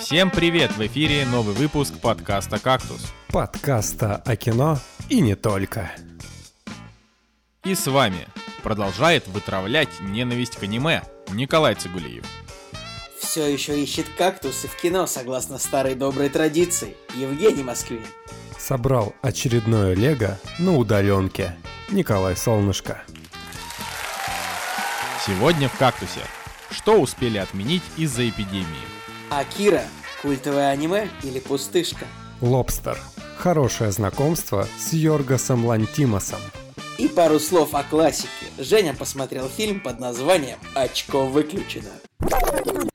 Всем привет! В эфире новый выпуск подкаста «Кактус». Подкаста о кино и не только. И с вами продолжает вытравлять ненависть к аниме Николай Цигулиев. Все еще ищет кактусы в кино, согласно старой доброй традиции. Евгений Москвин. Собрал очередное лего на удаленке. Николай Солнышко. Сегодня в «Кактусе». Что успели отменить из-за эпидемии? Акира. Культовое аниме или пустышка? Лобстер. Хорошее знакомство с Йоргасом Лантимосом. И пару слов о классике. Женя посмотрел фильм под названием «Очко выключено».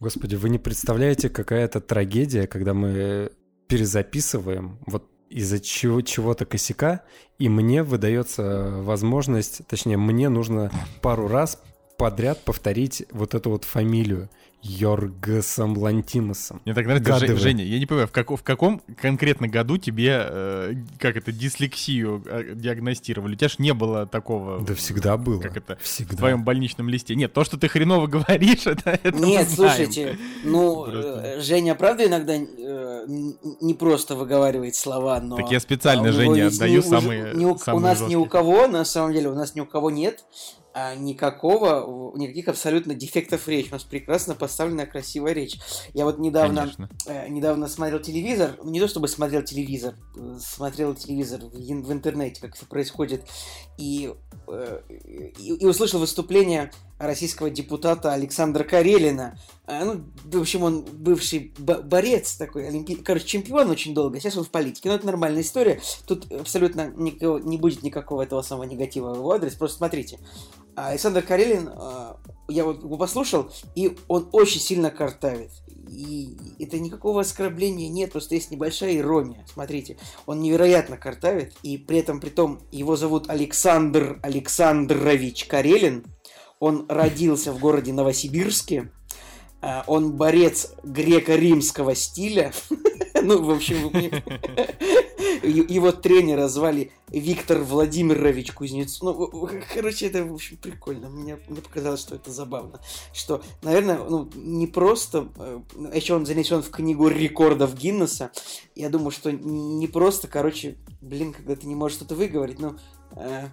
Господи, вы не представляете, какая это трагедия, когда мы перезаписываем вот из-за чего, чего-то косяка, и мне выдается возможность, точнее, мне нужно пару раз подряд повторить вот эту вот фамилию Йоргасом Лантимосом. Мне так нравится, Жень, Женя, я не понимаю, в, как, в каком конкретно году тебе, э, как это, дислексию э, диагностировали? У тебя ж не было такого... Да всегда было. Как это? Всегда. В твоем больничном листе. Нет, то, что ты хреново говоришь, это, это Нет, мы знаем. слушайте, ну, э, Женя, правда, иногда э, не просто выговаривает слова, но... Так я специально, а Женя, отдаю у- самые, у, самые у нас ни у жесткие. кого, на самом деле, у нас ни у кого нет никакого, никаких абсолютно дефектов речи. У нас прекрасно поставленная красивая речь. Я вот недавно, Конечно. э, недавно смотрел телевизор, ну, не то чтобы смотрел телевизор, смотрел телевизор в, в интернете, как это происходит, и, э, и, и услышал выступление российского депутата Александра Карелина. А, ну, в общем, он бывший бо- борец такой, олимпи... короче, чемпион очень долго, сейчас он в политике. Но это нормальная история. Тут абсолютно никакого, не будет никакого этого самого негатива в его адрес. Просто смотрите. А Александр Карелин, а, я вот его послушал, и он очень сильно картавит. И это никакого оскорбления нет, просто есть небольшая ирония. Смотрите, он невероятно картавит, и при этом, при том, его зовут Александр Александрович Карелин. Он родился в городе Новосибирске. А, Он борец греко-римского стиля. Ну, в общем. Его тренера звали Виктор Владимирович Кузнецов. Ну, короче, это, в общем, прикольно. Мне, мне показалось, что это забавно. Что, наверное, ну, не просто... э, Еще он занесен в книгу рекордов Гиннесса. Я думаю, что не просто, короче, блин, когда ты не можешь что-то выговорить, ну... э,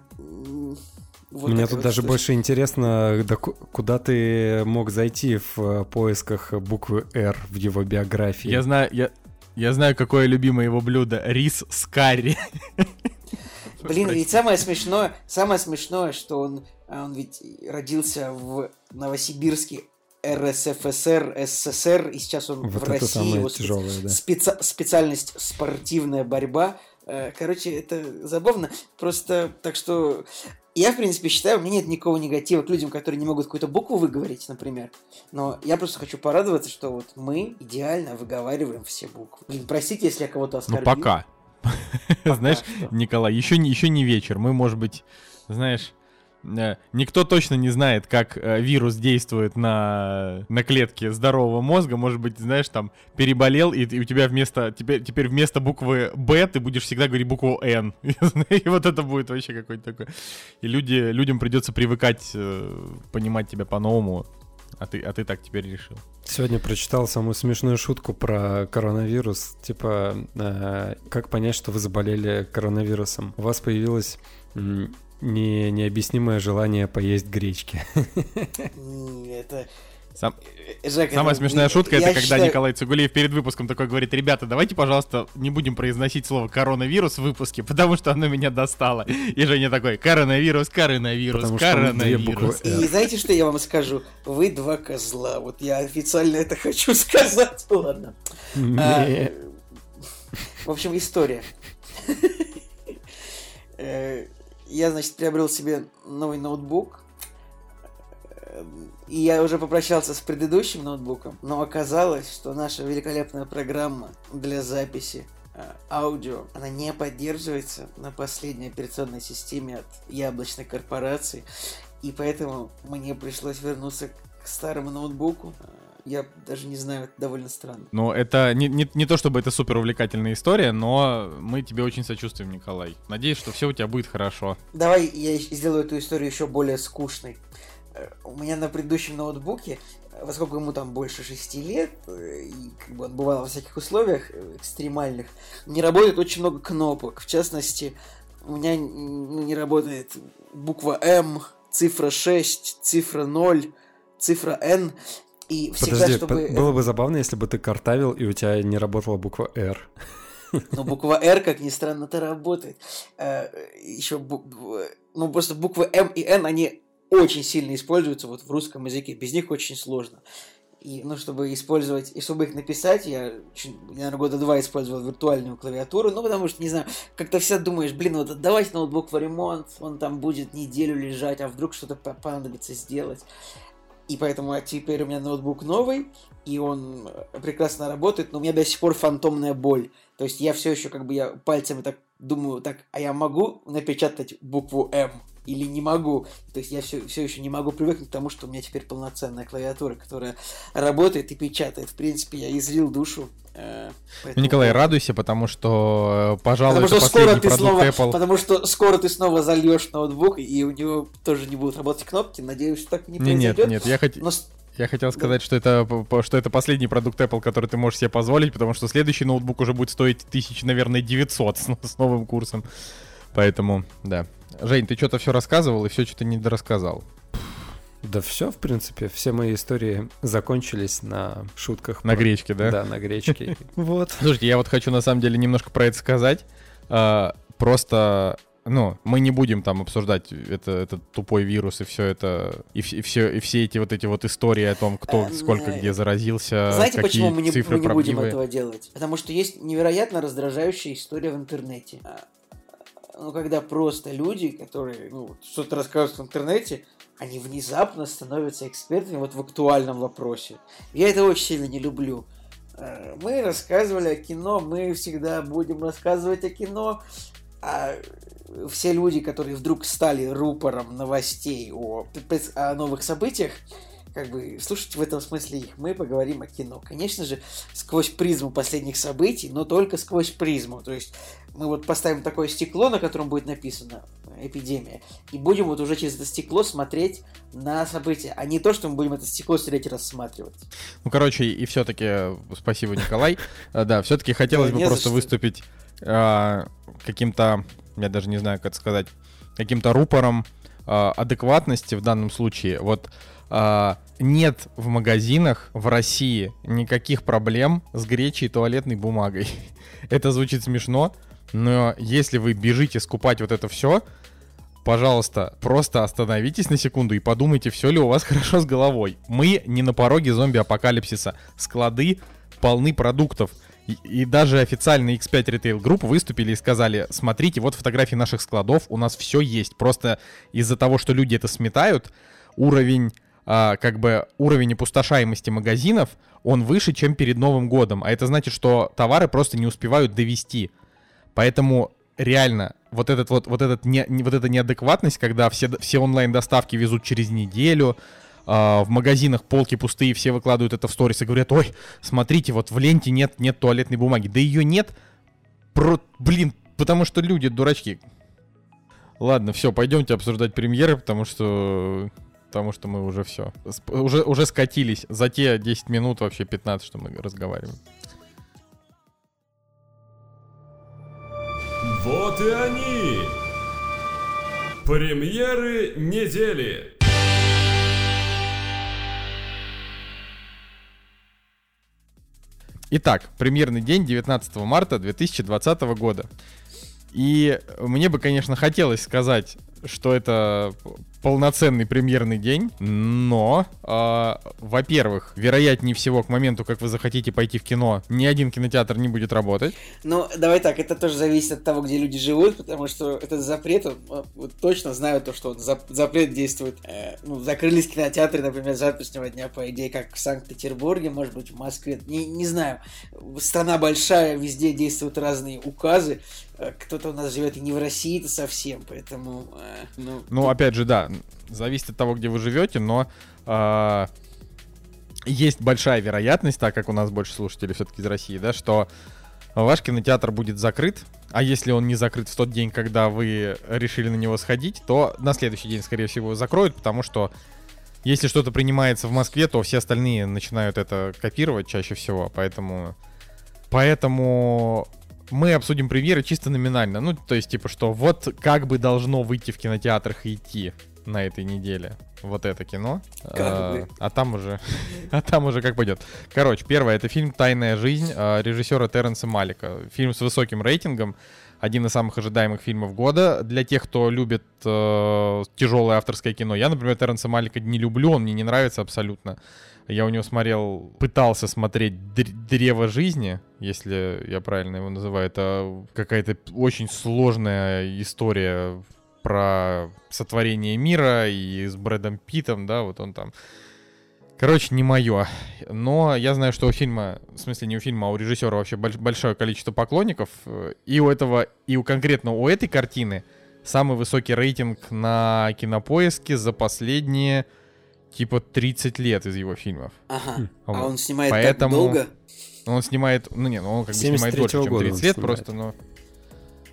вот Мне тут вот даже больше интересно, да ку- куда ты мог зайти в э, поисках буквы «Р» в его биографии. Я знаю, я, я знаю, какое любимое его блюдо. Рис с карри. Блин, ведь самое смешное, самое смешное, что он, а, он ведь родился в Новосибирске, РСФСР, СССР, и сейчас он Вот в это России. самое его тяжелое, да. специ- специальность спортивная борьба. Э, Короче, это забавно. Просто так что я, в принципе, считаю, у меня нет никакого негатива к людям, которые не могут какую-то букву выговорить, например. Но я просто хочу порадоваться, что вот мы идеально выговариваем все буквы. Блин, простите, если я кого-то Ну, оскорбил. пока. Знаешь. Николай, еще не, еще не вечер. Мы, может быть, знаешь, никто точно не знает, как э, вирус действует на, на клетки здорового мозга. Может быть, знаешь, там переболел, и, и у тебя вместо теперь, теперь вместо буквы Б ты будешь всегда говорить букву Н. И вот это будет вообще какой-то такой. И люди, людям придется привыкать э, понимать тебя по-новому. А ты, а ты так теперь решил. Сегодня прочитал самую смешную шутку про коронавирус. Типа, э, как понять, что вы заболели коронавирусом? У вас появилось м, не, необъяснимое желание поесть гречки. Это... Сам- э, Жека, Самая ну, смешная я шутка это когда считаю- Николай Цугулиев перед выпуском такой говорит: Ребята, давайте, пожалуйста, не будем произносить слово коронавирус в выпуске, потому что оно меня достало. И Женя такой: коронавирус, коронавирус, Потому коронавирус. И знаете, что я вам скажу? Вы два козла. Вот я официально это хочу сказать. Ладно. А. В общем, история. Я, значит, приобрел себе новый ноутбук. И я уже попрощался с предыдущим ноутбуком, но оказалось, что наша великолепная программа для записи э, аудио, она не поддерживается на последней операционной системе от яблочной корпорации, и поэтому мне пришлось вернуться к старому ноутбуку. Я даже не знаю, это довольно странно. Ну, это не, не, не то чтобы это супер увлекательная история, но мы тебе очень сочувствуем, Николай. Надеюсь, что все у тебя будет хорошо. Давай я сделаю эту историю еще более скучной. Э, У меня на предыдущем ноутбуке э, поскольку ему там больше шести лет, э, и как бы он бывал во всяких условиях экстремальных, не работает очень много кнопок. В частности, у меня ну, не работает буква М, цифра 6, цифра 0, цифра N. И всегда, Подожди, чтобы... было бы забавно, если бы ты картавил, и у тебя не работала буква R. Но буква R, как ни странно, то работает. Э, Еще, ну, просто буквы М и Н, они очень сильно используются вот в русском языке. Без них очень сложно. И, ну, чтобы использовать, и чтобы их написать, я, наверное, года два использовал виртуальную клавиатуру, ну, потому что, не знаю, как-то всегда думаешь, блин, вот давайте ноутбук в ремонт, он там будет неделю лежать, а вдруг что-то понадобится сделать. И поэтому а теперь у меня ноутбук новый, и он прекрасно работает, но у меня до сих пор фантомная боль. То есть я все еще как бы я пальцами так думаю, так, а я могу напечатать букву М? или не могу. То есть я все, все еще не могу привыкнуть к тому, что у меня теперь полноценная клавиатура, которая работает и печатает. В принципе, я излил душу. Э, ну, Николай, радуйся, потому что, э, пожалуй, потому что скоро ты снова, Apple. Потому что скоро ты снова зальешь ноутбук, и у него тоже не будут работать кнопки. Надеюсь, что так не произойдет. Нет, нет, я хотел... Но... Я хотел сказать, да. что это, что это последний продукт Apple, который ты можешь себе позволить, потому что следующий ноутбук уже будет стоить тысяч, наверное, 900 с, с новым курсом. Поэтому, да. Жень, ты что-то все рассказывал и все что-то не дорассказал. Да все, в принципе, все мои истории закончились на шутках. На про... гречке, да? Да, на гречке. Вот. Слушайте, я вот хочу на самом деле немножко про это сказать. А, просто ну, мы не будем там обсуждать это, этот тупой вирус и все это, и, и, все, и все эти вот эти вот истории о том, кто э, сколько где заразился, Знаете, какие почему мы не, цифры мы не будем этого делать? Потому что есть невероятно раздражающая история в интернете. А, ну, когда просто люди, которые ну, что-то рассказывают в интернете, они внезапно становятся экспертами вот в актуальном вопросе. Я это очень сильно не люблю. Э, мы рассказывали о кино, мы всегда будем рассказывать о кино, а все люди, которые вдруг стали рупором новостей о, о новых событиях, как бы слушать в этом смысле их. Мы поговорим о кино. Конечно же, сквозь призму последних событий, но только сквозь призму. То есть мы вот поставим такое стекло, на котором будет написано эпидемия, и будем вот уже через это стекло смотреть на события, а не то, что мы будем это стекло в третий рассматривать. Ну, короче, и все-таки спасибо, Николай. Э, да, все-таки хотелось бы просто выступить а, каким-то, я даже не знаю, как сказать, каким-то рупором а, адекватности в данном случае. Вот нет в магазинах в России никаких проблем с гречей и туалетной бумагой. это звучит смешно, но если вы бежите скупать вот это все, пожалуйста, просто остановитесь на секунду и подумайте, все ли у вас хорошо с головой. Мы не на пороге зомби-апокалипсиса. Склады полны продуктов. И, и даже официальные X5 Retail Group выступили и сказали, смотрите, вот фотографии наших складов, у нас все есть. Просто из-за того, что люди это сметают, уровень а, как бы уровень опустошаемости магазинов, он выше, чем перед Новым годом. А это значит, что товары просто не успевают довести. Поэтому реально вот этот вот, вот, этот не, вот эта неадекватность, когда все, все онлайн-доставки везут через неделю, Uh, в магазинах полки пустые, все выкладывают это в сторис и говорят, ой, смотрите, вот в ленте нет, нет туалетной бумаги. Да ее нет, про, блин, потому что люди дурачки. Ладно, все, пойдемте обсуждать премьеры, потому что потому что мы уже все. Уже, уже скатились за те 10 минут, вообще 15, что мы разговариваем. Вот и они! Премьеры недели! Итак, премьерный день 19 марта 2020 года. И мне бы, конечно, хотелось сказать, что это полноценный премьерный день, но, э, во-первых, вероятнее всего, к моменту, как вы захотите пойти в кино, ни один кинотеатр не будет работать. Ну, давай так, это тоже зависит от того, где люди живут, потому что этот запрет, он, вот, точно знаю то, что он, запрет действует. Э, ну, закрылись кинотеатры, например, завтрашнего дня, по идее, как в Санкт-Петербурге, может быть, в Москве, не, не знаю. Страна большая, везде действуют разные указы, кто-то у нас живет и не в России-то совсем, поэтому... Э, ну, ну, опять же, да, зависит от того, где вы живете, но э, есть большая вероятность, так как у нас больше слушателей все-таки из России, да, что ваш кинотеатр будет закрыт, а если он не закрыт в тот день, когда вы решили на него сходить, то на следующий день, скорее всего, закроют, потому что если что-то принимается в Москве, то все остальные начинают это копировать чаще всего, поэтому... Поэтому мы обсудим премьеры чисто номинально. Ну, то есть, типа, что вот как бы должно выйти в кинотеатрах и идти на этой неделе. Вот это кино. А, а там уже, а там уже как пойдет. Короче, первое это фильм "Тайная жизнь" а, режиссера Терренса Малика. Фильм с высоким рейтингом, один из самых ожидаемых фильмов года для тех, кто любит э, тяжелое авторское кино. Я, например, Терренса Малика не люблю, он мне не нравится абсолютно. Я у него смотрел, пытался смотреть «Др- «Древо жизни», если я правильно его называю. Это какая-то очень сложная история про сотворение мира и с Брэдом Питтом, да, вот он там. Короче, не мое. Но я знаю, что у фильма, в смысле не у фильма, а у режиссера вообще больш- большое количество поклонников. И у этого, и у конкретно у этой картины самый высокий рейтинг на кинопоиске за последние типа 30 лет из его фильмов. Ага. А Вот. он снимает Поэтому- так долго? Он снимает, ну не, ну он как бы снимает 73-го дольше, чем года 30 он лет снимает. просто, но...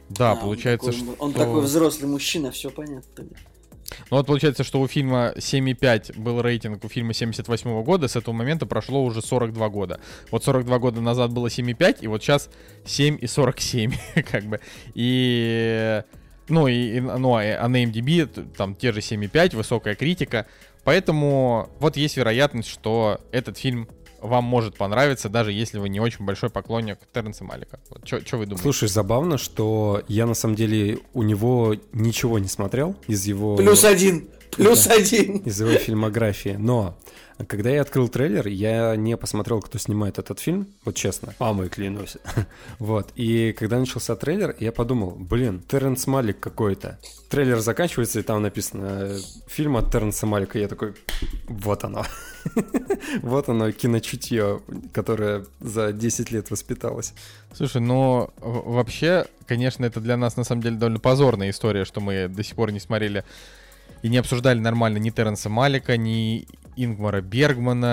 Да, А, он получается, такой- что... Он такой взрослый мужчина, все понятно. тогда. Ну вот получается, что у фильма 7,5 был рейтинг у фильма 78 года, с этого момента прошло уже 42 года. Вот 42 года назад было 7,5, и вот сейчас 7 и 47, как бы. И... Ну, и, и- ну, а а на MDB там те же 7,5, высокая критика. Поэтому вот есть вероятность, что этот фильм вам может понравиться, даже если вы не очень большой поклонник Терренса Малика. Вот, что вы думаете? Слушай, забавно, что я на самом деле у него ничего не смотрел из его... Плюс один! Плюс один! из его фильмографии. Но когда я открыл трейлер, я не посмотрел, кто снимает этот фильм, вот честно. Мамой клянусь. вот. И когда начался трейлер, я подумал, блин, Терренс Малик какой-то. Трейлер заканчивается, и там написано э, фильм от Терренса Малика. Я такой, вот оно. вот оно, киночутье, которое за 10 лет воспиталось. Слушай, ну вообще, конечно, это для нас на самом деле довольно позорная история, что мы до сих пор не смотрели и не обсуждали нормально ни Терренса Малика, ни Ингмара Бергмана,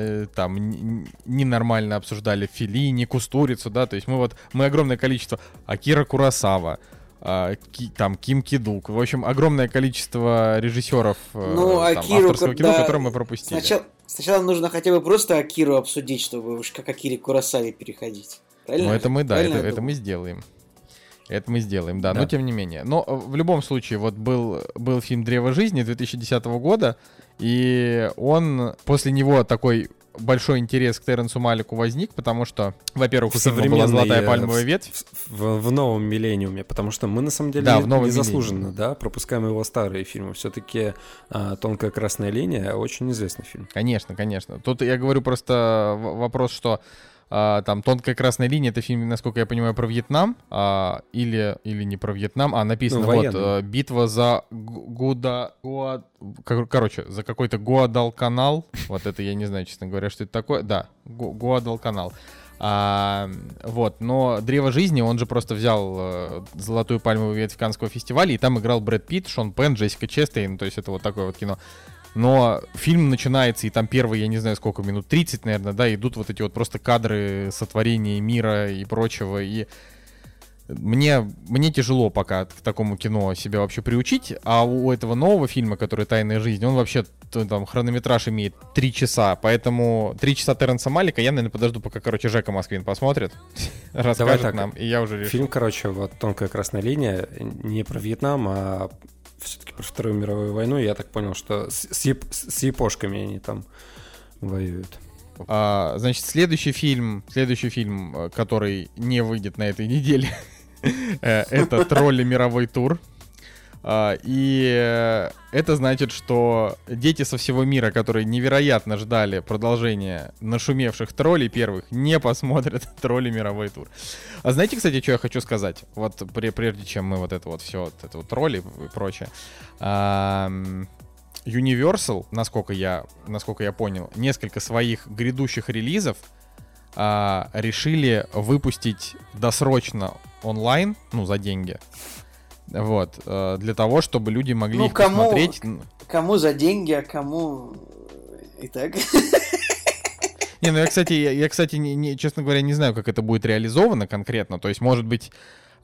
э, там, н- не нормально обсуждали Филини, Кустурицу, да, то есть мы вот, мы огромное количество, Акира Курасава, а, Ки- там, Ким Кидук, в общем, огромное количество режиссеров э, Ну, там, Акиру, авторского кино, когда- которое мы пропустили. Сначала, сначала нужно хотя бы просто Акиру обсудить, чтобы уж как Акире Курасаве переходить. Правильно? Ну, это мы, да, Правильно это, это мы сделаем. Это мы сделаем, да, Да. но тем не менее. Но э, в любом случае, вот был, был фильм «Древо жизни» 2010 года, и он, после него такой большой интерес к Терренсу Малику возник, потому что, во-первых, у В фильма была «Золотая э, пальмовая в- ветвь», В, в новом миллениуме, потому что мы на самом деле Да, в новом незаслуженно, да, пропускаем его старые фильмы. Все-таки «Тонкая красная линия» очень известный фильм. Конечно, конечно. Тут я говорю просто в- вопрос, что а, там «Тонкая красная линия» — это фильм, насколько я понимаю, про Вьетнам, а, или, или не про Вьетнам, а написано Ну, вот военный. э, «Битва за Гу- Гуда...» Гуа- кор- Короче, за какой-то Гуадалканал. Вот это я не знаю, честно говоря, что это такое. Да, Гу- Гуадалканал. А, вот, но «Древо жизни», он же просто взял э, золотую пальмовую ветвь Каннского фестиваля, и там играл Брэд Питт, Шон Пен, Джессика Честейн, то есть это вот такое вот кино. Но фильм начинается, и там первые, я не знаю сколько, минут 30, наверное, да, идут вот эти вот просто кадры сотворения мира и прочего, и мне, мне тяжело пока к такому кино себя вообще приучить, а у этого нового фильма, который «Тайная жизнь», он вообще там хронометраж имеет 3 часа, поэтому 3 часа Терренса Малика я, наверное, подожду, пока, короче, Жека Москвин посмотрит, расскажет так. нам, и я уже решу. Фильм, короче, вот «Тонкая красная линия» не про Вьетнам, а все-таки про Вторую мировую войну. Я так понял, что с, с с япошками они там воюют. А, значит, следующий фильм, следующий фильм, э, который не выйдет на этой неделе, э, это «Тролли. Мировой тур». А, И э, это значит, что дети со всего мира, которые невероятно ждали продолжения нашумевших троллей первых, не посмотрят «Тролли. Мировой тур». А знаете, кстати, что я хочу сказать? Вот пре- прежде чем мы вот это вот все, вот это вот тролли и прочее. Universal, насколько я, насколько я понял, несколько своих грядущих релизов а, решили выпустить досрочно онлайн, ну, за деньги. Вот, э, для того, чтобы люди могли Ну, их кому- посмотреть. Кому за деньги, а кому... Итак. Не, ну я, кстати, я, я, кстати, не, не- честно говоря, не знаю, как это будет реализовано конкретно. То есть, может быть,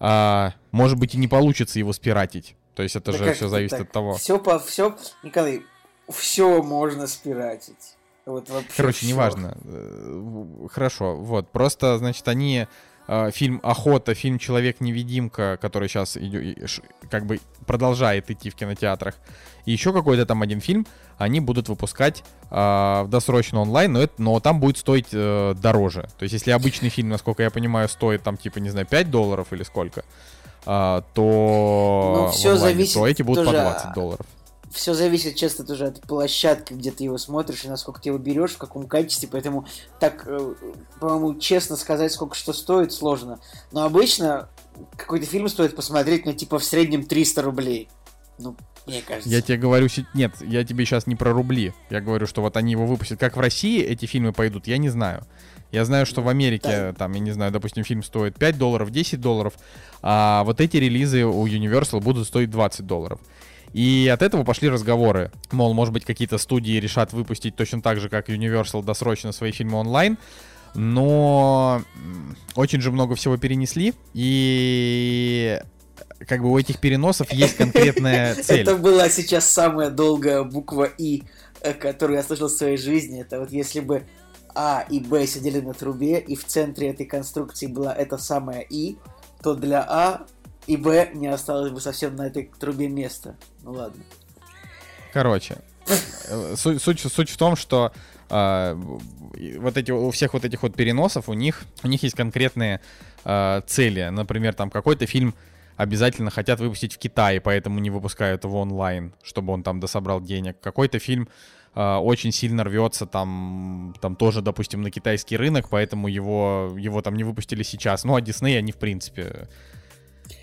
а, может быть и не получится его спиратить. То есть это же все зависит от того. Все по... Все... Николай, все можно спиратить. Вот вообще Короче, всё. неважно. Э, Хорошо, вот. Просто, значит, они фильм «Охота», фильм «Человек-невидимка», который сейчас как бы продолжает идти в кинотеатрах, и еще какой-то там один фильм, они будут выпускать э, досрочно онлайн, но, это, но там будет стоить э, дороже. То есть, если обычный фильм, насколько я понимаю, стоит там, типа, не знаю, 5 долларов или сколько, э, то, Ну, в всё онлайне, зависит то эти будут тоже, по 20 долларов. Все зависит часто тоже от площадки, где ты его смотришь и насколько ты его берешь, в каком качестве, поэтому так, э, по-моему, честно сказать, сколько что стоит, сложно. Но обычно какой-то фильм стоит посмотреть, ну, типа, в среднем 300 рублей. Ну, мне кажется. Я тебе говорю, нет, я тебе сейчас не про рубли. Я говорю, что вот они его выпустят. Как в России эти фильмы пойдут, я не знаю. Я знаю, что в Америке, Да. там, я не знаю, допустим, фильм стоит 5 долларов, 10 долларов, а вот эти релизы у Universal будут стоить 20 долларов. И от этого пошли разговоры. Мол, может быть, какие-то студии решат выпустить точно так же, как Universal, досрочно свои фильмы онлайн. Но очень же много всего перенесли. И как бы у этих переносов есть конкретная цель. Это была сейчас самая долгая буква И, э, которую я слышал в своей жизни. Это вот если бы А и Б сидели на трубе, и в центре этой конструкции была эта самая И, то для А и Б не осталось бы совсем на этой трубе места. Ну ладно. Короче, э, суть, в том, что а, вот эти у всех вот этих вот переносов у них у них есть конкретные а, цели. Например, там какой-то фильм обязательно хотят выпустить в Китае, поэтому не выпускают его онлайн, чтобы он там дособрал денег. Какой-то фильм а, очень сильно рвется там, там тоже, допустим, на китайский рынок, поэтому его, его там не выпустили сейчас. Ну, а Дисней, они, в принципе,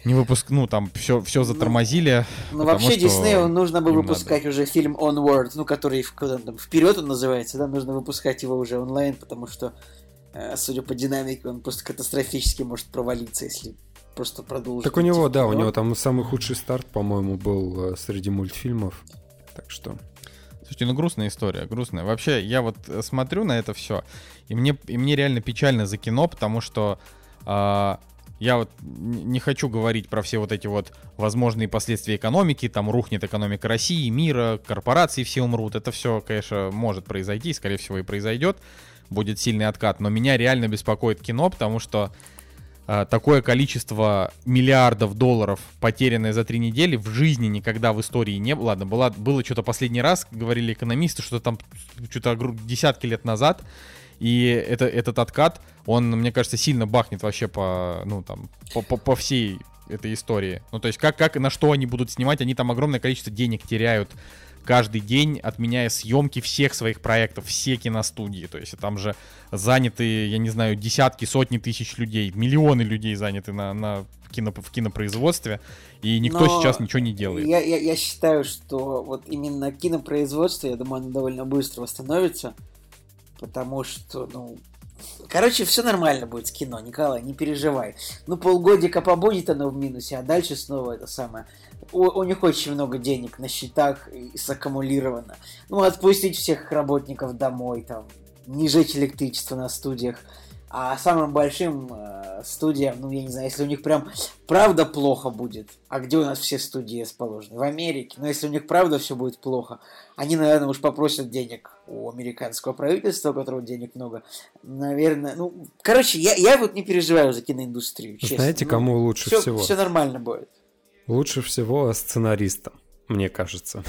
не выпуск... Ну, там все, все затормозили. Ну вообще что Диснею нужно бы выпускать уже фильм Onward, ну который там, вперед он называется, да, нужно выпускать его уже онлайн, потому что, э, судя по динамике, он просто катастрофически может провалиться, если просто продолжить. Так у него, да, у него там самый худший старт, по-моему, был э, среди мультфильмов. Так что... Слушайте, ну грустная история, грустная. Вообще, я вот э, смотрю на это все, и мне, и мне реально печально за кино, потому что а, я вот не хочу говорить про все вот эти вот возможные последствия экономики, там рухнет экономика России, мира, корпорации все умрут. Это все, конечно, может произойти, скорее всего и произойдет. Будет сильный откат, но меня реально беспокоит кино, потому что а, такое количество миллиардов долларов, потерянное за три недели, в жизни никогда в истории не было. Ладно, была, было что-то последний раз, говорили экономисты, что там что-то десятки лет назад. И это, этот откат, он, мне кажется, сильно бахнет вообще по, ну, там, по, по, по всей этой истории. Ну, то есть, как, как и на что они будут снимать, они там огромное количество денег теряют каждый день, отменяя съемки всех своих проектов, все киностудии. То есть там же заняты, я не знаю, десятки, сотни тысяч людей, миллионы людей заняты на, на кино, в кинопроизводстве, и никто Но сейчас ничего не делает. Я, я, я считаю, что вот именно кинопроизводство, я думаю, оно довольно быстро восстановится, потому что, ну, короче, все нормально будет с кино, Николай, не переживай. Ну, полгодика побудет оно в минусе, а дальше снова это самое. У, у них очень много денег на счетах и саккумулировано. Ну, отпустить всех работников домой, там, не жечь электричество на студиях. А самым большим э, студиям, ну, я не знаю, если у них прям правда плохо будет, а где у нас все студии расположены? В Америке. Но если у них правда все будет плохо, они, наверное, уж попросят денег у американского правительства, у которого денег много. Наверное, ну, короче, я, я вот не переживаю за киноиндустрию, честно. Знаете, кому лучше все, всего? Все нормально будет. Лучше всего сценаристам, мне кажется.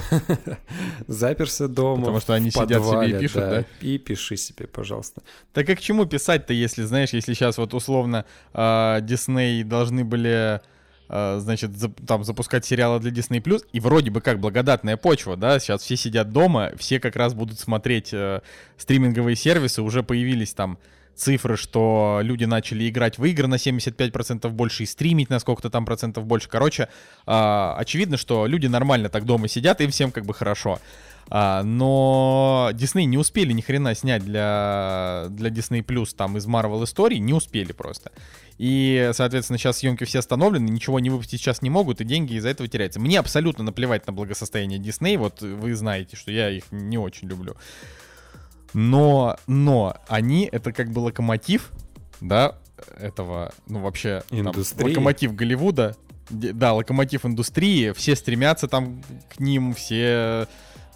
Заперся дома. Потому что они в сидят себе и подвале, пишут, да? И пиши себе, пожалуйста. Так а к чему писать-то, если, знаешь, если сейчас вот условно а, Дисней должны были, а, значит, там запускать сериалы для Disney+, и вроде бы как благодатная почва, да, сейчас все сидят дома, все как раз будут смотреть э, стриминговые сервисы, уже появились там цифры, что люди начали играть в игры на 75% больше и стримить на сколько-то там процентов больше. Короче, а, очевидно, что люди нормально так дома сидят, им всем как бы хорошо. А, но Disney не успели ни хрена снять для, для Disney Plus там из Marvel историй, не успели просто. И, соответственно, сейчас съемки все остановлены, ничего не выпустить сейчас не могут, и деньги из-за этого теряются. Мне абсолютно наплевать на благосостояние Disney, вот вы знаете, что я их не очень люблю. Но, но они это как бы локомотив, да, этого, ну вообще, там, локомотив Голливуда, да, локомотив индустрии, все стремятся там к ним, все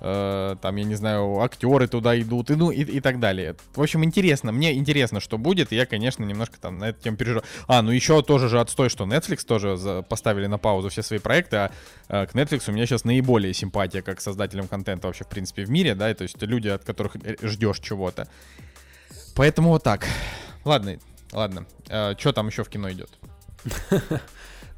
э, там, я не знаю, актеры туда идут, и, ну, и, и так далее. В общем, интересно, мне интересно, что будет, и я, конечно, немножко там на эту тему переживаю. А, ну еще тоже же отстой, что Netflix тоже за, поставили на паузу все свои проекты, а э, к Netflix у меня сейчас наиболее симпатия как создателям контента вообще, в принципе, в мире, да, и, то есть люди, от которых ждешь чего-то. Поэтому вот так. Ладно, ладно. Э, что там еще в кино идет?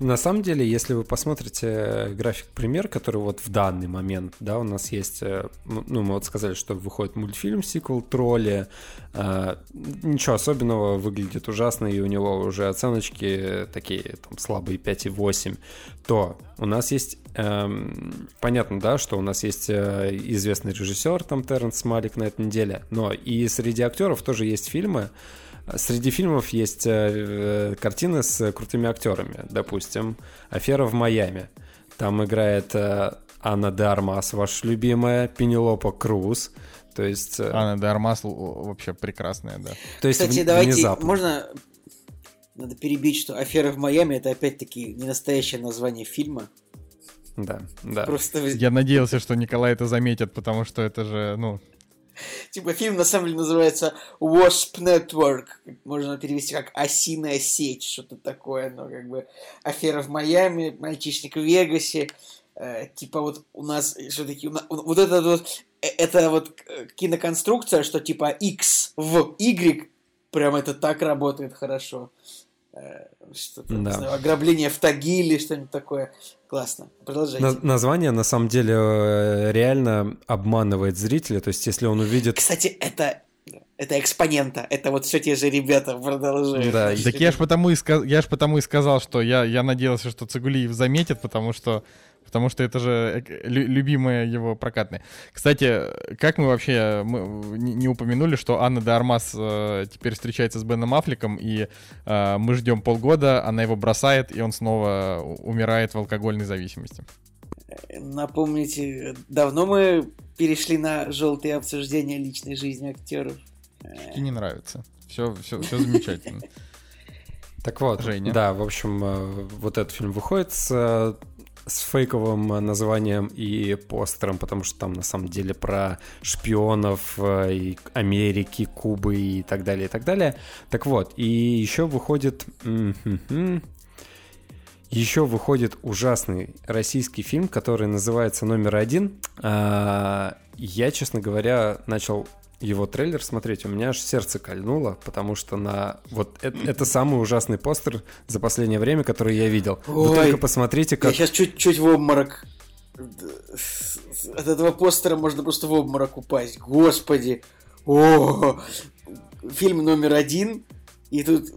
На самом деле, если вы посмотрите график-пример, который вот в данный момент, да, у нас есть, э, ну, мы вот сказали, что выходит мультфильм, сиквел «Тролли», э, ничего особенного, выглядит ужасно, и у него уже оценочки такие, там, слабые 5,8, то у нас есть, эм, понятно, да, что у нас есть э, известный режиссер, там, Терренс Малик на этой неделе, но и среди актеров тоже есть фильмы, Среди фильмов есть э, картины с крутыми актерами. Допустим, «Афера в Майами». Там играет э, Анна де Армас, ваша любимая, Пенелопа Круз. То есть... Э, Анна де Армас вообще прекрасная, да. То есть Кстати, давайте, внезапно. можно... Надо перебить, что «Афера в Майами» — это опять-таки не настоящее название фильма. Да, да. Просто... Я надеялся, что Николай это заметит, потому что это же, ну, Типа фильм на самом деле называется Wasp Network. Можно перевести как «Осиная сеть», что-то такое. Но как бы афера в Майами, мальчишник в Вегасе. Э, типа вот у нас все-таки... Вот это вот... Э, это вот киноконструкция, что типа X в Y, прям это так работает хорошо. Э, что-то, да. знаю, ограбление в Тагиле, что-нибудь такое. Классно. Продолжайте. На- название, на самом деле, э, реально обманывает зрителя. То есть, если он увидит... Кстати, это это экспонента, это вот все те же ребята продолжают. Да, так я ж потому и, сказ... я ж потому и сказал, что я, я надеялся, что Цигулиев заметит, потому что потому что это же любимая его прокатная. Кстати, как мы вообще мы не упомянули, что Анна де Армас э, теперь встречается с Беном Аффлеком, и э, мы ждем полгода, она его бросает, и он снова умирает в алкогольной зависимости. Напомните, давно мы перешли на желтые обсуждения личной жизни актеров. И не нравится. Все, все, все замечательно. Так вот, Женя. да, в общем, э, вот этот фильм выходит с с фейковым названием и постером, потому что там на самом деле про шпионов э, и Америки, Кубы и так далее, и так далее. Так вот, и еще выходит... Еще выходит ужасный российский фильм, который называется «Номер один». А, я, честно говоря, начал его трейлер смотреть, у меня аж сердце кольнуло, потому что на вот это, это самый ужасный постер за последнее время, который я видел. Ой, Вы только посмотрите, как. Я сейчас чуть-чуть в обморок. От этого постера можно просто в обморок упасть. Господи. О, фильм номер один, и тут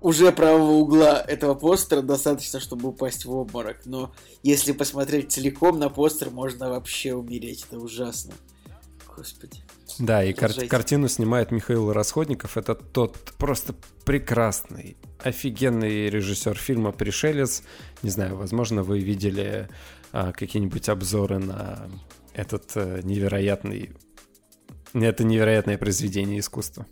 уже правого угла этого постера достаточно, чтобы упасть в обморок. Но если посмотреть целиком на постер, можно вообще умереть. Это ужасно. Господи. Да, и кар- картину снимает Михаил Расходников. Это тот просто прекрасный, офигенный режиссер фильма «Пришелец». Не знаю, возможно, вы видели а, какие-нибудь обзоры на этот а, невероятный... Это невероятное произведение искусства.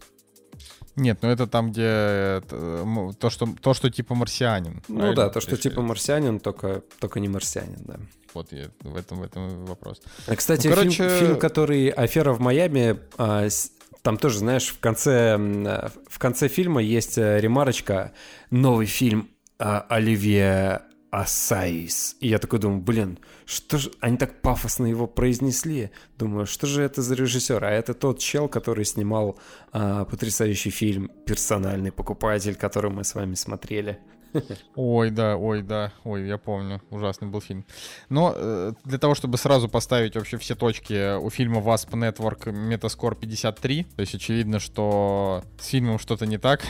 Нет, ну это там, где то, что, то, что типа марсианин. Ну да, то, что типа марсианин, только, только не марсианин, да. Вот я, в, этом, в этом вопрос. А, кстати, ну, короче... фильм, фильм, который «Афера в Майами», а, там тоже, знаешь, в конце, в конце фильма есть э, ремарочка «Новый фильм а, Оливье Асаис. И я такой думаю, блин, что же... Они так пафосно его произнесли. Думаю, что же это за режиссер? А это тот чел, который снимал а, потрясающий фильм «Персональный покупатель», который мы с вами смотрели. Ой, да, ой, да, ой, я помню, ужасный был фильм. Но э, для того, чтобы сразу поставить вообще все точки, у фильма Wasp Network Metascore 53, то есть очевидно, что с фильмом что-то не так.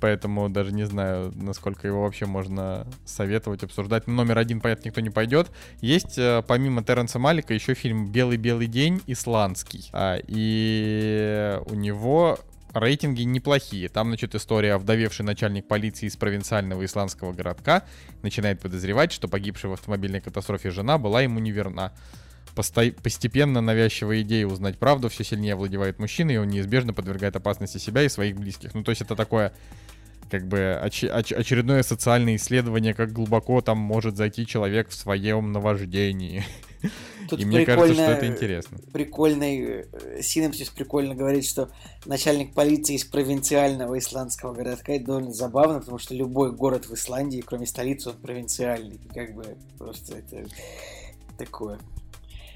Поэтому даже не знаю, насколько его вообще можно советовать, обсуждать. Номер один, понятно, никто не пойдет. Есть, э, помимо Терренса Малика, еще фильм «Белый-белый день» исландский. А, и у него рейтинги неплохие. Там, значит, история вдовевший начальник полиции из провинциального исландского городка начинает подозревать, что погибшая в автомобильной катастрофе жена была ему неверна. Посто... Постепенно навязчивая идея узнать правду все сильнее овладевает мужчиной, и он неизбежно подвергает опасности себя и своих близких. Ну, то есть это такое как бы оч- оч- очередное социальное исследование, как глубоко там может зайти человек в своем наваждении. Тут И мне кажется, что это интересно. Прикольный э, синопсис прикольно говорит, что начальник полиции из провинциального исландского городка. Это довольно забавно, потому что любой город в Исландии, кроме столицы, он провинциальный. Как бы просто это такое.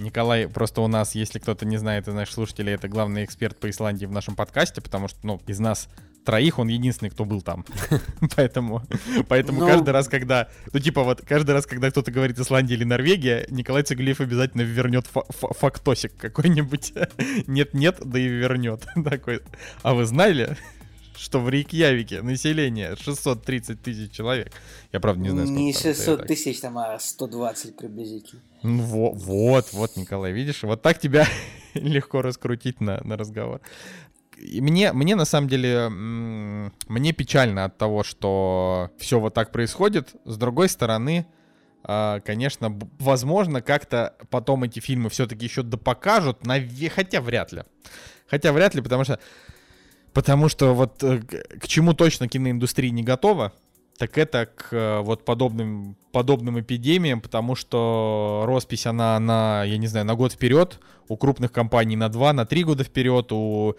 Николай, просто у нас, если кто-то не знает из наших слушателей, это главный эксперт по Исландии в нашем подкасте, потому что, ну, из нас троих он единственный, кто был там. Поэтому, поэтому Ну- каждый раз, когда, ну, типа вот, каждый раз, когда кто-то говорит Исландия или Норвегия, Николай Цугулиев обязательно вернет фа- фа- фактосик какой-нибудь. Нет-нет, да и вернет. Такой. А вы знали, что в Рейкьявике население 630 тысяч человек? Я правда не знаю, сколько Не там, это я 600 так. тысяч, там, а 120 приблизительно. Ну, во- вот, вот, Николай, видишь, вот так тебя легко раскрутить на, на разговор. И мне, мне на самом деле, мне печально от того, что все вот так происходит. С другой стороны, а, конечно, возможно, как-то потом эти фильмы все-таки еще допокажут, хотя вряд ли. Хотя вряд ли, потому что, потому что вот э, к чему точно киноиндустрия не готова, так это к э, вот подобным, подобным эпидемиям, потому что роспись она на, я не знаю, на год вперед, у крупных компаний на два, на три года вперед, у,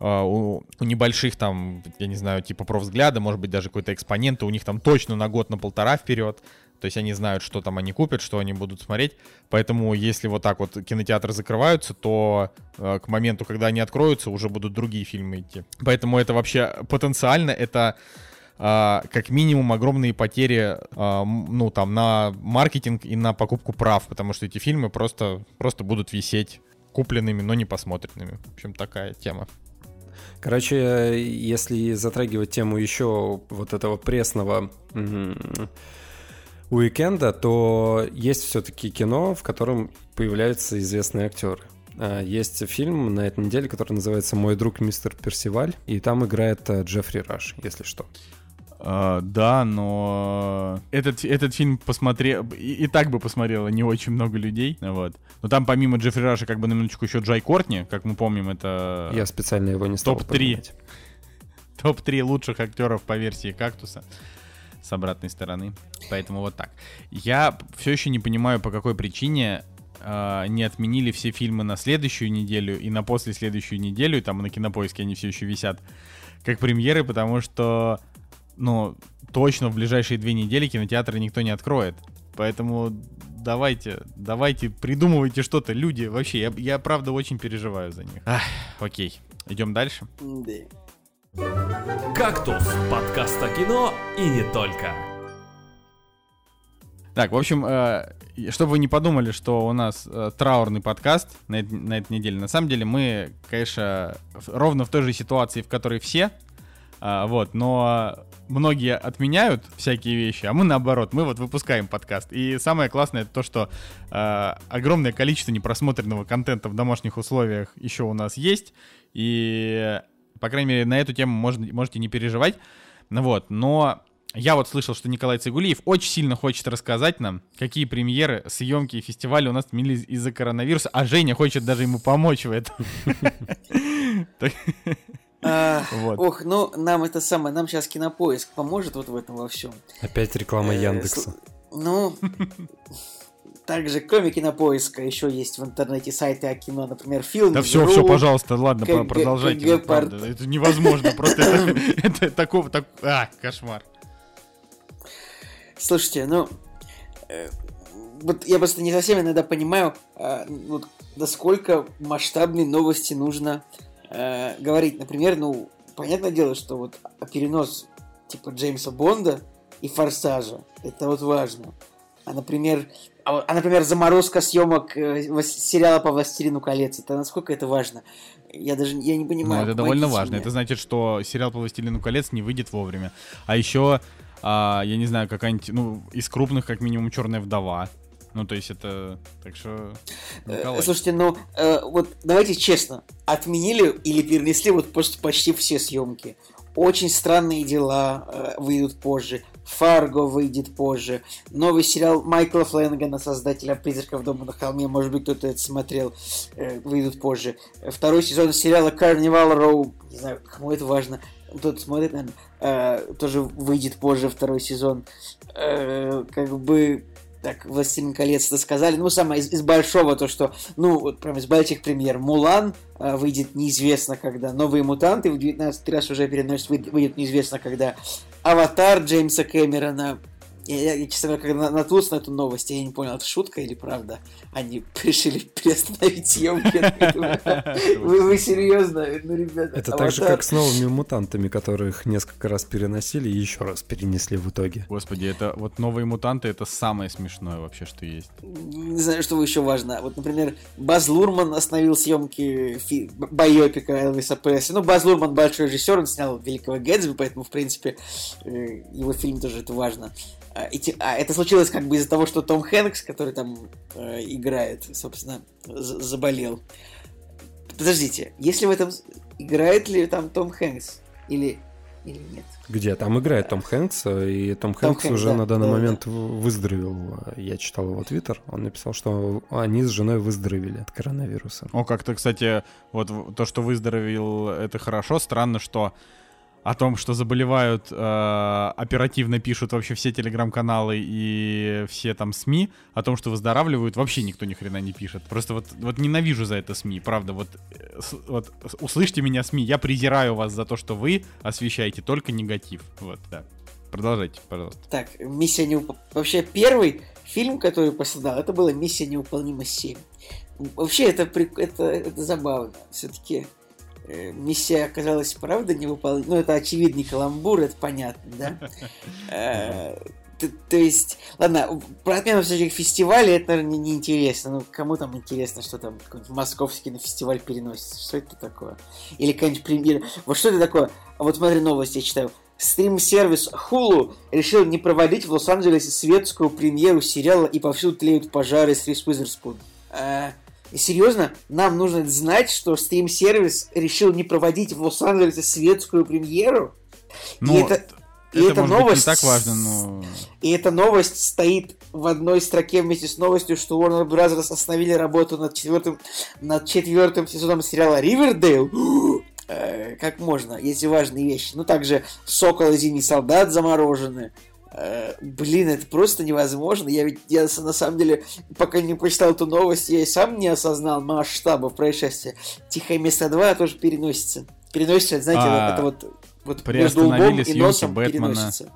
э, у, у небольших там, я не знаю, типа профвзгляда, может быть, даже какой-то экспонента, у них там точно на год, на полтора вперед. То есть они знают, что там они купят, что они будут смотреть. Поэтому если вот так вот кинотеатры закрываются, то э, к моменту, когда они откроются, уже будут другие фильмы идти. Поэтому это вообще потенциально это как минимум огромные потери, а, ну там на маркетинг и на покупку прав, потому что эти фильмы просто просто будут висеть купленными, но не посмотренными. В общем, такая тема. Короче, если затрагивать тему еще вот этого пресного уикенда, то есть все-таки кино, в котором появляются известные актеры. А, Есть фильм на этой неделе, который называется «Мой друг мистер Персиваль», и там играет э, Джеффри Раш, если что. А, да, но этот, этот фильм посмотрел, и, и так бы посмотрело не очень много людей, вот. Но там помимо Джеффри Раша, как бы на минуточку еще Джай Кортни, как мы помним, это Я специально его не стал топ-3. упоминать. топ-3 лучших актеров по версии «Кактуса» с обратной стороны. Поэтому вот так. Я все еще не понимаю, по какой причине э, не отменили все фильмы на следующую неделю и на после следующую неделю, там на кинопоиске они все еще висят как премьеры, потому что, ну, точно в ближайшие две недели кинотеатры никто не откроет. Поэтому давайте, давайте, придумывайте что-то, люди. Вообще, я, я правда очень переживаю за них. Ах, окей, идем дальше. Да. «Кактус» — подкаст о кино и не только. Так, в общем, э, чтобы вы не подумали, что у нас э, траурный подкаст на, на этой неделе, на самом деле мы, конечно, ровно в той же ситуации, в которой все, а, вот, но многие отменяют всякие вещи, а мы наоборот, мы вот выпускаем подкаст. И самое классное это то, что э, огромное количество непросмотренного контента в домашних условиях еще у нас есть, и, по крайней мере, на эту тему можно, можете не переживать. Ну вот, но я вот слышал, что Николай Цигулиев очень сильно хочет рассказать нам, какие премьеры, съемки и фестивали у нас отменились из-за коронавируса, а Женя хочет даже ему помочь в этом. А, Вот. Ох, ну нам это самое, нам сейчас кинопоиск поможет вот в этом во всем. Опять реклама Яндекса. Ну, также кроме кинопоиска еще есть в интернете сайты о кино, например, фильм. Да все, все, пожалуйста, ладно, продолжайте. Это невозможно, просто это это такого, так, а, кошмар. Слушайте, ну, э, вот я просто не совсем иногда понимаю, а, вот насколько масштабные новости нужно э, говорить. Например, ну, понятное дело, что вот перенос типа Джеймса Бонда и Форсажа, это вот важно. А, например, а, а, например, заморозка съемок э, сериала по Властелину колец, это насколько это важно? Я даже я не Ну, понимаю. это довольно важно. мне. Это значит, что сериал по «Властелину колец» не выйдет вовремя. А еще, а, я не знаю, какая-нибудь, ну, из крупных, как минимум, «Черная вдова». Ну, то есть это... Так что... Э, Николай. Слушайте, ну э, вот давайте честно, отменили или перенесли вот просто почти все съемки. Очень странные дела э, выйдут позже. Фарго выйдет позже. Новый сериал Майкла Флэннегана, создателя «Призраков дома на холме», может быть, кто-то это смотрел, э, выйдут позже. Э, Второй сезон сериала Carnival Row, не знаю, кому это важно, кто-то смотрит, наверное, э, тоже выйдет позже второй сезон. Э, как бы так, «Властелин колец» это сказали. Ну, самое из, из большого, то, что, ну, вот прям из больших премьер. «Мулан» э, выйдет неизвестно когда. «Новые мутанты» в 19 раз уже переносят, выйдет неизвестно когда. «Аватар» Джеймса Кэмерона я, я, честно говоря, когда наткнулся на эту новость, я не понял, это шутка или правда. Они решили приостановить съемки. Вы, серьезно? Ну, ребята. Это так же, как с новыми мутантами, которых несколько раз переносили и еще раз перенесли в итоге. Господи, это вот новые мутанты это самое смешное вообще, что есть. Не знаю, что еще важно. Вот, например, Баз Лурман остановил съемки байопика Элвиса Пресли. Ну, Баз Лурман большой режиссер, он снял Великого Гэтсби, поэтому, в принципе, э, его фильм тоже это важно. А, а, это случилось как бы из-за того, что Том Хэнкс, который там э, играет, собственно, заболел. Подождите, если в этом играет ли там Том Хэнкс или или нет? Где? Там играет Том Хэнкс, и Том, Том Хэнкс, Хэнкс уже да, на данный да, момент да. выздоровел. Я читал его твиттер, он написал, что они с женой выздоровели от коронавируса. О, как-то, кстати, вот то, что выздоровел, это хорошо. Странно, что о том, что заболевают, э, оперативно пишут вообще все телеграм-каналы и все там СМИ, о том, что выздоравливают, вообще никто ни хрена не пишет. Просто вот, вот ненавижу за это СМИ, правда, вот, э, вот услышьте меня, СМИ, я презираю вас за то, что вы освещаете только негатив. Вот, да. Продолжайте, пожалуйста. Так, миссия не Вообще, первый фильм, который пострадал, это была миссия неуполнима 7. Вообще, это, это, это забавно. Все-таки миссия оказалась, правда, невыполнима. Ну, это очевидный каламбур, это понятно, да? Э, то, есть, ладно, про отмену всяких фестивалей это, наверное, неинтересно. Не ну, кому там интересно, что там московский на фестиваль переносится? Что это такое? Или какая-нибудь премьера? Вот что это такое? А вот смотри, новости я читаю. Стрим-сервис Hulu решил не проводить в Лос-Анджелесе светскую премьеру сериала «И повсюду тлеют пожары» с Рис Уизерспун. А, и серьезно, нам нужно знать, что стрим-сервис решил не проводить в Лос-Анджелесе светскую премьеру. Ну, и это, это, и это новость. Быть, не так важно, но. И эта новость стоит в одной строке вместе с новостью, что Warner Bros. остановили работу над четвертым, над четвертым сезоном сериала Ривердейл. Э, как можно, есть важные вещи. Ну, также Сокол и Зимний Солдат заморожены. Э, блин, это просто невозможно. Я ведь, я на самом деле, пока не прочитал эту новость, я и сам не осознал масштабов происшествия. Тихое место 2 тоже переносится. Переносится, знаете, а, это вот, вот между лбом и носом Бэтмена. переносится.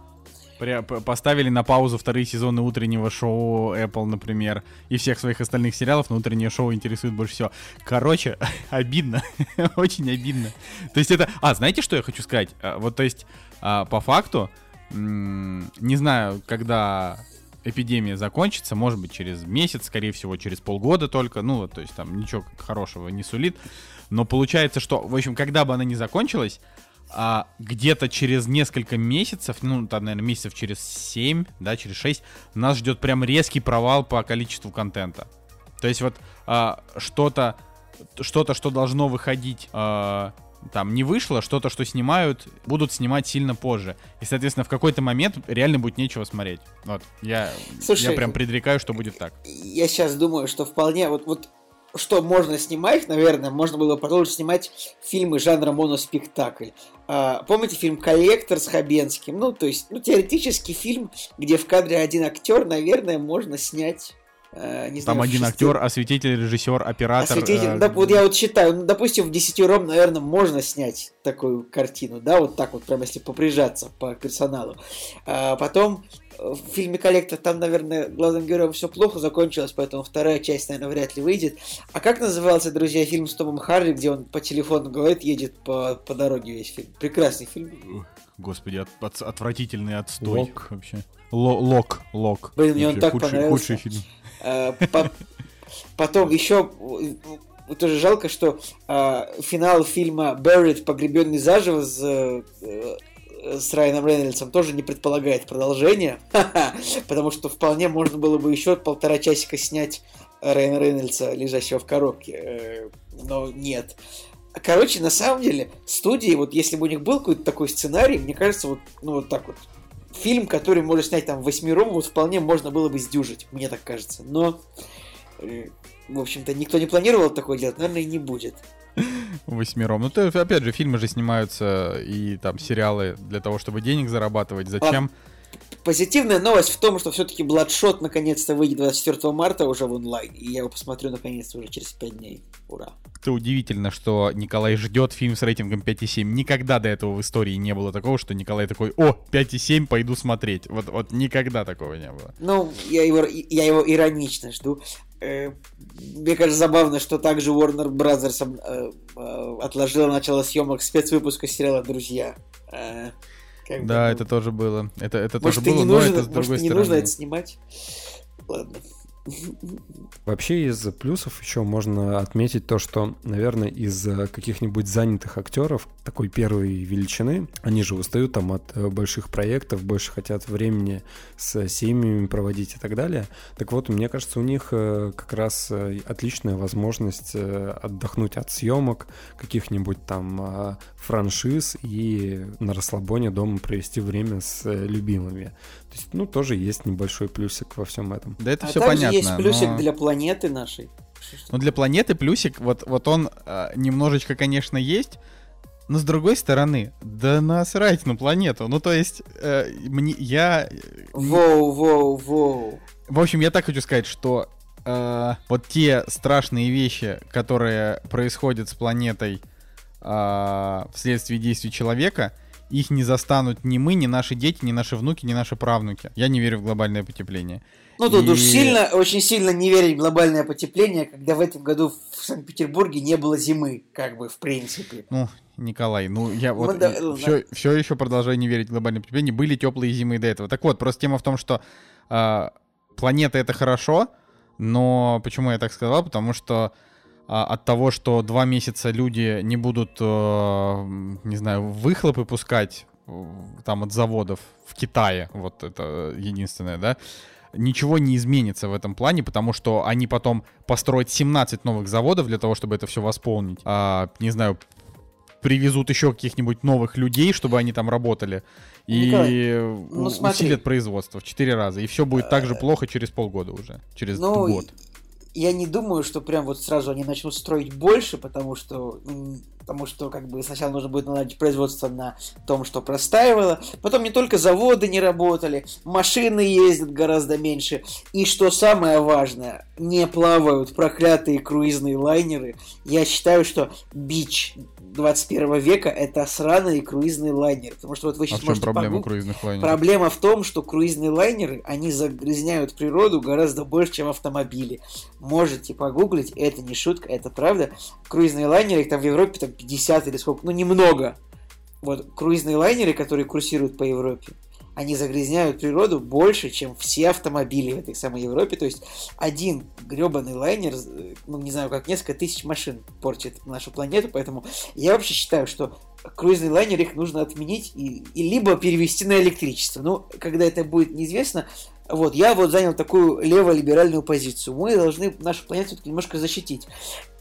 При, поставили на паузу вторые сезоны утреннего шоу Apple, например, и всех своих остальных сериалов, но утреннее шоу интересует больше всего. Короче, обидно, очень обидно. То есть это... А, знаете, что я хочу сказать? А, вот, то есть, а, по факту, не знаю, когда эпидемия закончится, может быть, через месяц, скорее всего, через полгода только, ну, то есть там ничего хорошего не сулит, но получается, что, в общем, когда бы она не закончилась, а где-то через несколько месяцев, ну, там, наверное, месяцев через 7, да, через 6, нас ждет прям резкий провал по количеству контента. То есть вот а, что-то, что-то, что должно выходить а, там не вышло, что-то, что снимают, будут снимать сильно позже. И, соответственно, в какой-то момент реально будет нечего смотреть. Вот, я, Слушай, я прям предрекаю, что будет так. Я сейчас думаю, что вполне, вот, вот что можно снимать, наверное, можно было продолжить снимать фильмы жанра моноспектакль. А, помните фильм «Коллектор» с Хабенским? Ну, то есть, ну, теоретически фильм, где в кадре один актер, наверное, можно снять Э, не Там знаю, один актер, осветитель, режиссер, оператор. Осветитель, э... да, вот я вот считаю, ну, допустим, в десятером, наверное, можно снять такую картину, да, вот так вот, прям если поприжаться по персоналу. А потом э, в фильме «Коллектор» там, наверное, главным героем все плохо закончилось, поэтому вторая часть, наверное, вряд ли выйдет. А как назывался, друзья, фильм с Томом Харли, где он по телефону говорит, едет по, по дороге весь фильм? Прекрасный фильм. Господи, от, от, отвратительный отстой Лок. вообще. Л- лок, лок. Блин, мне он так худший, понравился. Худший фильм. Э, потом еще тоже жалко, что э, финал фильма Buried, погребенный заживо с, э, с Райаном Рейнольдсом тоже не предполагает продолжения, потому что вполне можно было бы еще полтора часика снять Райана Рейнольдса, лежащего в коробке, но нет. Короче, на самом деле, студии, вот если бы у них был какой-то такой сценарий, мне кажется, вот, ну, вот так вот, фильм, который можно снять там восьмером, вот вполне можно было бы сдюжить, мне так кажется. Но, э, в общем-то, никто не планировал такое делать, наверное, и не будет. Восьмером. Ну, то, опять же, фильмы же снимаются и там сериалы для того, чтобы денег зарабатывать. Зачем? Позитивная новость в том, что все-таки Bloodshot наконец-то выйдет 24 марта уже в онлайн, и я его посмотрю наконец-то уже через 5 дней. Ура. Это удивительно, что Николай ждет фильм с рейтингом 5,7. Никогда до этого в истории не было такого, что Николай такой, о, 5,7, пойду смотреть. Вот, вот никогда такого не было. Ну, я его, я его иронично жду. Э, мне кажется, забавно, что также Warner Brothers э, э, отложила начало съемок спецвыпуска сериала «Друзья». Как да, бы, это тоже было. Это, это может, тоже было, не нужно, но это с другой может, не нужно это снимать. Ладно. Вообще из плюсов еще можно отметить то, что, наверное, из э, каких-нибудь занятых актеров такой первой величины, они же устают там от э, больших проектов, больше хотят времени с семьями проводить и так далее. Так вот, мне кажется, у них э, как раз отличная возможность отдохнуть от съемок, каких-нибудь там франшиз и на расслабоне дома провести время с любимыми. То есть, ну, тоже есть небольшой плюсик во всем этом. Да это а все также понятно. есть плюсик но... для планеты нашей. Ну, для планеты плюсик, вот, вот он э, немножечко, конечно, есть, но с другой стороны, да насрать на планету. Ну, то есть, э, мне, я... Воу, воу, воу. В общем, я так хочу сказать, что э, вот те страшные вещи, которые происходят с планетой э, вследствие действий человека, их не застанут ни мы, ни наши дети, ни наши внуки, ни наши правнуки. Я не верю в глобальное потепление. Ну, тут и... уж сильно, очень сильно не верить в глобальное потепление, когда в этом году в Санкт-Петербурге не было зимы, как бы, в принципе. Ну, Николай, ну я вот ну, да, все, да. все еще продолжаю не верить в глобальное потепление. Были теплые зимы до этого. Так вот, просто тема в том, что э, планета это хорошо, но почему я так сказал? Потому что от того, что два месяца люди не будут, э, не знаю, выхлопы пускать э, там от заводов в Китае, вот это единственное, да, ничего не изменится в этом плане, потому что они потом построят 17 новых заводов для того, чтобы это все восполнить. А, не знаю, привезут еще каких-нибудь новых людей, чтобы они там работали. И Николай, ну, усилят производство в 4 раза. И все будет так же э, плохо через полгода уже. Через ну, год я не думаю, что прям вот сразу они начнут строить больше, потому что потому что как бы сначала нужно будет наладить производство на том, что простаивало. Потом не только заводы не работали, машины ездят гораздо меньше. И что самое важное, не плавают проклятые круизные лайнеры. Я считаю, что бич 21 века это сраные круизные лайнеры. Потому что вот вы сейчас а в чем проблема погуг... круизных лайнеров? Проблема в том, что круизные лайнеры, они загрязняют природу гораздо больше, чем автомобили. Можете погуглить, это не шутка, это правда. Круизные лайнеры, их там в Европе там 50 или сколько, ну немного. Вот круизные лайнеры, которые курсируют по Европе, они загрязняют природу больше, чем все автомобили в этой самой Европе. То есть один гребаный лайнер, ну не знаю, как несколько тысяч машин портит нашу планету, поэтому я вообще считаю, что круизный лайнер их нужно отменить и, и либо перевести на электричество. Ну, когда это будет неизвестно, вот, я вот занял такую леволиберальную позицию. Мы должны нашу планету немножко защитить.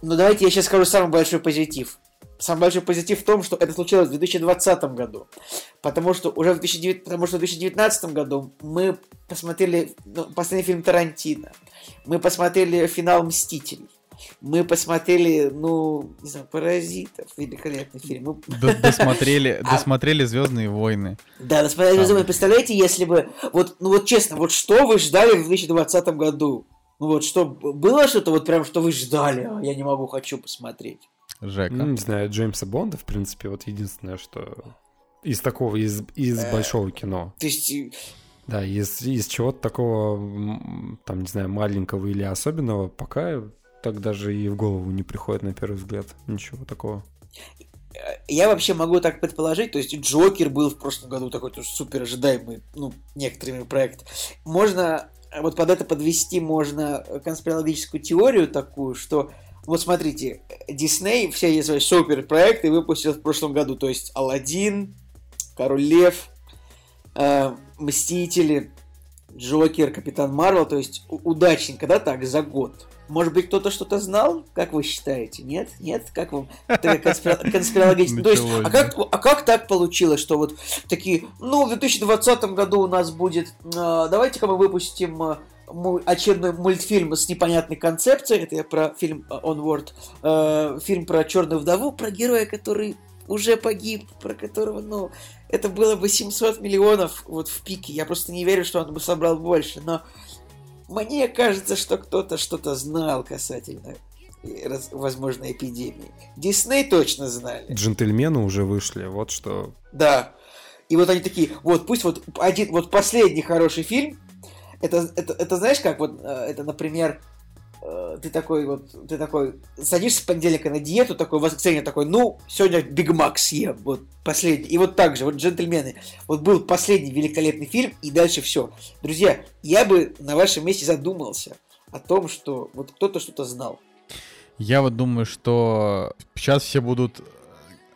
Но давайте я сейчас скажу самый большой позитив. Самый большой позитив в том, что это случилось в 2020 году. Потому что уже в 2009, потому что в 2019 году мы посмотрели ну, последний фильм Тарантино. Мы посмотрели финал Мстителей. Мы посмотрели, ну, не знаю, Паразитов, великолепный фильм. Мы... Досмотрели, а досмотрели Звездные войны. Да, досмотрели Звездные войны. Представляете, если бы, вот, ну вот честно, вот что вы ждали в 2020 году? Ну вот что, было что-то вот прям, что вы ждали, а я не могу, хочу посмотреть. Жека. Ну, не знаю, Джеймса Бонда, в принципе, вот единственное, что из такого, из, из э, большого кино. То есть... Да, из, из чего-то такого, там, не знаю, маленького или особенного, пока так даже и в голову не приходит на первый взгляд. Ничего такого. Я вообще могу так предположить, то есть Джокер был в прошлом году такой тоже супер ожидаемый, ну, некоторыми проект. Можно вот под это подвести можно конспирологическую теорию такую, что вот смотрите, Дисней все эти свои супер проекты выпустил в прошлом году, то есть Алладин, Король Лев, э, Мстители, Джокер, Капитан Марвел, то есть удачненько, да, так, за год. Может быть, кто-то что-то знал? Как вы считаете? Нет? Нет? Как вам конспирологически? То есть, а как, а как так получилось, что вот такие, ну, в 2020 году у нас будет, э, давайте-ка мы выпустим му- очередной мультфильм с непонятной концепцией, это я про фильм э, Onward, э, фильм про черную вдову, про героя, который уже погиб, про которого, ну, это было бы 700 миллионов вот в пике. Я просто не верю, что он бы собрал больше, но мне кажется, что кто-то что-то знал касательно э, возможной эпидемии. Дисней точно знали. Джентльмены уже вышли, вот что. Да. И вот они такие, вот пусть вот один, вот последний хороший фильм, это, это, это знаешь как, вот э, это, например, э, ты такой вот, ты такой, садишься с понедельника на диету, такой, в воскресенье такой, ну, сегодня Биг Мак съем, вот последний. И вот так же, вот джентльмены, вот был последний великолепный фильм, и дальше все. Друзья, я бы на вашем месте задумался о том, что вот кто-то что-то знал. Я вот думаю, что сейчас все будут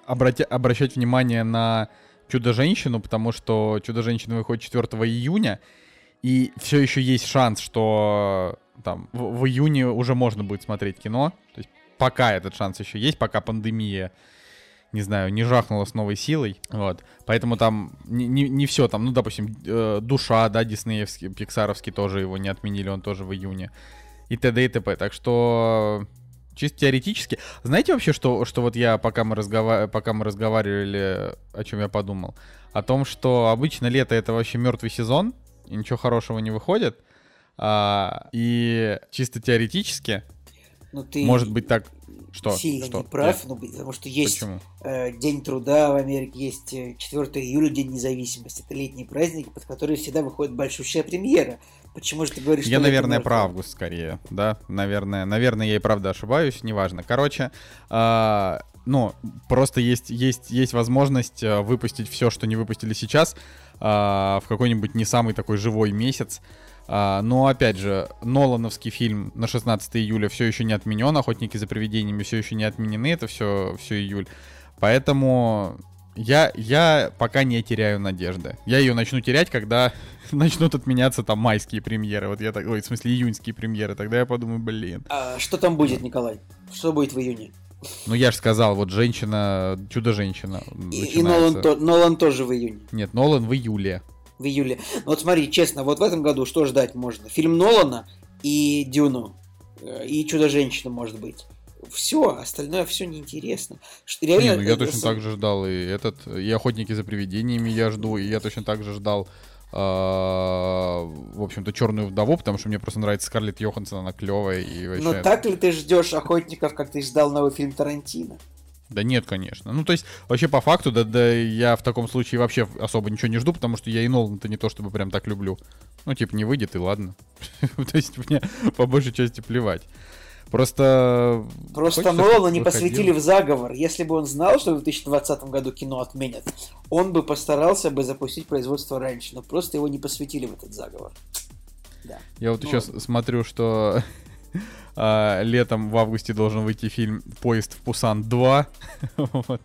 обратя- обращать внимание на Чудо-женщину, потому что Чудо-женщина выходит 4 июня, и все еще есть шанс, что там в, в июне уже можно будет смотреть кино. То есть пока этот шанс еще есть, пока пандемия, не знаю, не жахнула с новой силой. Вот. Поэтому там не, не, не все там, ну, допустим, э, душа, да, диснеевский, пиксаровский тоже его не отменили, он тоже в июне. И т.д. и т.п. Так что чисто теоретически. Знаете вообще, что, что вот я, пока мы, разгова... пока мы разговаривали, о чем я подумал? О том, что обычно лето это вообще мертвый сезон, и ничего хорошего не выходит. А, и чисто теоретически, Ну, ты может быть так... Что? сильно что? не прав, Нет. ну, потому что есть Почему? э, День труда в Америке, есть э, 4 июля, День независимости. Это летние праздники, под которые всегда выходит большущая премьера. Почему же ты говоришь, Я, что наверное, мертвое? про август скорее, да, наверное, наверное, я и правда ошибаюсь, неважно. Короче, а, ну, просто есть, есть, есть возможность а, выпустить все, что не выпустили сейчас, а, в какой-нибудь не самый такой живой месяц. А, но, опять же, Нолановский фильм на 16 июля все еще не отменен, «Охотники за привидениями» все еще не отменены, это все, все июль. Поэтому я, я пока не теряю надежды. Я ее начну терять, когда начнут отменяться там майские премьеры. Вот я так, ой, в смысле июньские премьеры. Тогда я подумаю, блин. А что там будет, Николай? Что будет в июне? Ну я же сказал, вот женщина, чудо-женщина. И, и. Нолан, то- Нолан тоже в июне, Нет, Нолан в июле. в июле. Ну, вот смотри, честно, вот в этом году что ждать можно? Фильм Нолана и Дюну. Э, И Чудо-женщина, может быть. Все, остальное все неинтересно. Что, Не, реально, ну я это точно так же ждал и этот, и охотники за привидениями я жду, и я точно так же ждал, в общем-то, черную вдову, потому что мне просто нравится Скарлетт Йоханссон, она клевая и вообще. Но так ли ты ждешь охотников, как ты ждал новый фильм Тарантино? Да нет, конечно. Ну, то есть, вообще, по факту, да, да я в таком случае вообще особо ничего не жду, потому что я и Нолан-то не то чтобы прям так люблю. Ну, типа, не выйдет, и ладно. То есть, мне по большей части плевать. Просто... Просто хочется, Нолана не посвятили в заговор. Если бы он знал, что в 2020 году кино отменят, он бы постарался бы запустить производство раньше, но просто его не посвятили в этот заговор. Да. Я вот Ну, еще с- смотрю, что а, летом в августе должен выйти фильм «Поезд в Пусан 2». Вот.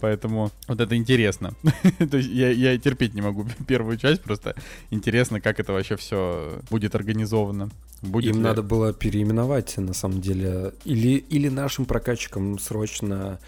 Поэтому вот это интересно. То есть я, я терпеть не могу первую часть, просто интересно, как это вообще все будет организовано. Будет Им ли- надо было переименовать, на самом деле. Или, или нашим прокатчикам срочно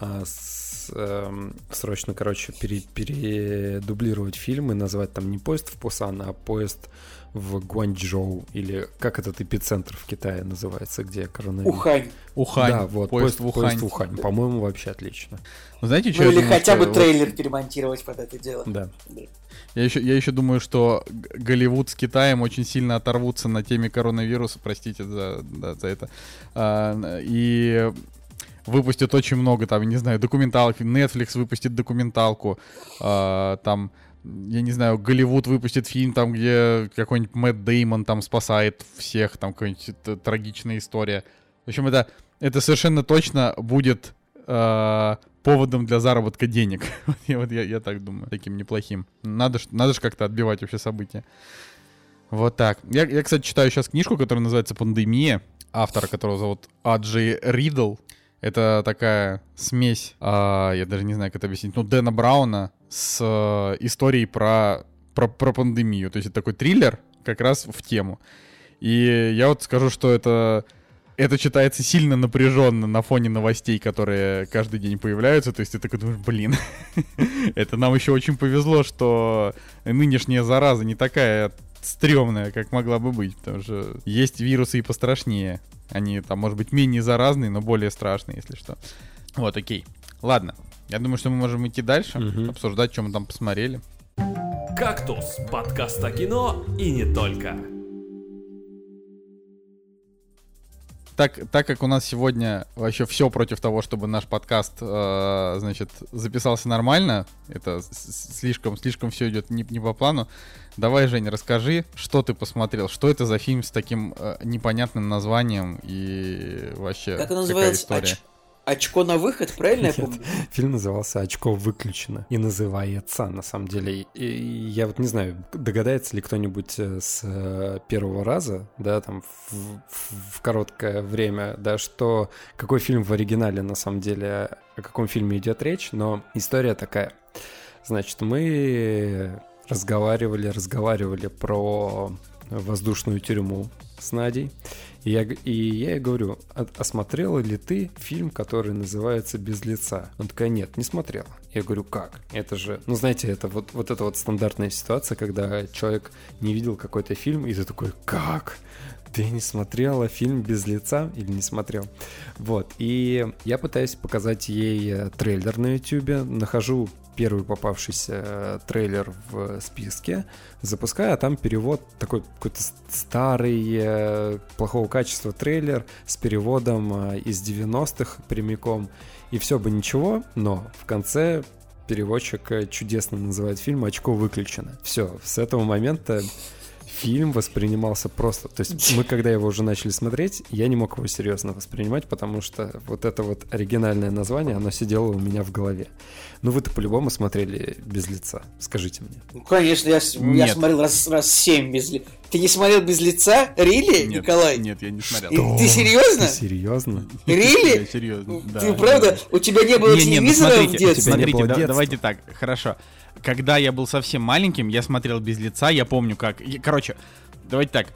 а, с- эм, срочно, короче, пере- передублировать фильм и назвать там не поезд в Пусан, а поезд в Гуанчжоу. Или как этот эпицентр в Китае называется, где коронавирус. Ухань. Ухань. Да, вот, поезд, в Ухань. поезд в Ухань. По-моему, вообще отлично. Вы знаете, что Ну я или думаю, хотя что бы вот трейлер перемонтировать под это дело. Да. Я еще, я еще думаю, что Голливуд с Китаем очень сильно оторвутся на теме коронавируса, простите за, да, за это. А, и выпустят очень много, там, не знаю, документалок. Netflix выпустит документалку. а, там, я не знаю, Голливуд выпустит фильм, там, где какой-нибудь Мэтт Деймон там спасает всех, там какая-нибудь э, трагичная история. В общем, это, это совершенно точно будет а, поводом для заработка денег. Вот я, вот я, я так думаю, таким неплохим. Надо, надо же как-то отбивать вообще события. Вот так. Я, я, кстати, читаю сейчас книжку, которая называется «Пандемия», автора которого зовут Аджей Ридл. Это такая смесь, а, я даже не знаю, как это объяснить, ну, Дэна Брауна с э, историей про, про, про пандемию. То есть это такой триллер как раз в тему. И я вот скажу, что это это читается сильно напряженно на фоне новостей, которые каждый день появляются. То есть ты такой думаешь, блин, это нам еще очень повезло, что нынешняя зараза не такая стрёмная, как могла бы быть, потому что есть вирусы и пострашнее. Они там, может быть, менее заразные, но более страшные, если что. Вот, окей. Ладно. Я думаю, что мы можем идти дальше, Мгм. обсуждать, что мы там посмотрели. «Кактус» — подкаст о кино и не только. Так, так как у нас сегодня вообще все против того, чтобы наш подкаст, э, значит, записался нормально, это слишком, слишком все идет не, не по плану. Давай, Женя, расскажи, что ты посмотрел, что это за фильм с таким э, непонятным названием и вообще Как какая он называется? история? Оч- Очко на выход, правильно я Нет, помню? Фильм назывался «Очко выключено» и называется, на самом деле. И я вот не знаю, догадается ли кто-нибудь э, с э, первого раза, да, там в- в короткое время, да, что какой фильм в оригинале, на самом деле, о каком фильме идет речь, но история такая. Значит, мы разговаривали, разговаривали про воздушную тюрьму с Надей. И я, и я ей говорю, «А- а смотрела ли ты фильм, который называется «Без лица»? Он такая, нет, не смотрела. Я говорю, как? Это же, ну знаете, это вот, вот эта вот стандартная ситуация, когда человек не видел какой-то фильм, и ты такой, как? Ты не смотрела фильм «Без лица» или не смотрел? Вот, и я пытаюсь показать ей э, трейлер на YouTube, нахожу первый попавшийся э, трейлер в списке, запускаю, а там перевод такой какой-то старый, э, плохого качества трейлер с переводом из 90-х прямиком. И все бы ничего, но в конце переводчик чудесно называет фильм «Очко выключено». Все, с этого момента фильм воспринимался просто. То есть мы, когда его уже начали смотреть, я не мог его серьезно воспринимать, потому что вот это вот оригинальное название, оно сидело у меня в голове. Ну вы-то по-любому смотрели без лица, скажите мне. Ну, конечно, я, я смотрел раз, раз семь без лица. Ты не смотрел без лица? Рили, Нет, Николай? Нет, я не смотрел. И- Ты серьезно? Ты серьезно? Really? Я серьезно, да. Ты правда? У тебя не было Не, не, ну телевизора в смотрите, детстве? смотрите, было да- детства. давайте так, хорошо. Когда я был совсем маленьким, я смотрел без лица, я помню как... Короче, давайте так.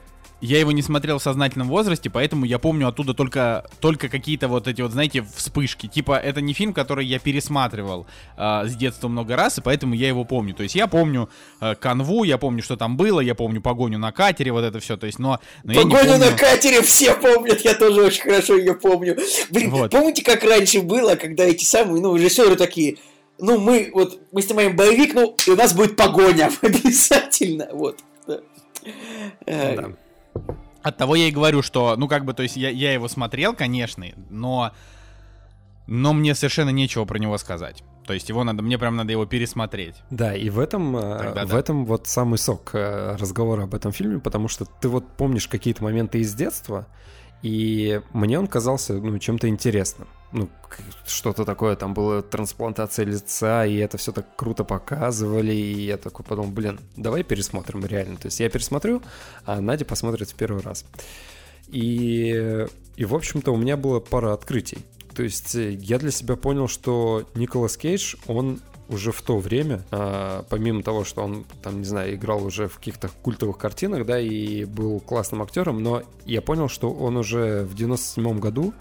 Я его не смотрел в сознательном возрасте, поэтому я помню оттуда только, только какие-то вот эти вот, знаете, вспышки. Типа, это не фильм, который я пересматривал а, с детства много раз, и поэтому я его помню. То есть я помню а, канву, я помню, что там было, я помню погоню на катере, вот это все. То есть, но, но Погоню на помню- катере все помнят, я тоже очень хорошо ее помню. Блин, Вот. помните, как раньше было, когда эти самые, ну, режиссеры такие, ну, мы, вот, мы снимаем боевик, ну, и у нас будет погоня обязательно, вот. да. Да. От того я и говорю, что, ну, как бы, то есть я, я его смотрел, конечно, но, но мне совершенно нечего про него сказать. То есть его надо, мне прям надо его пересмотреть. Да, и в этом, э, Тогда в да. этом вот самый сок э, разговора об этом фильме, потому что ты вот помнишь какие-то моменты из детства, и мне он казался, ну, чем-то интересным. Ну, что-то такое, там была трансплантация лица, и это все так круто показывали, и я такой подумал, блин, давай пересмотрим реально. То есть я пересмотрю, а Надя посмотрит в первый раз. И, и в общем-то, у меня было пара открытий. То есть э, я для себя понял, что Николас Кейдж, он уже в то время, а, помимо того, что он, там, не знаю, играл уже в каких-то культовых картинах, да, и был классным актером, но я понял, что он уже в 97 году,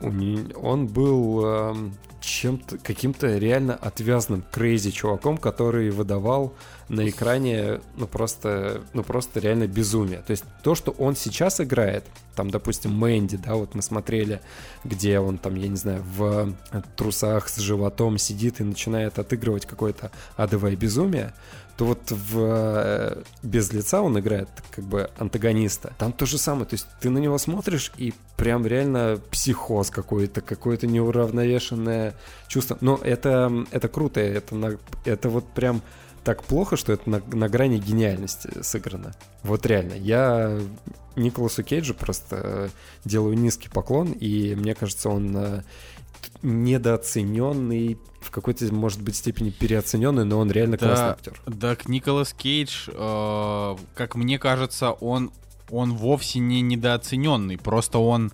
он был эм, чем-то, каким-то реально отвязным, крейзи чуваком, который выдавал на экране, ну просто, ну просто реально безумие. То есть то, что он сейчас играет, там, допустим, Мэнди, да, вот мы смотрели, где он там, я не знаю, в трусах с животом сидит и начинает отыгрывать какое-то адовое безумие, то вот в э, без лица он играет как бы антагониста. Там то же самое, то есть ты на него смотришь и прям реально психоз какой-то, какое-то неуравновешенное чувство. Но это, это круто, это, на- это вот прям так плохо, что это на, на грани гениальности сыграно. Вот реально. Я Николасу Кейджу просто э, делаю низкий поклон, и мне кажется, он э, недооцененный, в какой-то, может быть, степени переоцененный, но он реально Да. классный актер. Так Николас Кейдж, э, как мне кажется, он, он вовсе не недооцененный, просто он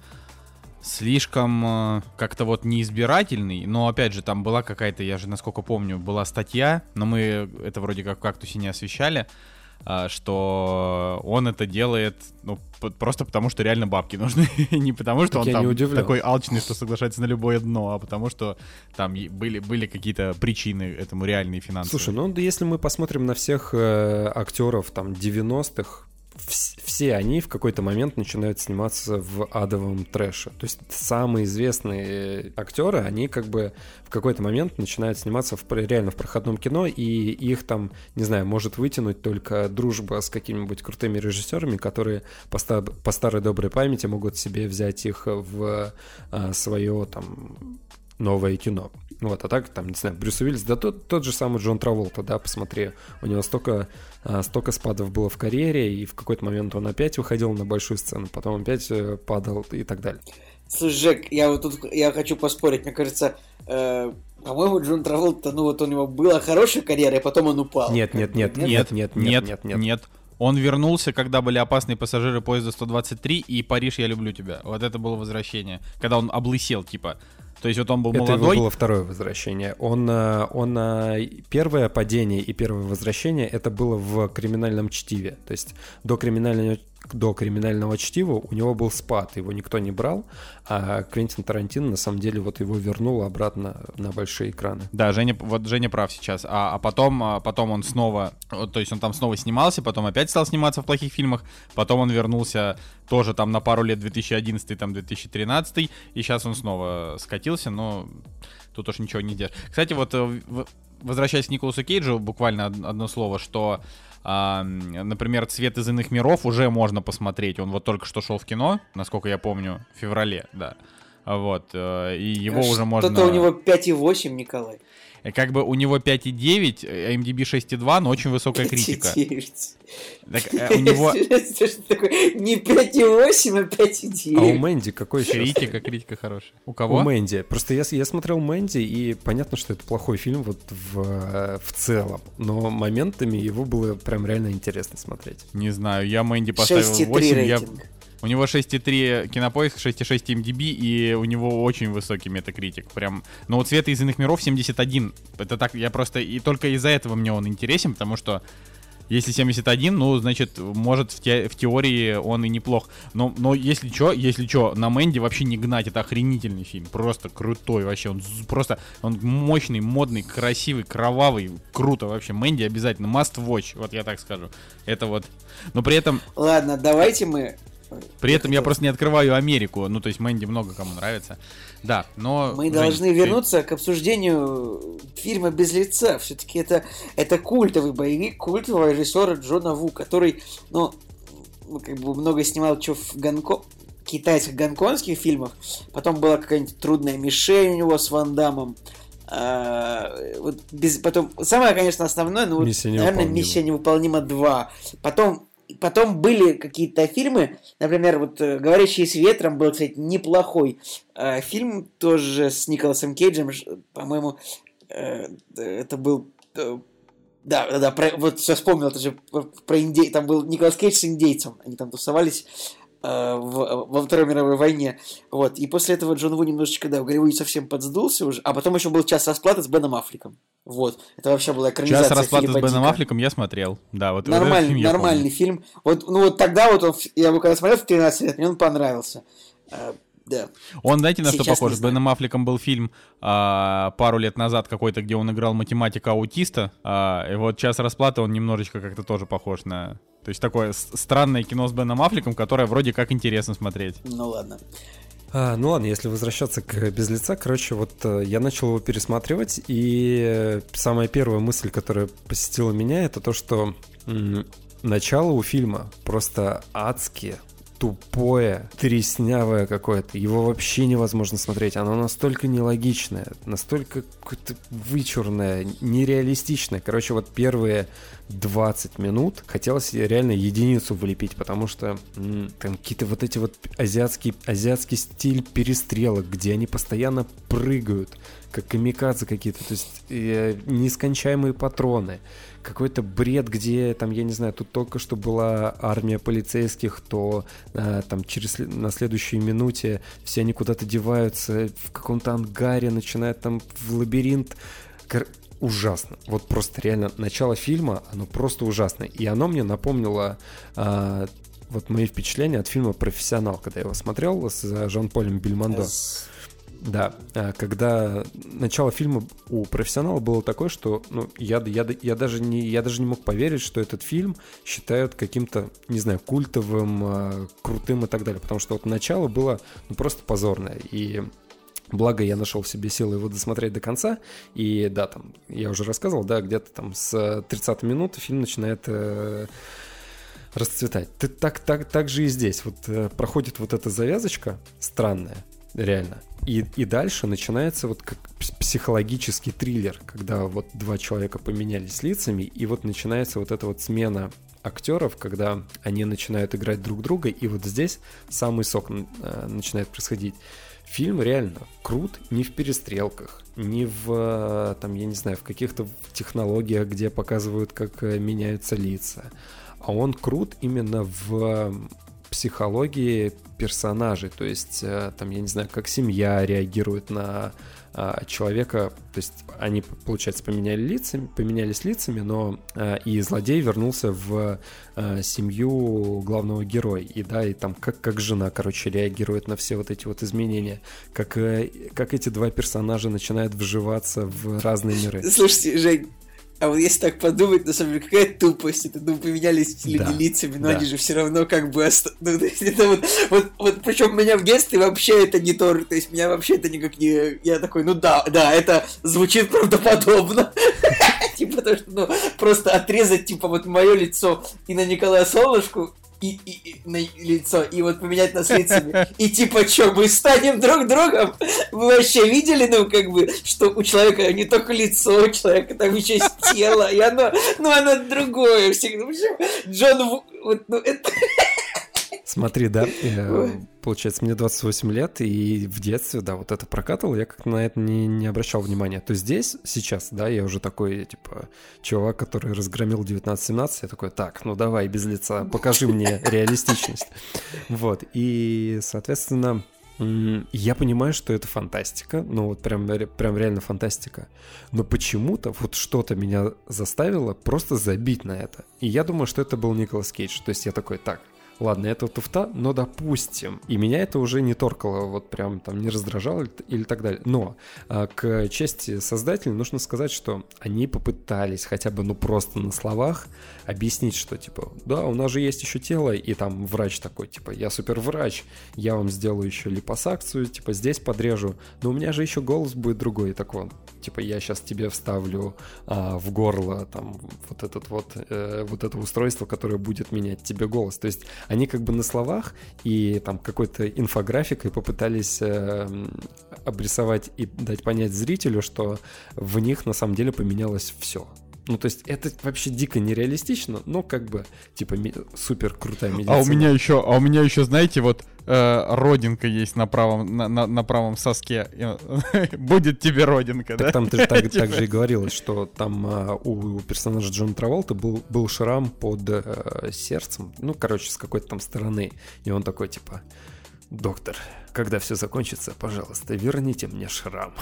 слишком э, как-то вот неизбирательный, но опять же там была какая-то, я же насколько помню, была статья, но мы это вроде как в кактусе не освещали, что он это делает ну, просто потому, что реально бабки нужны. не потому, что так он там такой алчный, что соглашается на любое дно, а потому, что там были, были какие-то причины этому реальные финансовые. Слушай, ну если мы посмотрим на всех э, актеров там 90-х, все они в какой-то момент начинают сниматься в адовом трэше. То есть самые известные актеры, они как бы в какой-то момент начинают сниматься в, реально в проходном кино, и их там, не знаю, может вытянуть только дружба с какими-нибудь крутыми режиссерами, которые по, ста- по старой доброй памяти могут себе взять их в а, свое там новое кино. Вот, а так, там, не знаю, Брюс Уиллис, да тот, тот же самый Джон Траволта, да, посмотри, у него столько, а, столько спадов было в карьере, и в какой-то момент он опять выходил на большую сцену, потом опять э, падал и так далее. Слушай, Жек, я вот тут, я хочу поспорить, мне кажется, э, по-моему, Джон Траволта, ну вот у него была хорошая карьера, и потом он упал. Нет, нет, нет, нет, нет, нет, нет, нет, нет. Он вернулся, когда были опасные пассажиры поезда 123 и Париж, я люблю тебя. Вот это было возвращение. Когда он облысел, типа. То есть вот он был Это молодой. Это было второе возвращение. Он, э, он э, первое падение и первое возвращение это было в криминальном чтиве. То есть до криминального до криминального чтива у него был спад, его никто не брал, а Квентин Тарантино на самом деле вот его вернул обратно на большие экраны. Да, Женя, вот Женя прав сейчас. А, а потом, а потом он снова, то есть он там снова снимался, потом опять стал сниматься в плохих фильмах, потом он вернулся тоже там на пару лет 2011, там 2013, и сейчас он снова скатился, но тут уж ничего не держит. Кстати, вот э, возвращаясь к Николасу Кейджу, буквально одно слово, что а, например, «Цвет из иных миров» уже можно посмотреть. Он вот только что шел в кино, насколько я помню, в феврале, да. Вот, э, и его а уже можно... Что-то у него 5,8, Николай. Как бы у него 5,9, IMDb 6,2, но очень высокая критика. 5,9. Так, э, у него... Не 5,8, а 5,9. А у Мэнди какой Критика, критика хорошая. У кого? У Мэнди. Просто я, я смотрел Мэнди, и понятно, что это плохой фильм вот в, в целом. Но моментами его было прям реально интересно смотреть. Не знаю, я Мэнди поставил 8. Я... У него 6,3 кинопоиск, 6,6 MDB, и у него очень высокий метакритик. Прям. Но у цвета из иных миров 71. Это так, я просто. И только из-за этого мне он интересен, потому что. Если 71, ну, значит, может, в, те, в теории он и неплох. Но, но если что, если что, на Мэнди вообще не гнать. Это охренительный фильм. Просто крутой вообще. Он просто, он мощный, модный, красивый, кровавый. Круто вообще. Мэнди обязательно. Must watch, вот я так скажу. Это вот. Но при этом... Ладно, давайте мы при этом я просто не открываю Америку. Ну, то есть Мэнди много кому нравится. Да, но... Мы Жень, должны ты... вернуться к обсуждению фильма «Без лица». Все-таки это, это культовый боевик культового режиссера Джона Ву, который, ну, ну как бы много снимал что в Гонко китайских гонконгских фильмах. Потом была какая-нибудь трудная мишень у него с Ван Дамом. А, вот без, потом самое, конечно, основное, ну, миссия наверное, миссия невыполнима 2. Потом Потом были какие-то фильмы, например, вот э, «Говорящие с ветром» был, кстати, неплохой э, фильм, тоже с Николасом Кейджем, по-моему, э, это был... Да, да, да, про, вот все вспомнил, это же про индей, там был Николас Кейдж с индейцем, они там тусовались в, во Второй мировой войне, вот, и после этого Джон Ву немножечко, да, в Голливуде совсем подсдулся уже, а потом еще был «Час расплаты» с Беном Аффлеком. Вот. Это вообще была экранизация Час расплаты с Беном. Аффлеком я смотрел. Да, вот нормальный, фильм нормальный фильм. Вот, ну вот тогда вот он, я его когда смотрел в 13 лет, мне он понравился. Да. Он, знаете, на Сейчас что похож? С. Беном Аффлеком был фильм а, пару лет назад какой-то, где он играл математика-аутиста. А, и вот «Час расплаты» он немножечко как-то тоже похож на... То есть такое странное кино с Беном Аффлеком, которое вроде как интересно смотреть. Ну ладно. А, ну ладно, если возвращаться к без лица, короче, вот э, я начал его пересматривать, и э, самая первая мысль, которая посетила меня, это то, что м, начало у фильма просто адские, тупое, треснявое какое-то. Его вообще невозможно смотреть. Оно настолько нелогичное, настолько вычурное, нереалистичное. Короче, вот первые 20 минут хотелось реально единицу влепить, потому что м, там какие-то вот эти вот азиатский, азиатский стиль перестрелок, где они постоянно прыгают, как камикадзе какие-то, то есть э, нескончаемые патроны какой-то бред, где там, я не знаю, тут только что была армия полицейских, то э, там через на следующей минуте все они куда-то деваются в каком-то ангаре, начинают там в лабиринт. Кор- ужасно. Вот просто реально начало фильма, оно просто ужасно. И оно мне напомнило а, вот мои впечатления от фильма «Профессионал», когда я его смотрел с Жан-Полем Бельмондо. Да, а, когда начало фильма у профессионала было такое, что ну, я, я, я, даже не, я даже не мог поверить, что этот фильм считают каким-то, не знаю, культовым, а, крутым и так далее. Потому что вот начало было ну, просто позорное. И Благо, я нашел в себе силы его досмотреть до конца. И да, там, я уже рассказывал, да, где-то там с 30 минуты фильм начинает э, расцветать. Ты так, так, так же и здесь. Вот э, проходит вот эта завязочка странная, реально. И, и дальше начинается вот как психологический триллер, когда вот два человека поменялись лицами, и вот начинается вот эта вот смена актеров, когда они начинают играть друг друга, и вот здесь самый сок э, начинает происходить. Фильм реально крут не в перестрелках, не в, э, там, я не знаю, в каких-то технологиях, где показывают, как э, меняются лица, а он крут именно в психологии персонажей, то есть э, там, я не знаю, как семья реагирует на а, человека, то есть они, получается, поменяли лицами, поменялись лицами, но а, и злодей вернулся в семью главного героя, и да, и там как, как жена, короче, реагирует на все вот эти вот изменения, как, э, как эти два персонажа начинают вживаться в разные миры. Слушайте, Жень, а вот если так подумать, на самом деле, какая тупость. Это, ну, поменялись люди да, лицами, но да. они же все равно как бы... Оста... Ну, то есть это вот, вот, вот, причем меня в детстве вообще это не то, то есть меня вообще это никак не... Я такой, ну да, да, это звучит правдоподобно. Типа, то, что, ну, просто отрезать, типа, вот мое лицо и на Николая Солнышку, и, и, и на лицо, и вот поменять нас лицами. И типа, что, мы станем друг другом? Вы вообще видели, ну, как бы, что у человека не только лицо, у человека там еще есть тело, и оно, ну, оно другое всегда. Джон, вот, ну, это... Смотри, да, э, получается, мне 28 лет, и в детстве, да, вот это прокатывал, я как-то на это не, не обращал внимания. То здесь, сейчас, да, я уже такой, типа, чувак, который разгромил 19-17, я такой, так, ну давай, без лица, покажи мне реалистичность. Вот, и, соответственно, я понимаю, что это фантастика, ну вот прям, прям реально фантастика. Но почему-то вот что-то меня заставило просто забить на это. И я думаю, что это был Николас Кейдж. То есть я такой, так, ладно, это туфта, но допустим. И меня это уже не торкало, вот прям там не раздражало или, так далее. Но а, к чести создателей нужно сказать, что они попытались хотя бы, ну просто на словах объяснить, что типа, да, у нас же есть еще тело, и там врач такой, типа, я супер врач, я вам сделаю еще липосакцию, типа, здесь подрежу, но у меня же еще голос будет другой, и такой, типа, я сейчас тебе вставлю а, в горло там вот этот вот, э, вот это устройство, которое будет менять тебе голос. То есть они как бы на словах и там какой-то инфографикой попытались э, обрисовать и дать понять зрителю, что в них на самом деле поменялось все. Ну, то есть это вообще дико нереалистично, но как бы, типа, супер крутая медицина. А у меня еще, а у меня еще, знаете, вот э, родинка есть на правом, на, на, на правом соске. Будет тебе родинка, так да? там ты так, так типа. же и говорилось, что там а, у, у персонажа Джона Траволта был, был шрам под э, сердцем, ну, короче, с какой-то там стороны. И он такой, типа, доктор, когда все закончится, пожалуйста, верните мне шрам.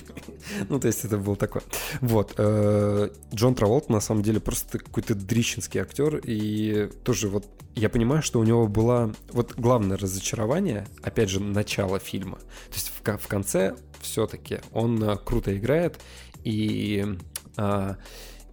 ну, то есть это был такой. Вот. Э, Джон Траволт, на самом деле, просто какой-то дрищенский актер. И тоже вот я понимаю, что у него было... Вот главное разочарование, опять же, начало фильма. То есть в, конце все-таки он э, круто играет. И а,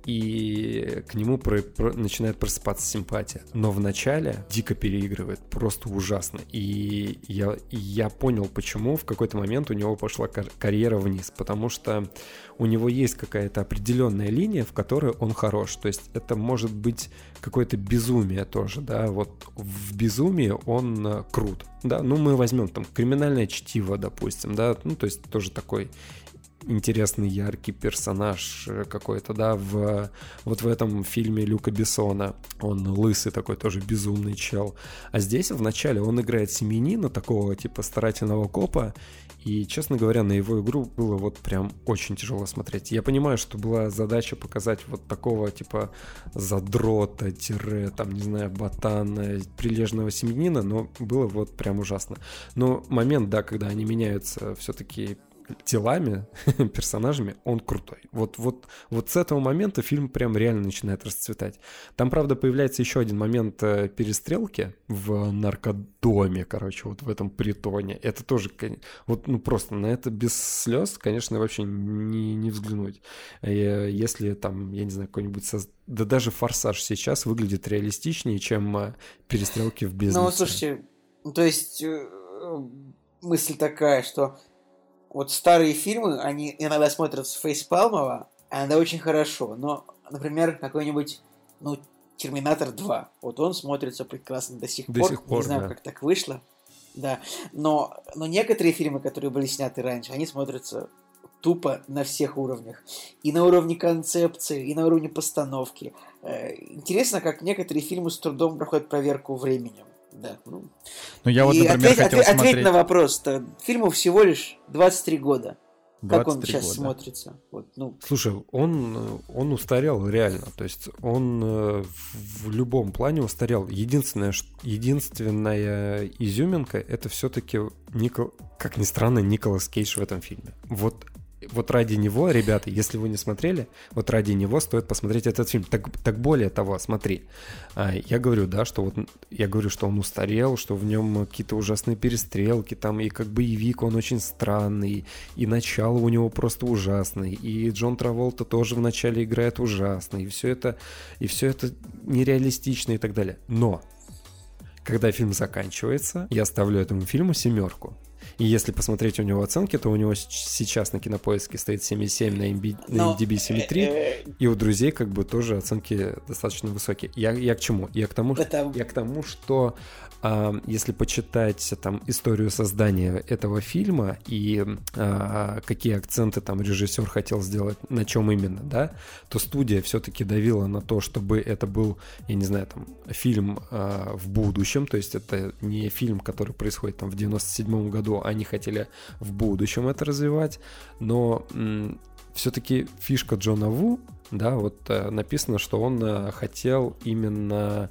и к нему про, про, начинает просыпаться симпатия. Но в начале дико переигрывает, просто ужасно. И я, я понял, почему в какой-то момент у него пошла кар- карьера вниз, потому что у него есть какая-то определенная линия, в которой он хорош. То есть это может быть какое-то безумие тоже, да, вот в безумии он э, крут, да, ну мы возьмем там криминальное чтиво, допустим, да, ну то есть тоже такой интересный, яркий персонаж э, какой-то, да, в, вот в этом фильме Люка Бессона. Он лысый такой, тоже безумный чел. А здесь вначале он играет семенина, такого типа старательного копа, и, честно говоря, на его игру было вот прям очень тяжело смотреть. Я понимаю, что была задача показать вот такого типа задрота, тире, там, не знаю, ботана, прилежного семьянина, но было вот прям ужасно. Но момент, да, когда они меняются все-таки делами, персонажами, он крутой. Вот, вот, вот с этого момента фильм прям реально начинает расцветать. Там, правда, появляется еще один момент э, перестрелки в наркодоме, короче, вот в этом притоне. Это тоже, вот, ну, просто на это без слез, конечно, вообще не, не взглянуть. Э, если там, я не знаю, какой-нибудь соз... да даже «Форсаж» сейчас выглядит реалистичнее, чем э, перестрелки в бизнесе. Ну, слушайте, то есть мысль такая, что вот старые фильмы, они иногда смотрятся фейспалмово, а иногда очень хорошо. Но, например, какой-нибудь, ну, Терминатор 2. Вот он смотрится прекрасно до сих до пор. Сих пор Не знаю, да. как так вышло. Да. Но, но некоторые фильмы, которые были сняты раньше, они смотрятся тупо на всех уровнях. И на уровне концепции, и на уровне постановки. Э, интересно, как некоторые фильмы с трудом проходят проверку временем. Да. Ну. Ну, я вот, И например, ответь, хотел ответь- ответь смотреть... на вопрос. -то. Фильму всего лишь 23 года. Как он 23 сейчас года. смотрится? Вот, ну, Слушай, он, э, он устарел реально. То есть он э, в любом плане устарел. Единственное, ш- единственная изюминка это все-таки Никол... как ни странно, Николас Кейдж в этом фильме. Вот вот ради него, ребята, если вы не смотрели, вот ради него стоит посмотреть этот фильм. Так, так более того, смотри, а, я говорю, да, что вот я говорю, что он устарел, что в нем какие-то ужасные перестрелки, там и как боевик он очень странный, и начало у него просто ужасное, и Джон Траволта тоже в начале играет ужасно, и все это, и все это нереалистично и так далее. Но когда фильм заканчивается, я ставлю этому фильму семерку. И если посмотреть у него оценки, то у него сейчас на кинопоиске стоит 7,7 на MB на MDB 7,3, э, и у друзей как бы тоже оценки достаточно высокие. Я, я к чему? Я к тому, это- я к тому, что а, если почитать там историю создания этого фильма и а, какие акценты там режиссер хотел сделать, на чем именно, да, то студия все-таки давила на то, чтобы это был, я не знаю, там фильм а, в будущем, то есть это не фильм, который происходит там в 97 году, они хотели в будущем это развивать, но все-таки фишка Джона Ву, да, вот э, написано, что он э, хотел именно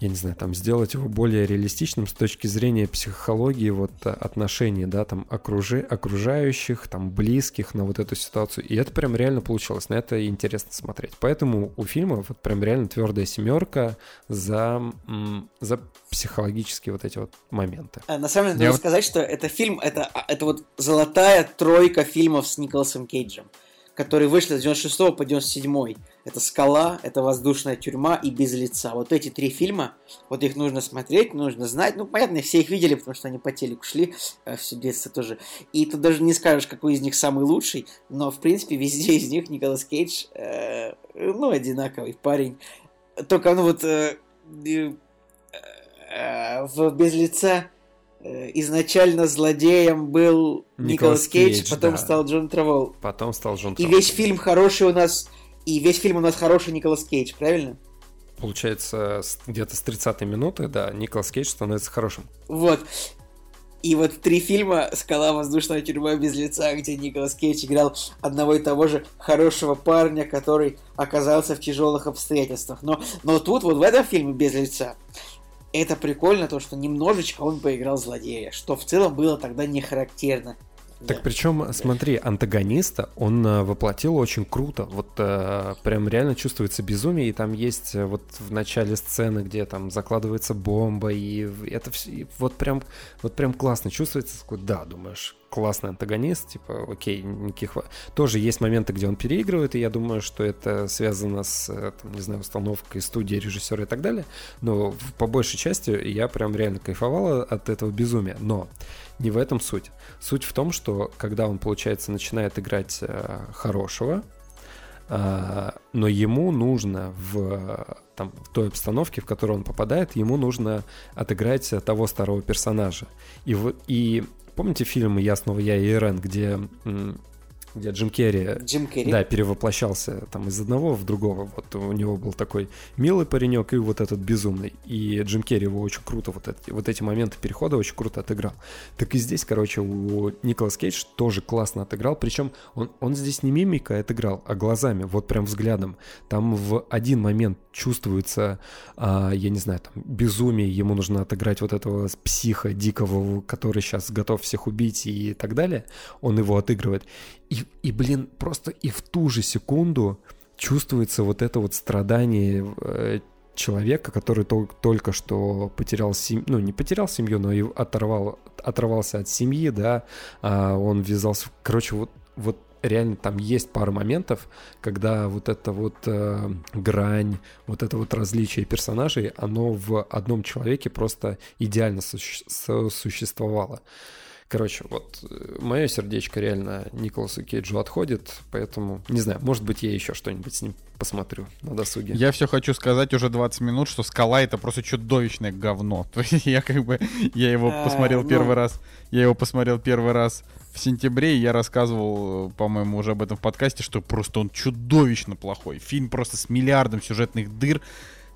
я не знаю, там сделать его более реалистичным с точки зрения психологии вот э, отношений, да, там окружи, окружающих, там близких на вот эту ситуацию. И это прям реально получилось, на это интересно смотреть. Поэтому у фильма вот прям реально твердая семерка за, за психологические вот эти вот моменты. А, На самом деле, Я надо вот- сказать, что это фильм, это, а, это вот золотая тройка фильмов с Николасом Кейджем, которые вышли с 96 по 97. Это «Скала», это «Воздушная тюрьма» и «Без лица». Вот эти три фильма, вот их нужно смотреть, нужно знать. Ну, понятно, все их видели, потому что они по телеку шли э, все детство тоже. И тут даже не скажешь, какой из них самый лучший, но, в принципе, везде из них Николас Кейдж, э, ну, одинаковый парень. Только, ну, вот... э, э, э, в «Без лица» изначально злодеем был Николас Кейдж, Кейдж, потом да. стал Джон Травол. Потом стал Джон И Траволта. весь фильм хороший у нас, и весь фильм у нас хороший Николас Кейдж, правильно? Получается, где-то с 30 минуты, да, Николас Кейдж становится хорошим. Вот. И вот три фильма «Скала. Воздушная тюрьма без лица», где Николас Кейдж играл одного и того же хорошего парня, который оказался в тяжелых обстоятельствах. Но, но тут, вот в этом фильме «Без лица», это прикольно, то, что немножечко он поиграл злодея, что в целом было тогда не характерно. Так Да. причем, смотри, антагониста он э, воплотил очень круто. Вот э, прям реально чувствуется безумие. И там есть э, вот в начале сцены, где там закладывается бомба, и это вс- и вот прям вот прям классно чувствуется. Да, думаешь, классный антагонист, типа, окей, никаких... Тоже есть моменты, где он переигрывает, и я думаю, что это связано с, э, там, не знаю, установкой студии, режиссера и так далее. Но по большей части я прям реально кайфовал от этого безумия. Но не в этом суть. Суть в том, что когда он, получается, начинает играть э, хорошего, э, но ему нужно в, э, там, в той обстановке, в которую он попадает, ему нужно отыграть э, того старого персонажа. И, в, и помните фильм «Я снова я и Ирен», где где Джим Керри, Джим Керри. да, перевоплощался там из одного в другого. Вот у него был такой милый паренек и вот этот безумный. И Джим Керри его очень круто, вот эти, вот эти моменты перехода очень круто отыграл. Так и здесь, короче, у Николас Кейдж тоже классно отыграл. Причем он, он здесь не мимикой отыграл, а глазами, вот прям взглядом. Там в один момент чувствуется, а, я не знаю, там, безумие, ему нужно отыграть вот этого психа дикого, который сейчас готов всех убить и так далее. Он его отыгрывает. И, и, блин, просто и в ту же секунду чувствуется вот это вот страдание э, человека, который тол- только что потерял семью, ну, не потерял семью, но и оторвал, оторвался от семьи, да, а он ввязался, короче, вот, вот реально там есть пара моментов, когда вот эта вот э, грань, вот это вот различие персонажей, оно в одном человеке просто идеально суще- существовало. Короче, вот э, мое сердечко реально Николасу Кейджу отходит, поэтому, не знаю, может быть, я еще что-нибудь с ним посмотрю на досуге. Я все хочу сказать уже 20 минут, что скала это просто чудовищное говно. То есть я как бы, я его А, посмотрел ну. первый раз, я его посмотрел первый раз в сентябре, и я рассказывал, э, по-моему, уже об этом в подкасте, что просто он чудовищно плохой. Фильм просто с миллиардом сюжетных дыр,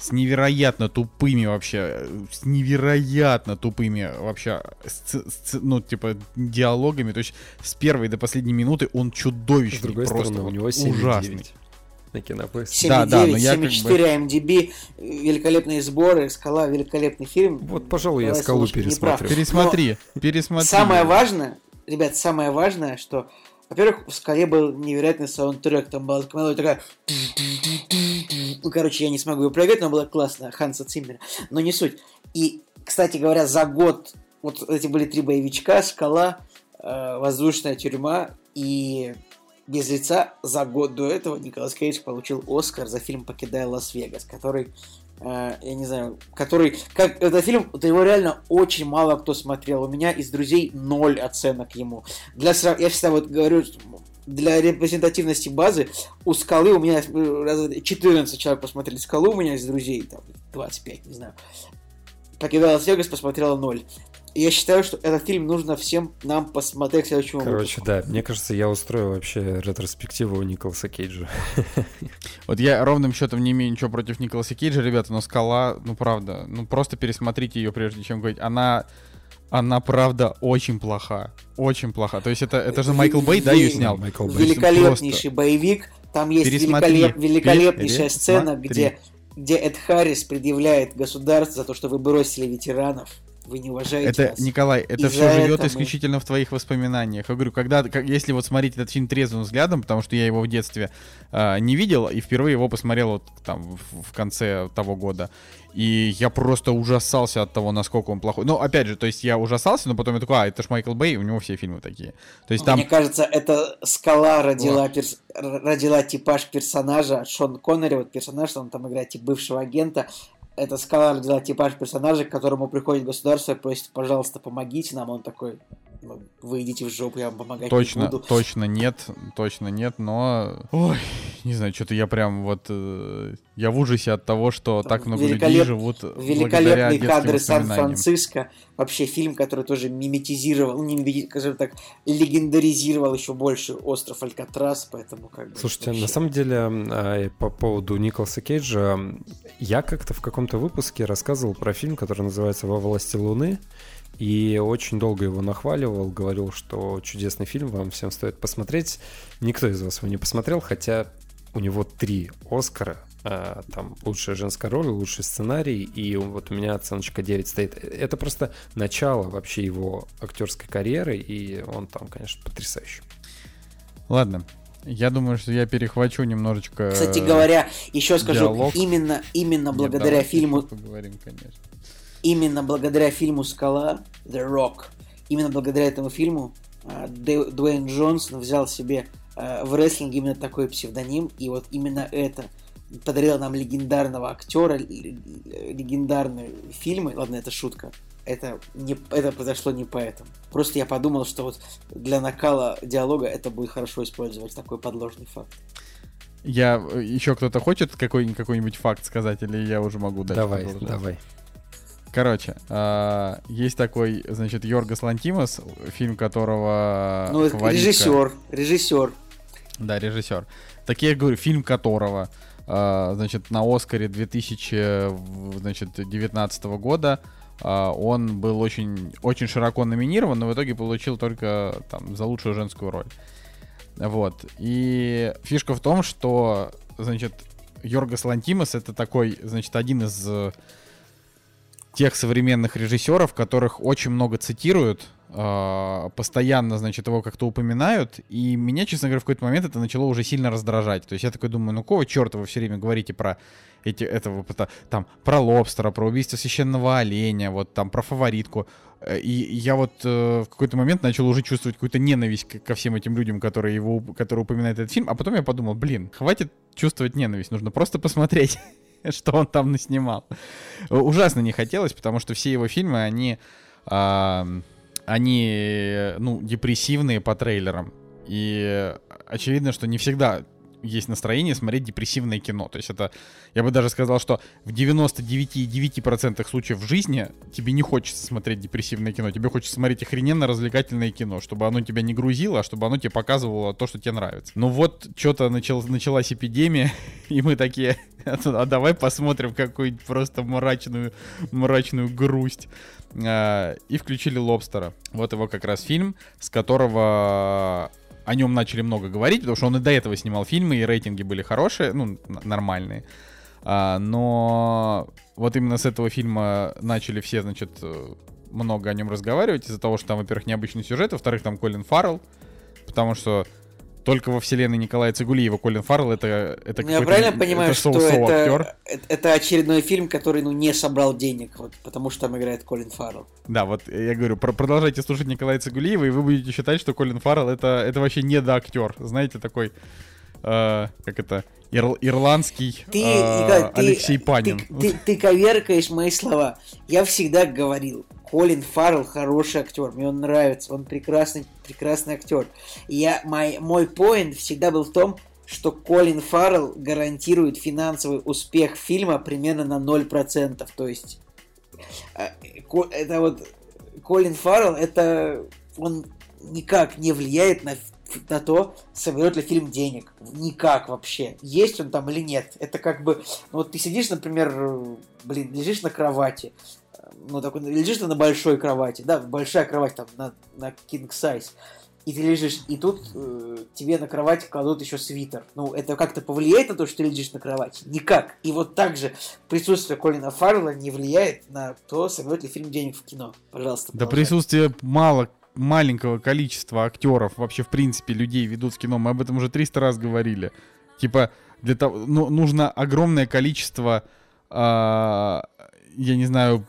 с невероятно тупыми вообще, с невероятно тупыми вообще, сц- сц- ну, типа, диалогами. То есть с первой до последней минуты он С чудовищный, другой просто стороны, у вот него ужасный. 7,9 на кинопоиске. 7,9, Да, да, но я как бы- 7,4 MDB, великолепные сборы, «Скала», великолепный фильм. Вот, пожалуй, я «Скалу» пересмотрю. Пересмотри, пересмотри. Самое важное, ребят, самое важное, что, во-первых, в «Скале» был невероятный саундтрек, там была мелодия такая... Ну, короче, я не смогу ее проиграть, но была классная, Ханса Циммера, но не суть. И, кстати говоря, за год, вот эти были три боевичка, «Скала», э, «Воздушная тюрьма» и «Без лица». За год до этого Николас Кейдж получил Оскар за фильм «Покидая Лас-Вегас», который я не знаю, который, как этот фильм, вот его реально очень мало кто смотрел. У меня из друзей ноль оценок ему. Для я всегда вот говорю, для репрезентативности базы у скалы у меня э, раз- 14 человек посмотрели скалу, у меня из друзей там 25, не знаю. Покидал Лас-Вегас, посмотрела ноль. Я считаю, что этот фильм нужно всем нам посмотреть к следующему Короче, выпуску. да, мне кажется, я устрою вообще ретроспективу Николаса Кейджа. Вот я ровным счетом не имею ничего против Николаса Кейджа, ребята, но скала, ну правда, ну просто пересмотрите ее, прежде чем говорить. Она, она правда очень плоха. Очень плоха. То есть это, это же Майкл Бэй, да, ее снял? Майкл Бэй. Великолепнейший боевик. Там есть Пересмотри. великолеп- великолепнейшая Пересмотри. сцена, где, где Эд Харрис предъявляет государству за то, что вы бросили ветеранов. Вы не уважаете Это, нас. Николай, это все живет мы- исключительно в твоих воспоминаниях. Я говорю, когда, как, если вот смотреть этот фильм трезвым взглядом, потому что я его в детстве а, не видел и впервые его посмотрел вот там в, в конце того года, и я просто ужасался от того, насколько он плохой. Ну, опять же, то есть я ужасался, но потом я такой, а, это ж Майкл Бэй, у него все фильмы такие. То есть там Мне кажется, это скала родила, перс- родила типаж персонажа. Шон Коннери, вот персонаж, он там играет типа бывшего агента. Это скала родила типаж персонажа, к которому приходит государство и просит, пожалуйста, помогите нам. Он такой, «Ну, вы идите в жопу, я вам помогать Точно, не буду. точно нет, точно нет, но... Ой, не знаю, что-то я прям вот... э, я в ужасе от того, что Там так много людей великолеп- живут благодаря Великолепные кадры. Сан-Франциско. Вообще фильм, который тоже миметизировал, ну, не скажем так, легендаризировал еще больше остров Алькатрас, поэтому как бы... Слушайте, вообще- на самом деле, а, по поводу Николаса Кейджа, я как-то в каком-то выпуске рассказывал про фильм, который называется «Во власти Луны», и очень долго его нахваливал, говорил, что чудесный фильм, вам всем стоит посмотреть. Никто из вас его не посмотрел, хотя у него три Оскара, а, там лучшая женская роль, лучший сценарий, и вот у меня оценочка 9 стоит. Это просто начало вообще его актерской карьеры, и он там, конечно, потрясающий. Ладно, я думаю, что я перехвачу немножечко... Кстати говоря, еще скажу, диалог. именно, именно Нет, благодаря давайте фильму, Поговорим, конечно. Именно благодаря фильму «Скала», The Rock, именно благодаря этому фильму а, Дуэйн Джонсон взял себе а, в рестлинге именно такой псевдоним, и вот именно это подарило нам легендарного актера, легендарные фильмы, ладно, это шутка, это, не, это произошло не поэтому. Просто я подумал, что вот для накала диалога это будет хорошо использовать такой подложный факт. Я... Еще кто-то хочет какой- какой-нибудь факт сказать, или я уже могу дальше давай, давай. Короче, а, есть такой, значит, Йоргас Лантимос, фильм которого Ну, это фаворитка- режиссер, режиссер. Да, режиссер. Так я говорю, фильм которого, э, значит, на Оскаре 2019 года э, он был очень, очень широко номинирован, но в итоге получил только там за лучшую женскую роль. Вот. И фишка в том, что, значит, Йоргас Лантимас это такой, значит, один из э, тех современных режиссеров, которых очень много цитируют, э, постоянно, значит, его как-то упоминают, и меня, честно говоря, в какой-то момент это начало уже сильно раздражать. То есть я такой думаю, ну какого черта вы все время говорите про эти, этого, там, про лобстера, про убийство священного оленя, вот там, про фаворитку. И я вот э, в какой-то момент начал уже чувствовать какую-то ненависть ко всем этим людям, которые его, которые упоминают этот фильм, а потом я подумал, блин, хватит чувствовать ненависть, нужно просто посмотреть, что он там наснимал. Ужасно не хотелось, потому что все его фильмы, они, э, они, ну, депрессивные по трейлерам. И очевидно, что не всегда есть настроение смотреть депрессивное кино. То есть это, я бы даже сказал, что в 99,9% случаев в жизни тебе не хочется смотреть депрессивное кино. Тебе хочется смотреть охрененно развлекательное кино, чтобы оно тебя не грузило, а чтобы оно тебе показывало то, что тебе нравится. Ну вот, что-то начал, началась эпидемия, и мы такие, а давай посмотрим какую-нибудь просто мрачную, мрачную грусть. А, и включили Лобстера. Вот его как раз фильм, с которого о нем начали много говорить, потому что он и до этого снимал фильмы, и рейтинги были хорошие, ну, нормальные. А, но вот именно с этого фильма начали все, значит, э, много о нем разговаривать из-за того, что там, во-первых, необычный сюжет, во-вторых, там Колин Фаррелл, потому что только во вселенной Николая Цигулиева Колин Фаррелл это, это ну, Я правильно понимаю, это что это, это очередной фильм, который ну, не собрал денег, вот, потому что там играет Колин Фаррелл. Да, вот я говорю, про продолжайте слушать Николая Цигулиева, и вы будете считать, что Колин Фаррелл это, это вообще не актер, знаете, такой, э, как это, ир, ирландский ты, э, Николай, Алексей ты, Панин. Ты, ты, ты коверкаешь мои слова. Я всегда говорил, Колин Фаррелл хороший актер, мне он нравится, он прекрасный, прекрасный актер. я, мой, мой поинт всегда был в том, что Колин Фаррелл гарантирует финансовый успех фильма примерно на 0%. То есть, э, это вот Колин Фаррелл, это он никак не влияет на, на то, соберет ли фильм денег. Никак вообще. Есть он там или нет. Это как бы... Ну, вот ты сидишь, например, блин, лежишь на кровати, ну, такой, лежишь ты на большой кровати, да, большая кровать там на, на king size, и ты лежишь, и тут э, тебе на кровать кладут еще свитер. Ну, это как-то повлияет на то, что ты лежишь на кровати? Никак. И вот так же присутствие Колина Фаррелла не влияет на то, соберет ли фильм денег в кино. Пожалуйста. Да присутствие мало маленького количества актеров, вообще, в принципе, людей ведут в кино. Мы об этом уже 300 раз говорили. Типа, для того, ну, нужно огромное количество, э, я не знаю,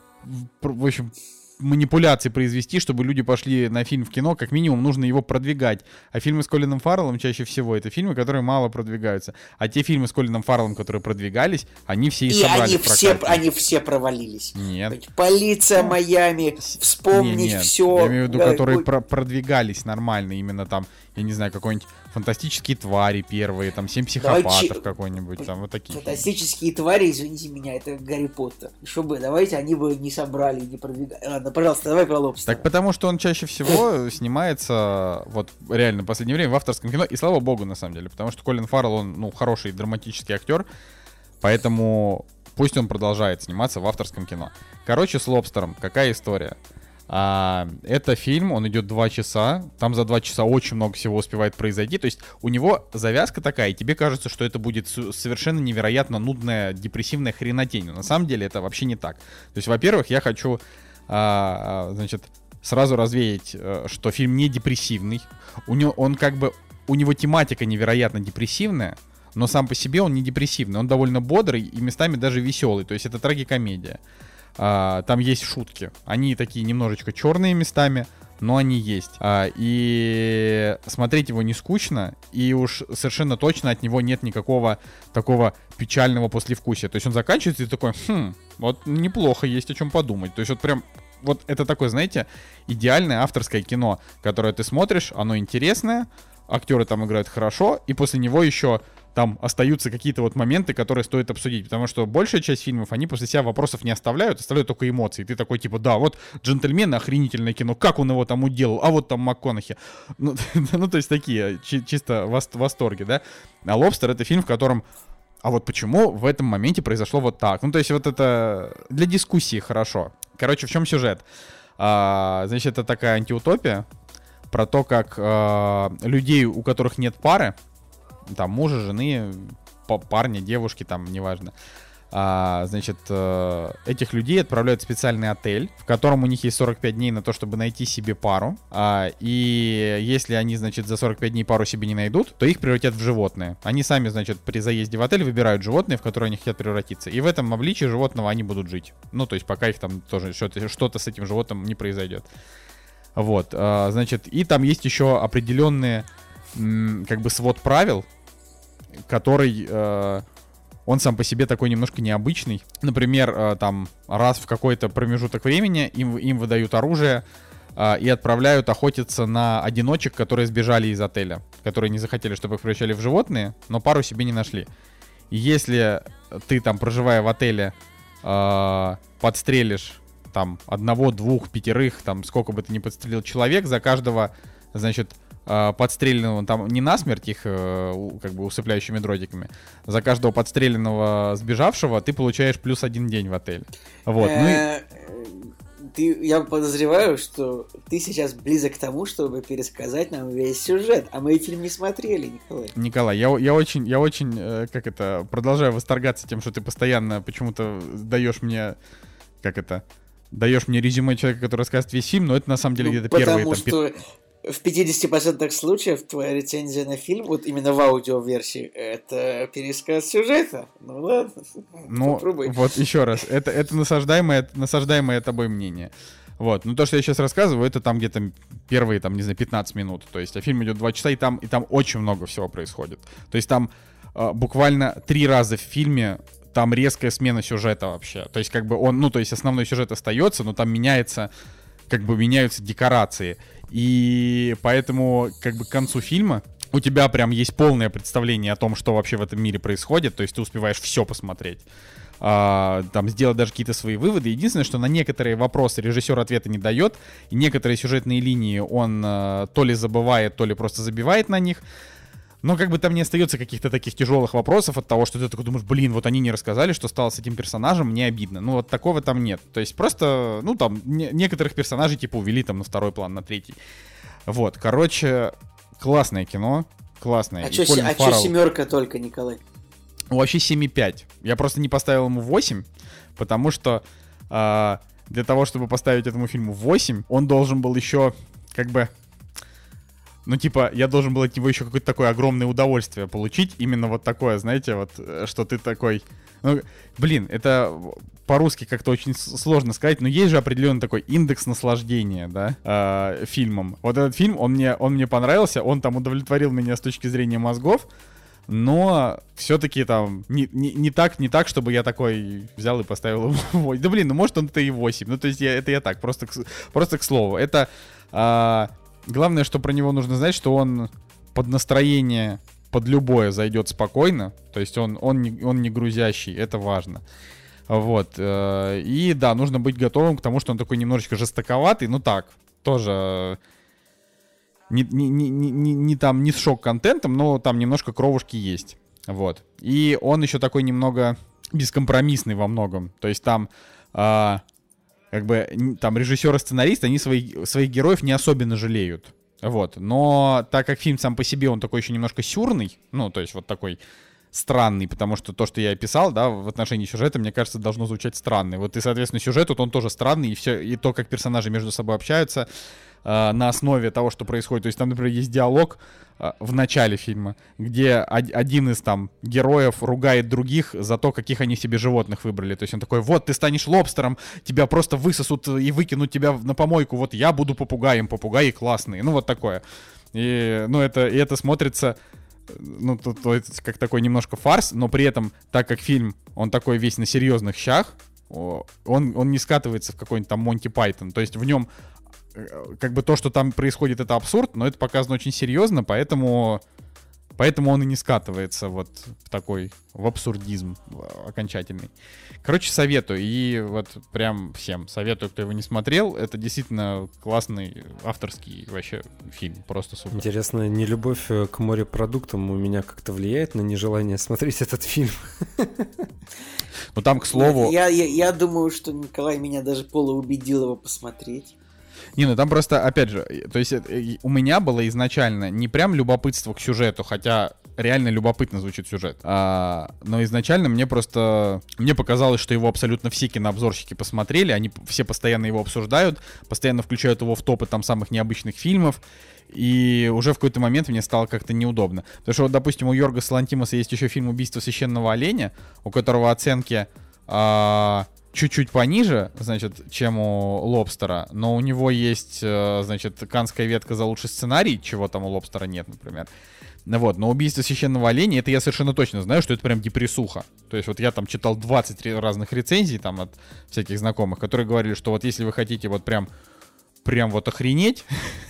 в общем, манипуляции произвести, чтобы люди пошли на фильм в кино, как минимум нужно его продвигать. А фильмы с Колином Фарреллом чаще всего это фильмы, которые мало продвигаются. А те фильмы с Колином Фарреллом, которые продвигались, они все и, и собрали они все, они все провалились. Нет. Полиция Майами, вспомнить нет, нет. все. Я имею в виду, которые про продвигались нормально, именно там, я не знаю, какой-нибудь фантастические твари первые, там семь психопатов давайте... какой-нибудь, там вот такие. Фантастические твари, извините меня, это Гарри Поттер. Что бы, давайте они бы не собрали, не продвигали. Ладно, пожалуйста, давай про Лобстера. Так потому что он чаще всего снимается, вот реально, в последнее время в авторском кино, и слава богу, на самом деле, потому что Колин Фаррелл, он, ну, хороший драматический актер, поэтому пусть он продолжает сниматься в авторском кино. Короче, с Лобстером, какая история? А, это фильм, он идет два часа, там за два часа очень много всего успевает произойти, то есть у него завязка такая, и тебе кажется, что это будет совершенно невероятно нудная, депрессивная хренотень, но на самом деле это вообще не так. То есть, во-первых, я хочу, а, а значит, сразу развеять, э, что фильм не депрессивный, у него, он как бы, у него тематика невероятно депрессивная, но сам по себе он не депрессивный, он довольно бодрый и местами даже веселый, то есть это трагикомедия. А, там есть шутки. Они такие немножечко черные местами, но они есть. А, и смотреть его не скучно, и уж совершенно точно от него нет никакого такого печального послевкусия. То есть он заканчивается и такой, хм, вот неплохо, есть о чем подумать. То есть вот прям вот это такое, знаете, идеальное авторское кино, которое ты смотришь, оно интересное, актеры там играют хорошо, и после него еще там остаются какие-то вот моменты, которые стоит обсудить, потому что большая часть фильмов, они после себя вопросов не оставляют, оставляют только эмоции. Ты такой, типа, да, вот «Джентльмены» охренительное кино, как он его там уделал, а вот там МакКонахи. Ну, ну то есть такие, чи- чисто восторги, да. А «Лобстер» — это фильм, в котором а вот почему в этом моменте произошло вот так? Ну, то есть вот это для дискуссии хорошо. Короче, в чем сюжет? А, значит, это такая антиутопия про то, как а, людей, у которых нет пары, там мужа, жены, парня, девушки, там, неважно, а, значит, э, этих людей отправляют в специальный отель, в котором у них есть 45 дней на то, чтобы найти себе пару. А, и если они, значит, за 45 дней пару себе не найдут, то их превратят в животные. Они сами, значит, при заезде в отель выбирают животные, в которые они хотят превратиться. И в этом обличии животного они будут жить. Ну, то есть пока их там тоже что-то, что-то с этим животным не произойдет. Вот, а, значит, и там есть еще определенные, как бы, свод правил, который э, он сам по себе такой немножко необычный. Например, э, там раз в какой-то промежуток времени им, им выдают оружие э, и отправляют охотиться на одиночек, которые сбежали из отеля, которые не захотели, чтобы их превращали в животные, но пару себе не нашли. И если ты там, проживая в отеле, э, подстрелишь там одного, двух, пятерых, там сколько бы ты ни подстрелил человек, за каждого, значит, подстреленного, там не насмерть их э, как бы усыпляющими дротиками, за каждого подстреленного сбежавшего ты получаешь плюс один день в отель. Вот, ну и... Э, ты, я подозреваю, что ты сейчас близок к тому, чтобы пересказать нам весь сюжет, а мы фильм не смотрели, Николай. Николай, я, я очень, я очень, э, как это, продолжаю восторгаться тем, что ты постоянно почему-то даешь мне, как это, даешь мне резюме человека, который рассказывает весь фильм, но это на самом деле ну, где-то первые... Потому что в 50% случаев твоя рецензия на фильм, вот именно в аудиоверсии, это пересказ сюжета. Ну ладно, ну, попробуй. Вот еще раз, это, это насаждаемое, насаждаемое тобой мнение. Вот, ну то, что я сейчас рассказываю, это там где-то первые, там, не знаю, 15 минут. То есть, а фильм идет 2 часа, и там, и там очень много всего происходит. То есть там э, буквально три раза в фильме там резкая смена сюжета вообще. То есть, как бы он, ну, то есть основной сюжет остается, но там меняется, как бы меняются декорации. И поэтому, как бы к концу фильма у тебя прям есть полное представление о том, что вообще в этом мире происходит, то есть ты успеваешь все посмотреть. А, там сделать даже какие-то свои выводы. Единственное, что на некоторые вопросы режиссер ответа не дает, и некоторые сюжетные линии он а, то ли забывает, то ли просто забивает на них. Но как бы там не остается каких-то таких тяжелых вопросов от того, что ты такой думаешь, блин, вот они не рассказали, что стало с этим персонажем, мне обидно. Ну вот такого там нет. То есть просто, ну там, не- некоторых персонажей типа увели там на второй план, на третий. Вот, короче, классное кино, классное. А что а семерка только, Николай? Вообще 7,5. Я просто не поставил ему 8, потому что э, для того, чтобы поставить этому фильму 8, он должен был еще как бы ну, типа, я должен был от него еще какое-то такое огромное удовольствие получить. Именно вот такое, знаете, вот, э, что ты такой... Ну, блин, это по-русски как-то очень сложно сказать, но есть же определенный такой индекс наслаждения, да, э, фильмом. Вот этот фильм, он мне, он мне понравился, он там удовлетворил меня с точки зрения мозгов, но все-таки там не, не, не так, не так, чтобы я такой взял и поставил ему 8. Да блин, ну может он это и 8. Ну то есть я, это я так, просто к, просто к слову. Это э, Главное, что про него нужно знать, что он под настроение, под любое зайдет спокойно. То есть он, он, не, он не грузящий, это важно. Вот. Э, и да, нужно быть готовым к тому, что он такой немножечко жестоковатый. Ну так, тоже не, не, не, не, не там не с шок-контентом, но там немножко кровушки есть. Вот. И он еще такой немного бескомпромиссный во многом. То есть там а, как бы там режиссер и сценарист, они свои, своих героев не особенно жалеют. Вот. Но так как фильм сам по себе, он такой еще немножко сюрный, ну, то есть вот такой странный, потому что то, что я описал, да, в отношении сюжета, мне кажется, должно звучать странный. Вот и, соответственно, сюжет тут он тоже странный, и все, и то, как персонажи между собой общаются, э, на основе того, что происходит. То есть там, например, есть диалог э, в начале фильма, где один из там героев ругает других за то, каких они себе животных выбрали. То есть он такой, вот, ты станешь лобстером, тебя просто высосут и выкинут тебя на помойку, вот я буду попугаем, попугаи классные. Ну, вот такое. И, ну, это, и это смотрится ну, то, то как такой немножко фарс, но при этом, так как фильм, он такой весь на серьезных щах, он, он не скатывается в какой-нибудь там Монти Пайтон. То есть в нем как бы то, что там происходит, это абсурд, но это показано очень серьезно, поэтому Поэтому он и не скатывается вот в такой, в абсурдизм в- окончательный. Короче, советую. И вот прям всем советую, кто его не смотрел. Это действительно классный авторский вообще фильм. Просто супер. Интересно, не любовь э, к морепродуктам у меня как-то влияет на нежелание смотреть этот фильм? Ну там, к слову... Я, я, я думаю, что Николай меня даже полуубедил его посмотреть. Не, ну там просто, опять же, то есть э, у меня было изначально не прям любопытство к сюжету, хотя реально любопытно звучит сюжет. А, но изначально мне просто... Мне показалось, что его абсолютно все кинообзорщики посмотрели, они все постоянно его обсуждают, постоянно включают его в топы там самых необычных фильмов, и уже в какой-то момент мне стало как-то неудобно. Потому что, вот, допустим, у Йорга Салантимаса есть еще фильм «Убийство священного оленя», у которого оценки а, чуть-чуть пониже, значит, чем у Лобстера, но у него есть, э, значит, канская ветка за лучший сценарий, чего там у Лобстера нет, например. Ну Вот, но убийство священного оленя, это я совершенно точно знаю, что это прям депрессуха. То есть вот я там читал 20 ре- разных рецензий там от всяких знакомых, которые говорили, что вот если вы хотите вот прям прям вот охренеть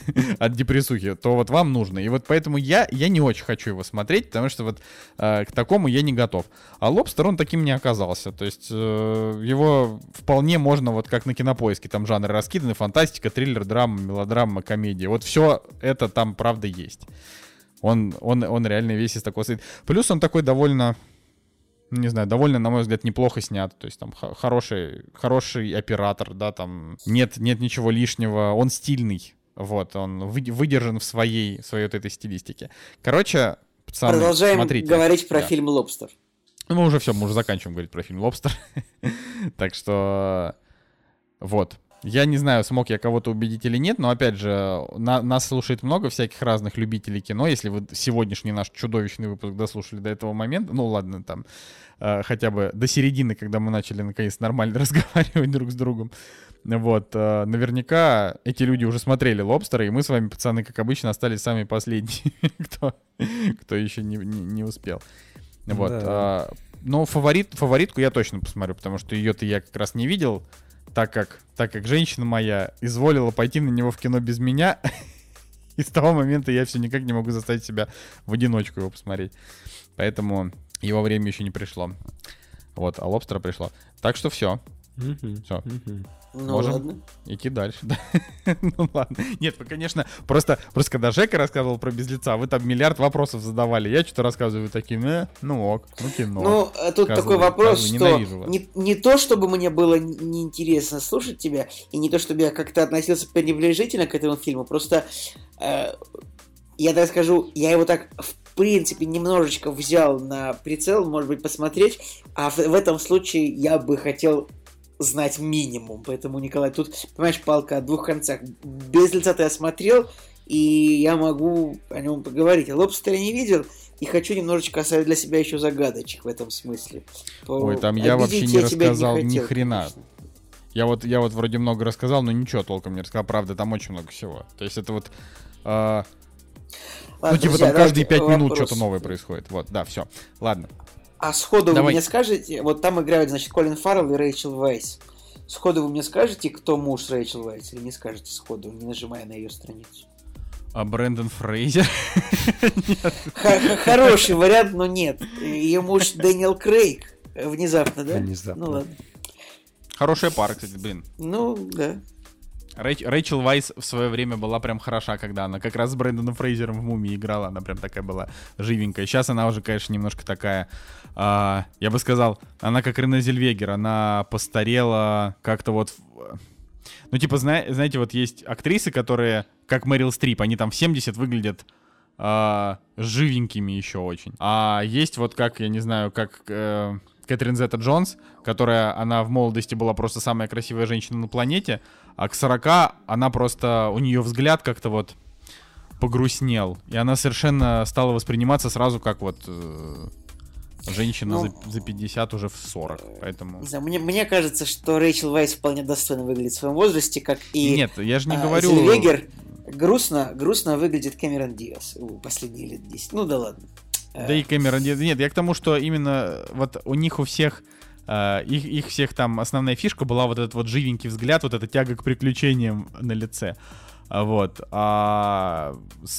от депрессухи, то вот вам нужно. И вот поэтому я, я не очень хочу его смотреть, потому что вот э, к такому я не готов. А Лобстер, он таким не оказался. То есть э, его вполне можно вот как на кинопоиске, там жанры раскиданы, фантастика, триллер, драма, мелодрама, комедия. Вот все это там правда есть. Он, он, он реально весь из такого состоит. Плюс он такой довольно, не знаю, довольно, на мой взгляд, неплохо снят. То есть там хороший, хороший оператор, да, там нет, нет ничего лишнего. Он стильный. Вот, он вы- выдержан в своей, своей вот этой стилистике. Короче, пацаны, Продолжаем смотрите. говорить про Да. фильм «Лобстер». Ну, мы уже все, мы уже заканчиваем говорить про фильм «Лобстер». Так что, вот. Я не знаю, смог я кого-то убедить или нет, но, опять же, на- нас слушает много всяких разных любителей кино. Если вы сегодняшний наш чудовищный выпуск дослушали до этого момента, ну, ладно, там, э, хотя бы до середины, когда мы начали, наконец, нормально разговаривать друг с другом, вот, э, наверняка эти люди уже смотрели «Лобстера», и мы с вами, пацаны, как обычно, остались самые последние, кто, кто еще не, не, не успел. Вот. Да. а, но фаворит, фаворитку я точно посмотрю, потому что ее-то я как раз не видел, так как, так как женщина моя изволила пойти на него в кино без меня. И с того момента я все никак не могу заставить себя в одиночку его посмотреть. Поэтому его время еще не пришло. Вот, а лобстера пришло. Так что все, Мгм, Всё. мгм. Ну Можем? ладно. идти дальше. да. ну ладно. Нет, вы, конечно, просто, просто когда Жека рассказывал про без лица, вы там миллиард вопросов задавали. Я что-то рассказываю таким, э, ну ок, ну кино. Ну, а тут Козлы, такой вопрос, что не, не то, чтобы мне было неинтересно слушать тебя, и не то, чтобы я как-то относился пренебрежительно к этому фильму, просто э, я так скажу, я его так в принципе немножечко взял на прицел, может быть, посмотреть, а в, в этом случае я бы хотел знать минимум, поэтому, Николай, тут, понимаешь, палка о двух концах. Без лица ты осмотрел, и я могу о нем поговорить. А Лобстера я не видел, и хочу немножечко оставить для себя еще загадочек в этом смысле. Ой, там я вообще не я рассказал ни хотел, хрена. конечно. Я вот, я вот вроде много рассказал, но ничего толком не рассказал. Правда, там очень много всего. То есть это вот... ну, Ладно, типа друзья, там каждые пять минут что-то новое происходит. Вот, да, все. Ладно. А сходу Давай. вы мне скажете, вот там играют, значит, Колин Фаррелл и Рэйчел Вайс. Сходу вы мне скажете, кто муж Рэйчел Вайс, или не скажете сходу, не нажимая на ее страницу? А Брэндон Фрейзер? Хороший вариант, но нет. Ее муж Дэниел Крейг. Внезапно, да? Внезапно. Ну ладно. Хорошая пара, кстати, блин. Ну, да. Рэйч- Рэйчел Вайс в свое время была прям хороша, когда она как раз с Брэндоном Фрейзером в «Мумии» играла. Она прям такая была живенькая. Сейчас она уже, конечно, немножко такая... а, я бы сказал, она как Рене Зельвегер. Она постарела как-то вот... Ну, типа, зна- знаете, вот есть актрисы, которые, как Мэрил Стрип, они там в 70 выглядят а, живенькими еще очень. А есть вот как, я не знаю, как... э, Кэтрин Зетта Джонс, которая, она в молодости была просто самая красивая женщина на планете, а к 40 она просто, у нее взгляд как-то вот погрустнел. И она совершенно стала восприниматься сразу как вот э, женщина Ну, за, за 50 уже в 40. Поэтому... Не знаю, мне, мне кажется, что Рэйчел Вайс вполне достойно выглядит в своем возрасте, как и Нет, я же не а, говорю... Зельвегер. Грустно, грустно выглядит Кэмерон Диас последние лет 10. Ну да ладно. Да и Кэмерон Диаз. Нет, я к тому, что именно вот у них у всех э, их, их всех там основная фишка была вот этот вот живенький взгляд, вот эта тяга к приключениям на лице. А вот, а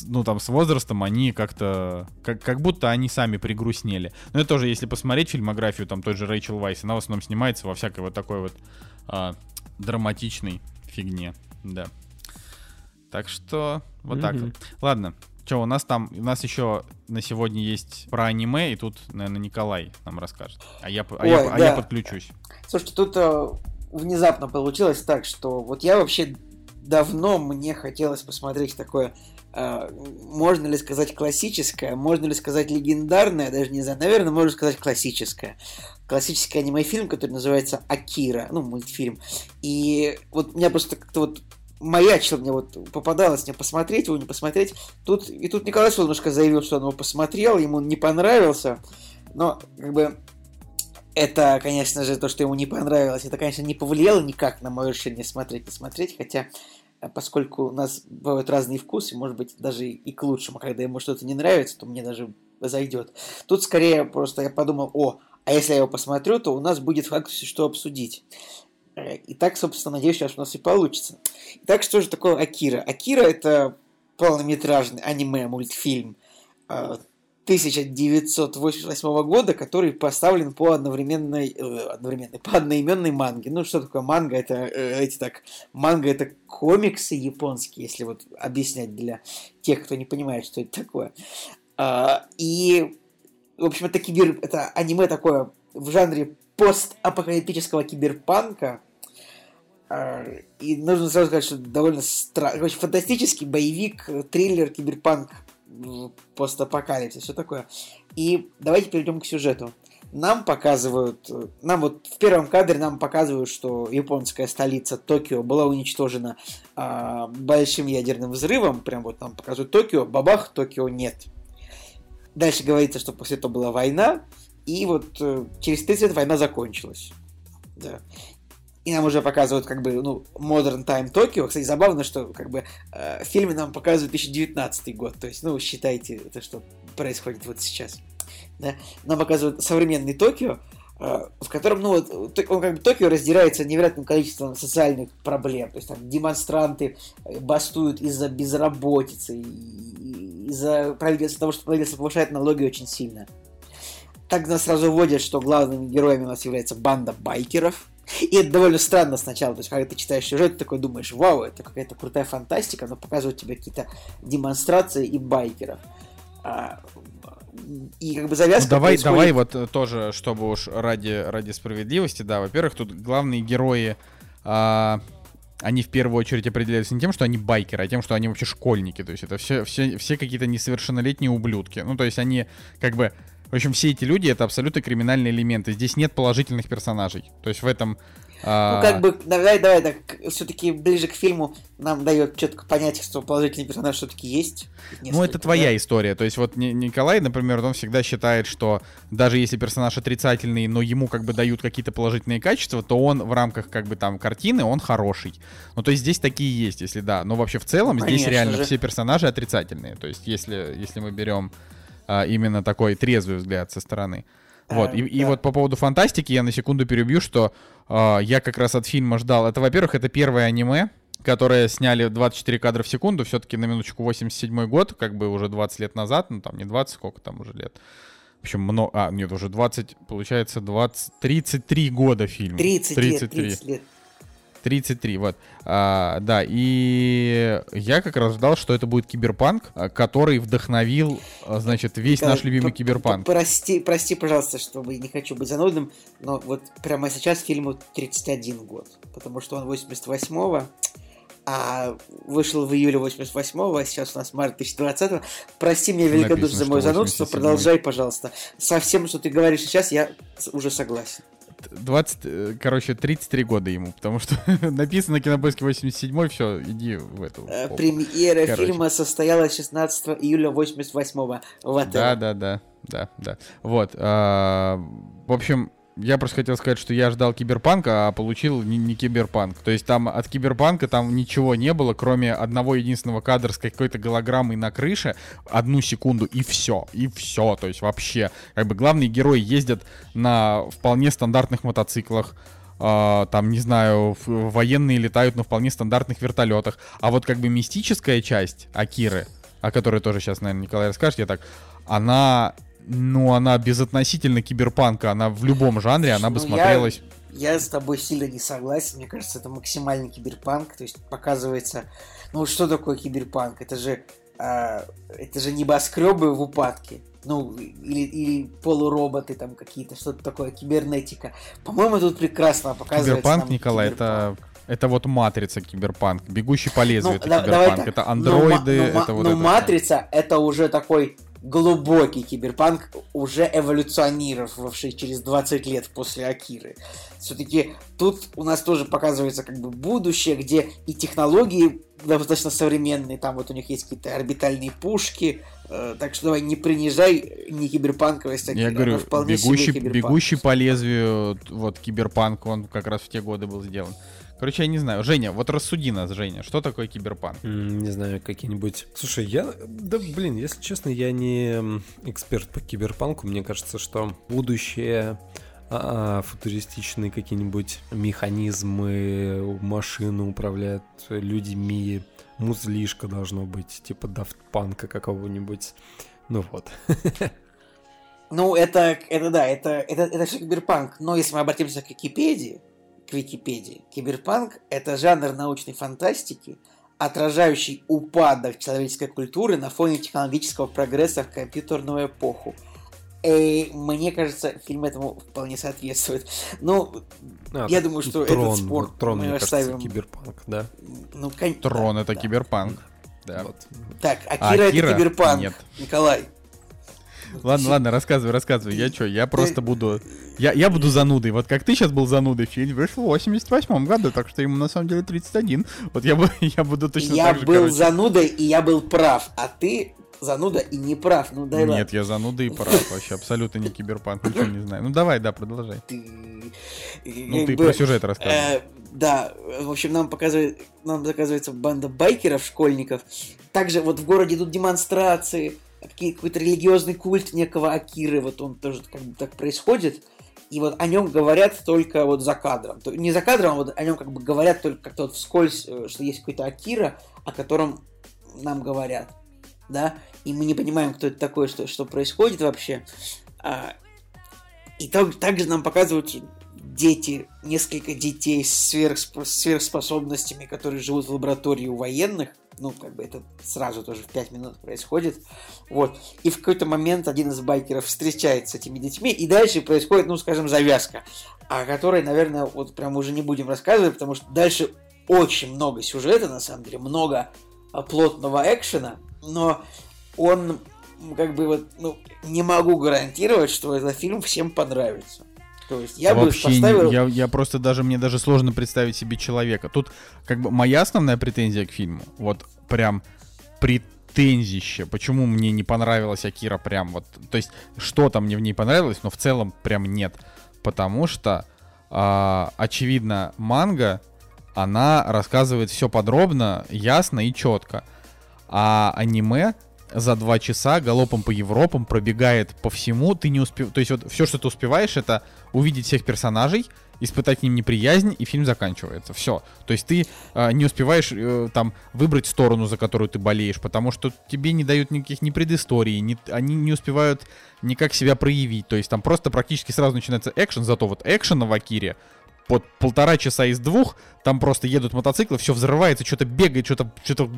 ну там с возрастом они как-то, как, как будто они сами пригрустнели. Но это тоже, если посмотреть фильмографию там той же Рэйчел Вайс, она в основном снимается во всякой вот такой вот а, драматичной фигне, да. Так что вот так Мгм. вот. Ладно, что у нас там, у нас еще на сегодня есть про аниме, и тут, наверное, Николай нам расскажет. А я, п- а я, Ой, а я да. подключусь. Слушайте, тут э, внезапно получилось так, что вот я вообще давно мне хотелось посмотреть такое, э, можно ли сказать классическое, можно ли сказать легендарное, даже не знаю, наверное, можно сказать классическое. Классический аниме-фильм, который называется Акира, ну, мультфильм. И вот у меня просто как-то вот маячил мне вот попадалось мне посмотреть его, не посмотреть. Тут, и тут Николай Солнышко заявил, что он его посмотрел, ему не понравился. Но, как бы, это, конечно же, то, что ему не понравилось, это, конечно, не повлияло никак на мое решение смотреть, не смотреть, хотя, э, поскольку у нас бывают разные вкусы, может быть, даже и к лучшему, когда ему что-то не нравится, то мне даже зайдет. Тут скорее просто я подумал, о, а если я его посмотрю, то у нас будет факт, что обсудить. Э, И так, собственно, надеюсь, сейчас у нас и получится. Итак, что же такое Акира? Акира – это полнометражный аниме-мультфильм э, 1988 года, который поставлен по одновременной, э, одновременной, по одноименной манге. Ну, что такое манга? Это, э, эти так, манга это комиксы японские, если вот объяснять для тех, кто не понимает, что это такое. А, и, в общем, это кибер, это аниме такое в жанре постапокалиптического киберпанка. А, И нужно сразу сказать, что довольно странный, короче, фантастический боевик, э, триллер, киберпанк, м, постапокалипсис, все такое. И давайте перейдем к сюжету. Нам показывают, э, нам вот в первом кадре нам показывают, что японская столица Токио была уничтожена а, большим ядерным взрывом. Прям вот нам показывают Токио, бабах, Токио нет. Дальше говорится, что после этого была война, и вот э, через 30 лет война закончилась. Да. И нам уже показывают, как бы, ну, Modern Time Tokyo. Кстати, забавно, что, как бы, э, в фильме нам показывают 2019 год. То есть, ну, считайте, это что происходит вот сейчас. Да? Нам показывают современный Токио, э, в котором, ну, вот, он, как бы, Токио раздирается невероятным количеством социальных проблем. То есть, там, демонстранты э, бастуют из-за безработицы, из-за правительства, того, что правительство повышает налоги очень сильно. Так нас сразу вводят, что главными героями у нас является банда байкеров. И это довольно странно сначала. То есть, когда ты читаешь сюжет, ты такой думаешь, вау, это какая-то крутая фантастика, но показывают тебе какие-то демонстрации и байкеров. А, и как бы Ну, завязка давай, происходит- давай вот э, тоже, чтобы уж ради, ради справедливости, да, во-первых, тут главные герои, а, они в первую очередь определяются не тем, что они байкеры, а тем, что они вообще школьники, то есть это все, все, все какие-то несовершеннолетние ублюдки, ну, то есть они как бы, в общем, все эти люди это абсолютно криминальные элементы, здесь нет положительных персонажей, то есть в этом... а, Ну, как бы, давай, давай, так, все-таки ближе к фильму нам дает четко понять, что положительный персонаж все-таки есть. Ну, это твоя да. история. То есть вот Ни- Николай, например, он всегда считает, что даже если персонаж отрицательный, но ему как бы дают какие-то положительные качества, то он в рамках как бы там картины, он хороший. Ну, то есть здесь такие есть, если да. Но вообще в целом Ну, здесь реально же. все персонажи отрицательные. То есть если, если мы берем а, именно такой трезвый взгляд со стороны. Вот, и, и вот по поводу фантастики я на секунду перебью, что а, я как раз от фильма ждал. Это, во-первых, это первое аниме, которое сняли 24 кадра в секунду, все-таки на минуточку 87 год, как бы уже 20 лет назад, ну там не 20, сколько там уже лет. В общем, много... А, нет, уже 20, получается, 20... 33 года фильм. 30 лет, 30 лет. 33, вот. А, да, и я как раз ждал, что это будет киберпанк, а, который вдохновил, а, значит, весь Да, наш любимый п- киберпанк. Прости, прости, пожалуйста, чтобы не хочу быть занудным, но вот прямо сейчас фильму 31 год, потому что он 88-го, а вышел в июле 88-го, а сейчас у нас март 2020-го. Прости меня великодушно за мое что занудство, 87-й. продолжай, пожалуйста. Со всем, что ты говоришь сейчас, я уже согласен. 20, э, короче, 33 года ему, потому что написано кинопоиске 87 все, иди в эту. Э. Премьера Короче. фильма состоялась 16 июля 88-го в отеле. Да, да, да, да, да. Вот. а, в общем, я просто хотел сказать, что я ждал киберпанка, а получил не, не киберпанк. То есть там от киберпанка там ничего не было, кроме одного единственного кадра с какой-то голограммой на крыше, одну секунду, и все, и все. То есть вообще, как бы главные герои ездят на вполне стандартных мотоциклах, а, там, не знаю, военные летают на вполне стандартных вертолетах. А вот как бы мистическая часть Акиры, о которой тоже сейчас, наверное, Николай расскажет, я так, она, ну, она безотносительно киберпанка, она в любом жанре, она бы Ну, я- смотрелась... Я с тобой сильно не согласен. Мне кажется, это максимальный киберпанк. То есть показывается, ну что такое киберпанк? Это же, а, это же небоскребы в упадке. Ну, или, или полуроботы там какие-то, что-то такое, кибернетика. По-моему, тут прекрасно показывается. Киберпанк, Николай, киберпанк. это... Это вот матрица киберпанк. Бегущий по лезвию Ну, это да- киберпанк. Это ма- андроиды, ма- это вот но это. матрица это уже такой глубокий киберпанк, уже эволюционировавший через 20 лет после Акиры. Все-таки тут у нас тоже показывается как бы будущее, где и технологии достаточно современные, там вот у них есть какие-то орбитальные пушки, э, так что давай не принижай не киберпанковость Акиры, Я говорю, она вполне себе бегущий, киберпанк. бегущий по лезвию, вот киберпанк, он как раз в те годы был сделан. Короче, я не знаю. Женя, вот рассуди нас, Женя, что такое киберпанк? Не знаю, какие-нибудь... Слушай, я... Да, блин, если честно, я не эксперт по киберпанку. Мне кажется, что будущее а, футуристичные какие-нибудь механизмы, машины управляют людьми, музлишка должно быть, типа дафтпанка какого-нибудь. Ну вот. Ну, это, это да, это, это, это все киберпанк. Но если мы обратимся к Википедии, к Википедии, киберпанк – это жанр научной фантастики, отражающий упадок человеческой культуры на фоне технологического прогресса в компьютерную эпоху. И мне кажется, фильм этому вполне соответствует. Ну, А, Я думаю, что Трон, этот спор Трон, мы мне кажется, оставим. киберпанк, да. ну, кон- Трон да, это да. киберпанк. Да. Вот. Так, А Акира, Акира это киберпанк. нет. Николай. Ладно, ладно, рассказывай, рассказывай. Я что, я просто буду... Я, я буду занудой. Вот как ты сейчас был занудой, фильм вышел в 88 году, так что ему на самом деле 31. Вот я, я буду точно я так же, был короче. занудой, и я был прав. А ты зануда и не прав. Ну, дай ладно. Нет, я зануда и прав. Вообще абсолютно не киберпанк, ничего не знаю. Ну давай, да, продолжай. ты... Ну ты бы, про сюжет рассказывай. э, да, в общем, нам показывает, нам заказывается банда байкеров, школьников. Также вот в городе идут демонстрации, какой-то религиозный культ некого Акиры, вот он тоже как бы так происходит. И вот о нем говорят только вот за кадром. То- Не за кадром, а вот о нем как бы говорят только как-то вот вскользь, э, что есть какой-то Акира, о котором нам говорят. Да? И мы не понимаем, кто это такой, что, что происходит вообще. А, и так- также нам показывают дети, несколько детей с сверхсп- сверхспособностями, которые живут в лаборатории у военных. Ну, как бы это сразу тоже в 5 минут происходит. Вот. И в какой-то момент один из байкеров встречается с этими детьми, и дальше происходит, ну, скажем, завязка, о которой, наверное, вот прям уже не будем рассказывать, потому что дальше очень много сюжета, на самом деле, много а, плотного экшена, но он как бы вот, ну, не могу гарантировать, что этот фильм всем понравится. То есть я бы Вообще, не- поставил... я, я просто даже, мне даже сложно представить себе человека. Тут, как бы, моя основная претензия к фильму, вот прям претензище, почему мне не понравилась Акира прям вот, то есть что-то мне в ней понравилось, но в целом прям нет. Потому что, а, очевидно, манга, она рассказывает все подробно, ясно и четко. А аниме за два часа галопом по Европам пробегает по всему, ты не успев... То есть вот все, что ты успеваешь, это увидеть всех персонажей, испытать к ним неприязнь, и фильм заканчивается. Все. То есть ты э, не успеваешь э, там выбрать сторону, за которую ты болеешь, потому что тебе не дают никаких ни предысторий, ни, они не успевают никак себя проявить. То есть там просто практически сразу начинается экшен, зато вот экшена в Акире под полтора часа из двух, там просто едут мотоциклы, все взрывается, что-то бегает, что-то, что-то,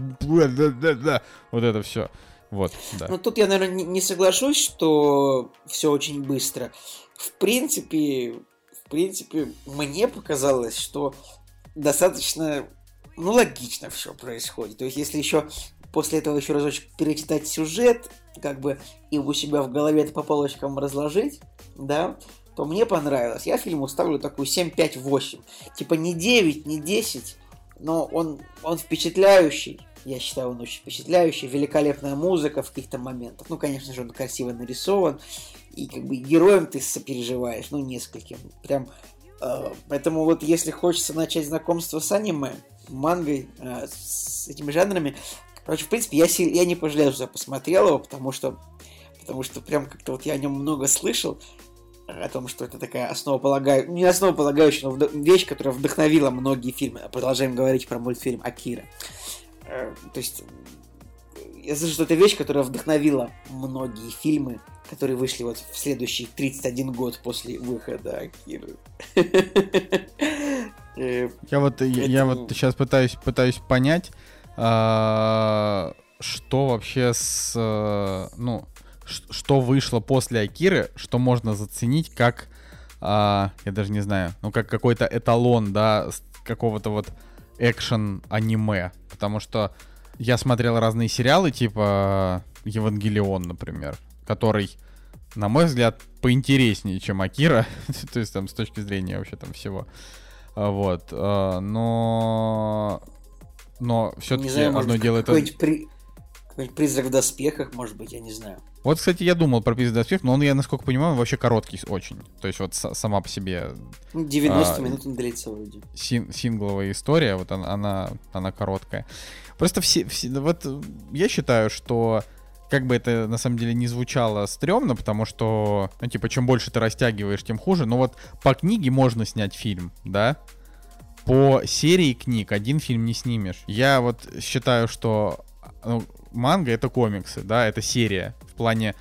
вот это все. Вот, да. Ну, тут я, наверное, не, соглашусь, что все очень быстро. В принципе, в принципе, мне показалось, что достаточно, ну, логично все происходит. То есть, если еще после этого еще разочек перечитать сюжет, как бы, и у себя в голове это по полочкам разложить, да, то мне понравилось. Я фильму ставлю такую 7, 5, 8. Типа не 9, не 10, но он, он впечатляющий. Я считаю, он очень впечатляющий. Великолепная музыка в каких-то моментах. Ну, конечно же, он красиво нарисован. И как бы героем ты сопереживаешь, ну, нескольким. Прям э, Поэтому вот если хочется начать знакомство с аниме, мангой, э, с этими жанрами, короче, в принципе, я, си- я не пожалел, что я посмотрел его, потому что, потому что прям как-то вот я о нем много слышал. о том, что это такая основополагающая, не основополагающая, но вещь, которая вдохновила многие фильмы. Продолжаем говорить про мультфильм Акира. Э, то есть, я слышу, что это вещь, которая вдохновила многие фильмы, которые вышли вот в следующий 31 год после выхода Акиры. Э, я вот, я вот сейчас пытаюсь, пытаюсь понять, а, что вообще с, э, ну, что вышло после Акиры, что можно заценить как, а, я даже не знаю, ну как какой-то эталон, да, какого-то вот экшен аниме, потому что я смотрел разные сериалы, типа Евангелион, например, который, на мой взгляд, поинтереснее, чем Акира, то есть там с точки зрения вообще там всего, а, вот, а, но но все-таки одно дело это... При... Призрак в доспехах, может быть, я не знаю. Вот, кстати, я думал про призрак в доспехах, но он, я насколько понимаю, вообще короткий очень. То есть вот сама по себе... 90 а, минут он длится вроде. Син, сингловая история, вот она, она, она короткая. Просто все, все... Вот я считаю, что как бы это на самом деле не звучало стрёмно, потому что, ну, типа, чем больше ты растягиваешь, тем хуже. Но вот по книге можно снять фильм, да? По серии книг один фильм не снимешь. Я вот считаю, что ну, манга это комиксы, да, это серия. В плане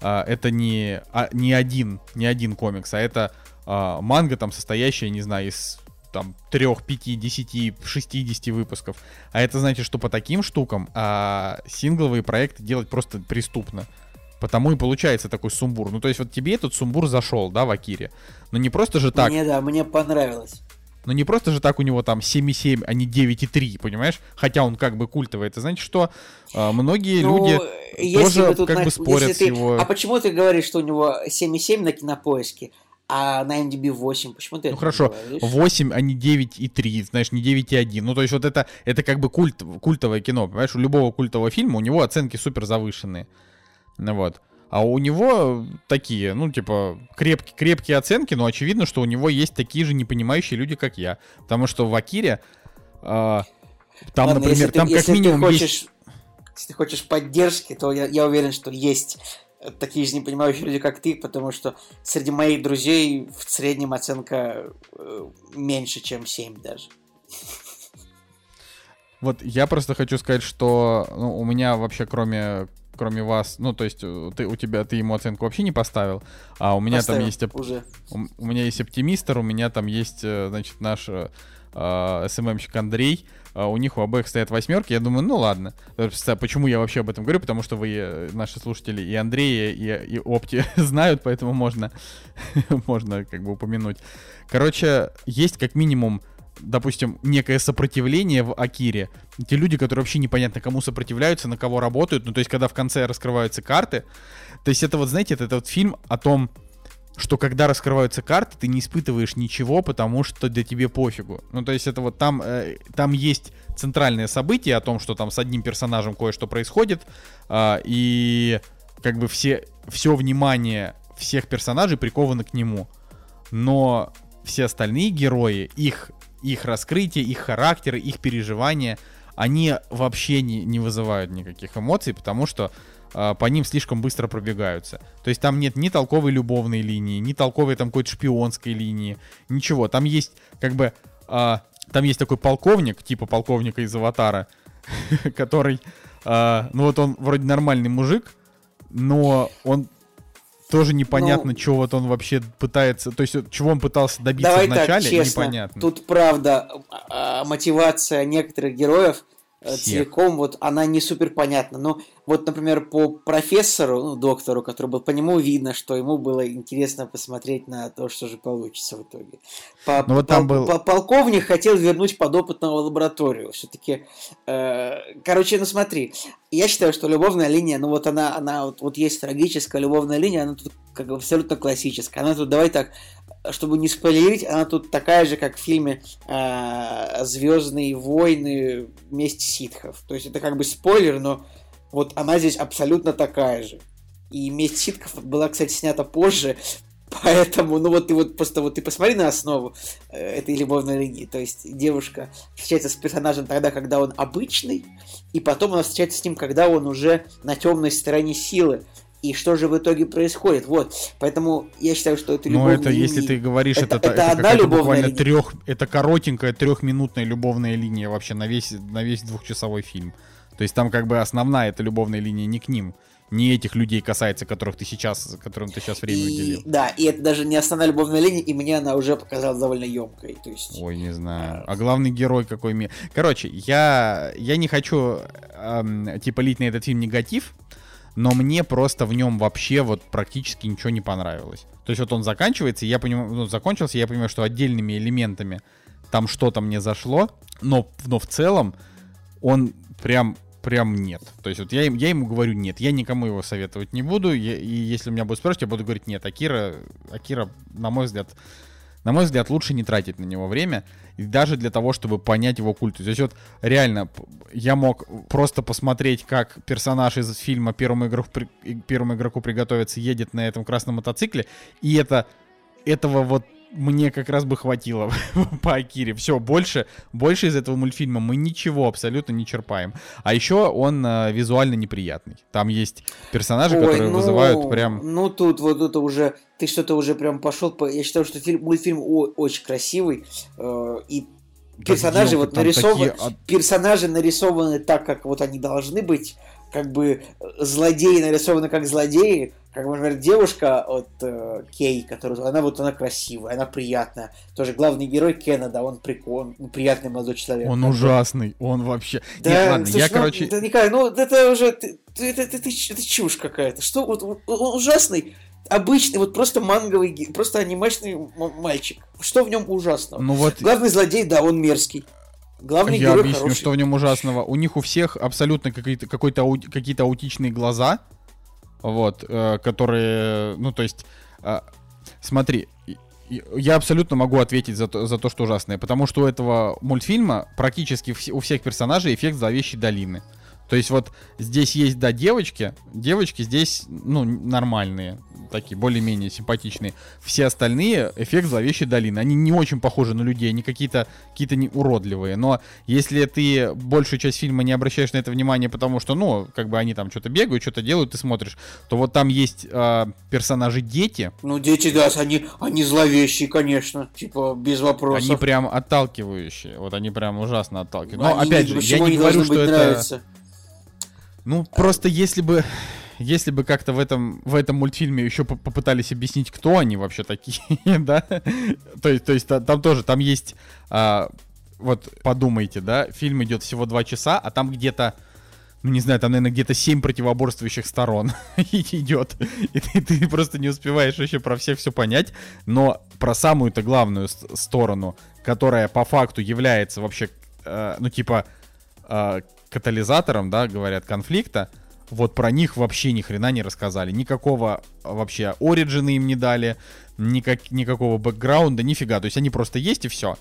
э, это не, а, не один, не один комикс, а это э, манга там состоящая, не знаю, из там 3, 5, 10, 60 выпусков. А это значит, что по таким штукам а, сингловые проекты делать просто преступно. Потому и получается такой сумбур. Ну, то есть вот тебе этот сумбур зашел, да, в Акире. Но не просто же так. Мне, да, мне понравилось. Но не просто же так у него там 7,7, а не 9,3, понимаешь? Хотя он как бы культовый. Это значит, что э, многие ну, люди тоже как на... бы спорят с ты... его... А почему ты говоришь, что у него 7,7 на кинопоиске? А на MDB 8, почему ты Ну хорошо, говоришь? 8, а не 9,3, знаешь, не 9,1. Ну то есть вот это, это как бы культ, культовое кино, понимаешь? У любого культового фильма у него оценки супер завышенные. Ну вот. А у него такие, ну, типа, крепкие, крепкие оценки, но очевидно, что у него есть такие же непонимающие люди, как я. Потому что в Акире э, там, Ладно, например, там ты, как минимум ты хочешь, есть... Если ты хочешь поддержки, то я, я уверен, что есть такие же непонимающие люди, как ты, потому что среди моих друзей в среднем оценка э, меньше, чем 7 даже. Вот я просто хочу сказать, что ну, у меня вообще кроме кроме вас, ну, то есть э, ты, у тебя, ты ему оценку вообще не поставил, а у меня поставил, там есть... Уже. У, у меня есть оптимистр, у меня там есть, э, значит, наш э, э СММщик Андрей, э, у них у обоих стоят восьмерки, я думаю, ну ладно. Почему я вообще об этом говорю? Потому что вы, наши слушатели, и Андрея, и, и Опти знают, поэтому можно, можно как бы упомянуть. Короче, есть как минимум допустим, некое сопротивление в Акире, те люди, которые вообще непонятно кому сопротивляются, на кого работают, ну, то есть, когда в конце раскрываются карты, то есть, это вот, знаете, это, это вот фильм о том, что когда раскрываются карты, ты не испытываешь ничего, потому что для тебе пофигу. Ну, то есть, это вот там, э, там есть центральное событие о том, что там с одним персонажем кое-что происходит, э, и как бы все, все внимание всех персонажей приковано к нему. Но все остальные герои, их их раскрытие, их характеры, их переживания, они вообще не, не вызывают никаких эмоций, потому что э, по ним слишком быстро пробегаются. То есть там нет ни толковой любовной линии, ни толковой там какой-то шпионской линии, ничего. Там есть как бы... Э, там есть такой полковник, типа полковника из «Аватара», который... Э, ну вот он вроде нормальный мужик, но он тоже непонятно, ну, чего вот он вообще пытается, то есть чего он пытался добиться давай вначале, так, честно, непонятно. Тут правда а, мотивация некоторых героев Всех. целиком, вот она не супер понятна. Но вот, например, по профессору, ну, доктору, который был, по нему видно, что ему было интересно посмотреть на то, что же получится в итоге. По, ну, вот там был... по, полковник хотел вернуть подопытного в лабораторию. Все-таки, э, короче, ну смотри, я считаю, что любовная линия, ну вот она, она вот, вот есть трагическая любовная линия, она тут как бы абсолютно классическая. Она тут, давай так, чтобы не спойлерить, она тут такая же, как в фильме э, Звездные войны месть ситхов. То есть это как бы спойлер, но вот она здесь абсолютно такая же. И месть ситхов была, кстати, снята позже, Поэтому, ну вот ты вот просто вот ты посмотри на основу э, этой любовной линии. То есть девушка встречается с персонажем тогда, когда он обычный, и потом она встречается с ним, когда он уже на темной стороне силы. И что же в итоге происходит. Вот, поэтому я считаю, что это любовная... Ну, это, если ты говоришь, это, это, это, это одна любовная линия. Трех, это коротенькая трехминутная любовная линия вообще на весь, на весь двухчасовой фильм. То есть там как бы основная эта любовная линия не к ним не этих людей касается, которых ты сейчас, которым ты сейчас время и, уделил. Да, и это даже не основная любовная линия, и мне она уже показалась довольно емкой. То есть... Ой, не знаю. А, а главный герой какой мне. Короче, я, я не хочу эм, типа лить на этот фильм негатив, но мне просто в нем вообще вот практически ничего не понравилось. То есть вот он заканчивается, я понимаю, ну, закончился, я понимаю, что отдельными элементами там что-то мне зашло, но, но в целом он прям прям нет. То есть вот я, я ему говорю нет, я никому его советовать не буду, я, и если меня будут спрашивать, я буду говорить нет. Акира, Акира, на мой взгляд, на мой взгляд, лучше не тратить на него время, даже для того, чтобы понять его культ. То есть вот реально, я мог просто посмотреть, как персонаж из фильма «Первому игроку, первому игроку приготовиться» едет на этом красном мотоцикле, и это этого вот мне как раз бы хватило по Акире. Все, больше, больше из этого мультфильма мы ничего абсолютно не черпаем. А еще он э, визуально неприятный. Там есть персонажи, Ой, которые ну, вызывают прям... Ну тут вот это уже... Ты что-то уже прям пошел по... Я считаю, что фильм, мультфильм о, очень красивый. Э, и персонажи вот нарисованы... Такие... Персонажи нарисованы так, как вот они должны быть. Как бы злодеи нарисованы как злодеи как, например, девушка от э, Кей, которая, она вот, она красивая, она приятная. Тоже главный герой Кеннеда, он прикольный, приятный молодой человек. Он ужасный, он вообще... Да, Нет, ладно, слушай, я, ну, короче... Да, Николай, ну, это уже, ты, это, это, это, это чушь какая-то. Что, вот, он ужасный, обычный, вот просто манговый, просто анимешный мальчик. Что в нем ужасного? Ну вот... Главный злодей, да, он мерзкий. Главный я объясню, хороший. что в нем ужасного. У них у всех абсолютно какие-то, какие-то аутичные глаза вот, э, которые, ну, то есть, э, смотри, я абсолютно могу ответить за то, за то, что ужасное, потому что у этого мультфильма практически у всех персонажей эффект зловещей долины. То есть вот здесь есть, да, девочки, девочки здесь, ну, нормальные, такие, более-менее симпатичные. Все остальные эффект зловещей долины. Они не очень похожи на людей, они какие-то какие не уродливые. Но если ты большую часть фильма не обращаешь на это внимание, потому что, ну, как бы они там что-то бегают, что-то делают, ты смотришь, то вот там есть э, персонажи дети. Ну, дети, да, они, они зловещие, конечно, типа, без вопросов. Они прям отталкивающие, вот они прям ужасно отталкивают. Но, они опять же, я не говорю, что это... Нравится. Ну, просто если бы если бы как-то в этом, в этом мультфильме еще попытались объяснить, кто они вообще такие, да, то есть, то есть там тоже, там есть, а, вот подумайте, да, фильм идет всего два часа, а там где-то, ну не знаю, там, наверное, где-то семь противоборствующих сторон идет, и ты, ты просто не успеваешь еще про всех все понять, но про самую-то главную сторону, которая по факту является вообще, э, ну типа, э, катализатором, да, говорят, конфликта, вот про них вообще ни хрена не рассказали. Никакого вообще оригина им не дали, никак, никакого бэкграунда, нифига. То есть они просто есть и все.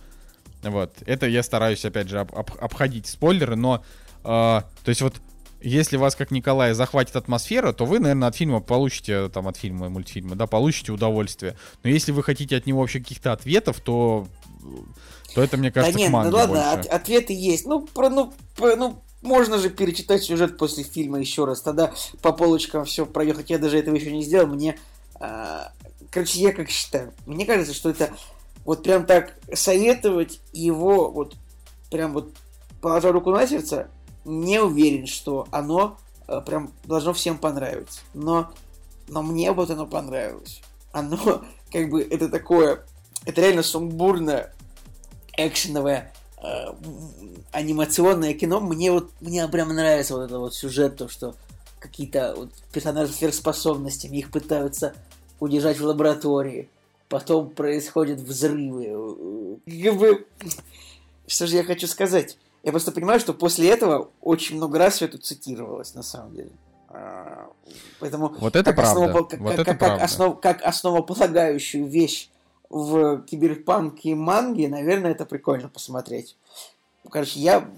Вот. Это я стараюсь, опять же, об, об, обходить спойлеры, но... Э, то есть вот если вас, как Николая, захватит атмосфера, то вы, наверное, от фильма получите, там, от фильма и мультфильма, да, получите удовольствие. Но если вы хотите от него вообще каких-то ответов, то то это, мне кажется, да нет, ну ладно, от, ответы есть. Ну, про, ну, про, ну, можно же перечитать сюжет после фильма еще раз. Тогда по полочкам все проехать. Я даже этого еще не сделал. Мне... Э, короче, я как считаю. Мне кажется, что это вот прям так советовать его, вот прям вот положа руку на сердце, не уверен, что оно э, прям должно всем понравиться. Но, но мне вот оно понравилось. Оно, как бы, это такое, это реально сумбурное, экшеновое, э, анимационное кино, мне вот мне прям нравится вот этот вот сюжет, то, что какие-то вот персонажи с сверхспособностями, их пытаются удержать в лаборатории, потом происходят взрывы. Как бы... Что же я хочу сказать? Я просто понимаю, что после этого очень много раз все это цитировалось, на самом деле. А, поэтому вот это как правда. Основа, как, вот как, это как, правда. Основ, как основополагающую вещь в киберпанке манги, наверное, это прикольно посмотреть. Короче, я,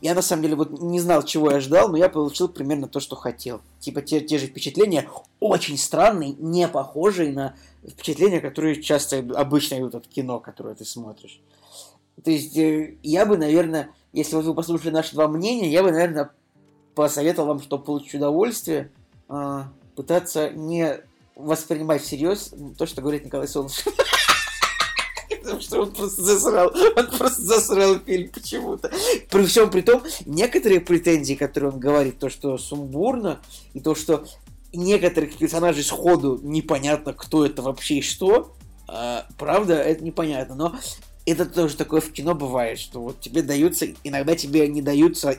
я на самом деле вот не знал, чего я ждал, но я получил примерно то, что хотел. Типа те, те же впечатления, очень странные, не похожие на впечатления, которые часто обычно идут от кино, которое ты смотришь. То есть э, я бы, наверное, если вот вы послушали наши два мнения, я бы, наверное, посоветовал вам, чтобы получить удовольствие, э, пытаться не воспринимать всерьез то, что говорит Николай Солнышев. Потому что он просто засрал. Он просто засрал фильм почему-то. При всем при том, некоторые претензии, которые он говорит, то, что сумбурно, и то, что некоторых персонажей сходу непонятно, кто это вообще и что, а, правда, это непонятно. Но это тоже такое в кино бывает, что вот тебе даются, иногда тебе не даются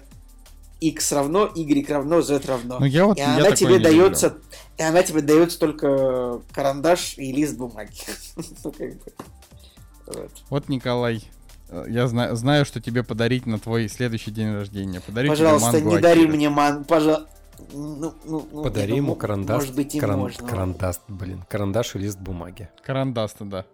x равно, y равно, z равно. Ну, я вот, и я она тебе дается, люблю. и она тебе дается только карандаш и лист бумаги. Вот. Николай, э, я зна- знаю, что тебе подарить на твой следующий день рождения. Подарю Пожалуйста, тебе мангу не дари мне ман, пожалуйста. Ну, ну, ну, Подари ему карандаш. Может быть, и каран- можно. Карандаш, блин. Карандаш и лист бумаги. Карандас-то, да.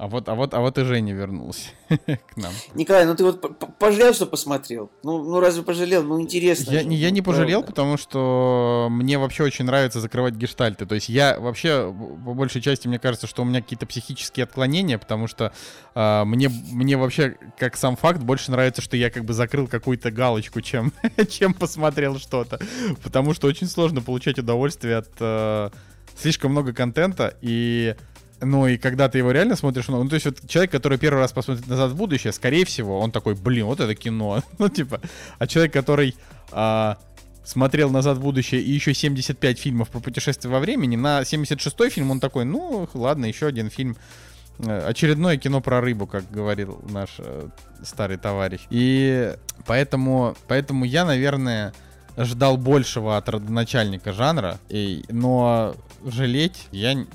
А вот, а вот, а вот и Женя вернулся к нам. Николай, ну ты вот пожалел, что посмотрел? Ну, ну разве пожалел? Ну интересно. Я, же, не, я ну, не пожалел, правда. потому что мне вообще очень нравится закрывать гештальты. То есть я вообще, по большей части, мне кажется, что у меня какие-то психические отклонения, потому что а, мне, мне вообще, как сам факт, больше нравится, что я как бы закрыл какую-то галочку, чем, чем посмотрел что-то. Потому что очень сложно получать удовольствие от э, слишком много контента и ну и когда ты его реально смотришь, ну, то есть вот человек, который первый раз посмотрит назад в будущее, скорее всего, он такой, блин, вот это кино. ну, типа, а человек, который а, смотрел назад в будущее и еще 75 фильмов про путешествие во времени, на 76-й фильм он такой, ну, ладно, еще один фильм. Э, Очередное кино про рыбу, как говорил наш э, старый товарищ. И поэтому, поэтому я, наверное, ждал большего от родоначальника жанра, и, но жалеть я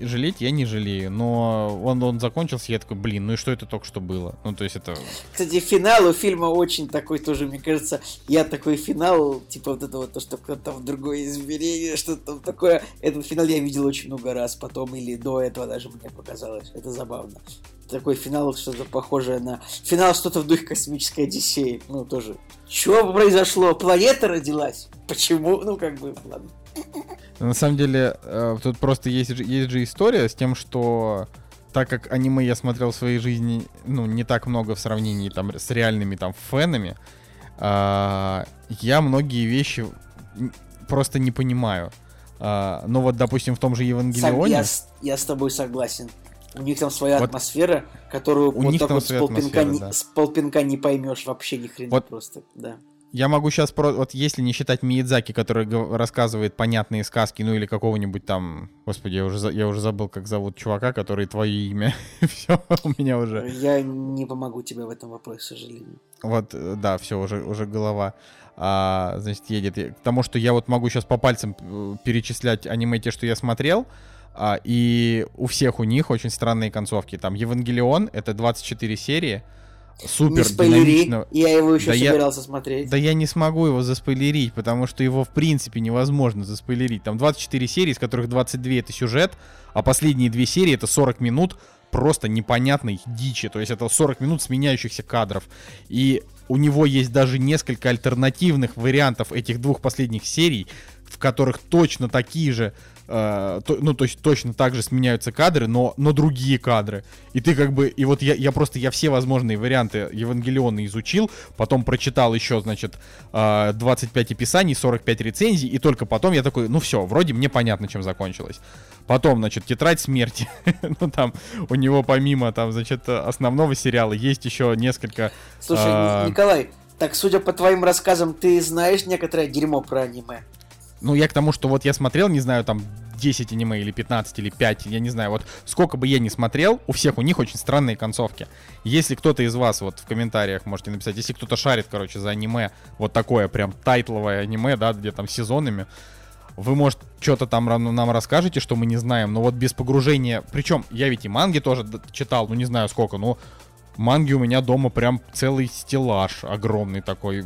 жалеть я не жалею, но он он закончился, я такой, блин, ну и что это только что было? Ну то есть это Кстати, финал у фильма очень такой тоже, мне кажется, я такой финал, типа вот это вот, то, что кто-то в другое измерение, что-то там такое. Этот финал я видел очень много раз потом, или до этого даже мне показалось. Это забавно. Такой финал, что-то похожее на... Финал что-то в духе космической Одиссеи. Ну, тоже. Что произошло? Планета родилась? Почему? Ну, как бы, ладно. На самом деле, э, тут просто есть, же- есть же история с тем, что так как аниме я смотрел в своей жизни, ну, не так много в сравнении там с реальными там фенами, а, я многие вещи просто не понимаю. А, ну вот, допустим, в том же Евангелионе... я, с, я с тобой согласен. У них там своя Вот- атмосфера, которую У вот них так там вот с полпинка, не, да. с полпинка не поймешь вообще ни хрена Вот просто. Да. Я могу сейчас про... Вот если не считать Миядзаки, который рассказывает понятные сказки, ну или какого-нибудь там... Господи, я уже, за- я уже забыл, как зовут чувака, который твое имя. Все, у меня уже... Я не помогу тебе в этом вопросе, к сожалению. Вот, э, да, все, уже, уже голова, а, значит, едет. К тому, что я вот могу сейчас по пальцам э, перечислять аниме, те, что я смотрел, а, и у всех у них очень странные концовки. Там Евангелион, это 24 серии, супер не спойлери, динамично. я его еще Да я- собирался смотреть. Да я не смогу его заспойлерить, потому что его в принципе невозможно заспойлерить. Там 24 серии, из которых 22 это сюжет, а последние две серии это 40 минут просто непонятной дичи. То есть это 40 минут сменяющихся кадров. И у него есть даже несколько альтернативных вариантов этих двух последних серий, в которых точно такие же, э, то- ну то есть точно так же сменяются кадры, но, но другие кадры. И ты как бы, и вот я, я просто, я все возможные варианты Евангелиона изучил, потом прочитал еще, значит, э, 25 описаний, 45 рецензий, и только потом я такой, ну все, вроде мне понятно, чем закончилось. Потом, значит, Тетрадь смерти. ну там у него помимо, там, значит, основного сериала есть еще несколько... Слушай, Ни- Николай, так судя по твоим рассказам, ты знаешь некоторое дерьмо про аниме. Ну, я к тому, что вот я смотрел, не знаю, там 10 аниме или 15 или 5, я не знаю, вот сколько бы я ни смотрел, у всех у них очень странные концовки. Если кто-то из вас вот в комментариях можете написать, если кто-то шарит, короче, за аниме, вот такое прям тайтловое аниме, да, где там сезонами, вы, может, что-то там нам расскажете, что мы не знаем, но вот без погружения... Причем я ведь и манги тоже читал, ну не знаю сколько, но манги у меня дома прям целый стеллаж огромный такой.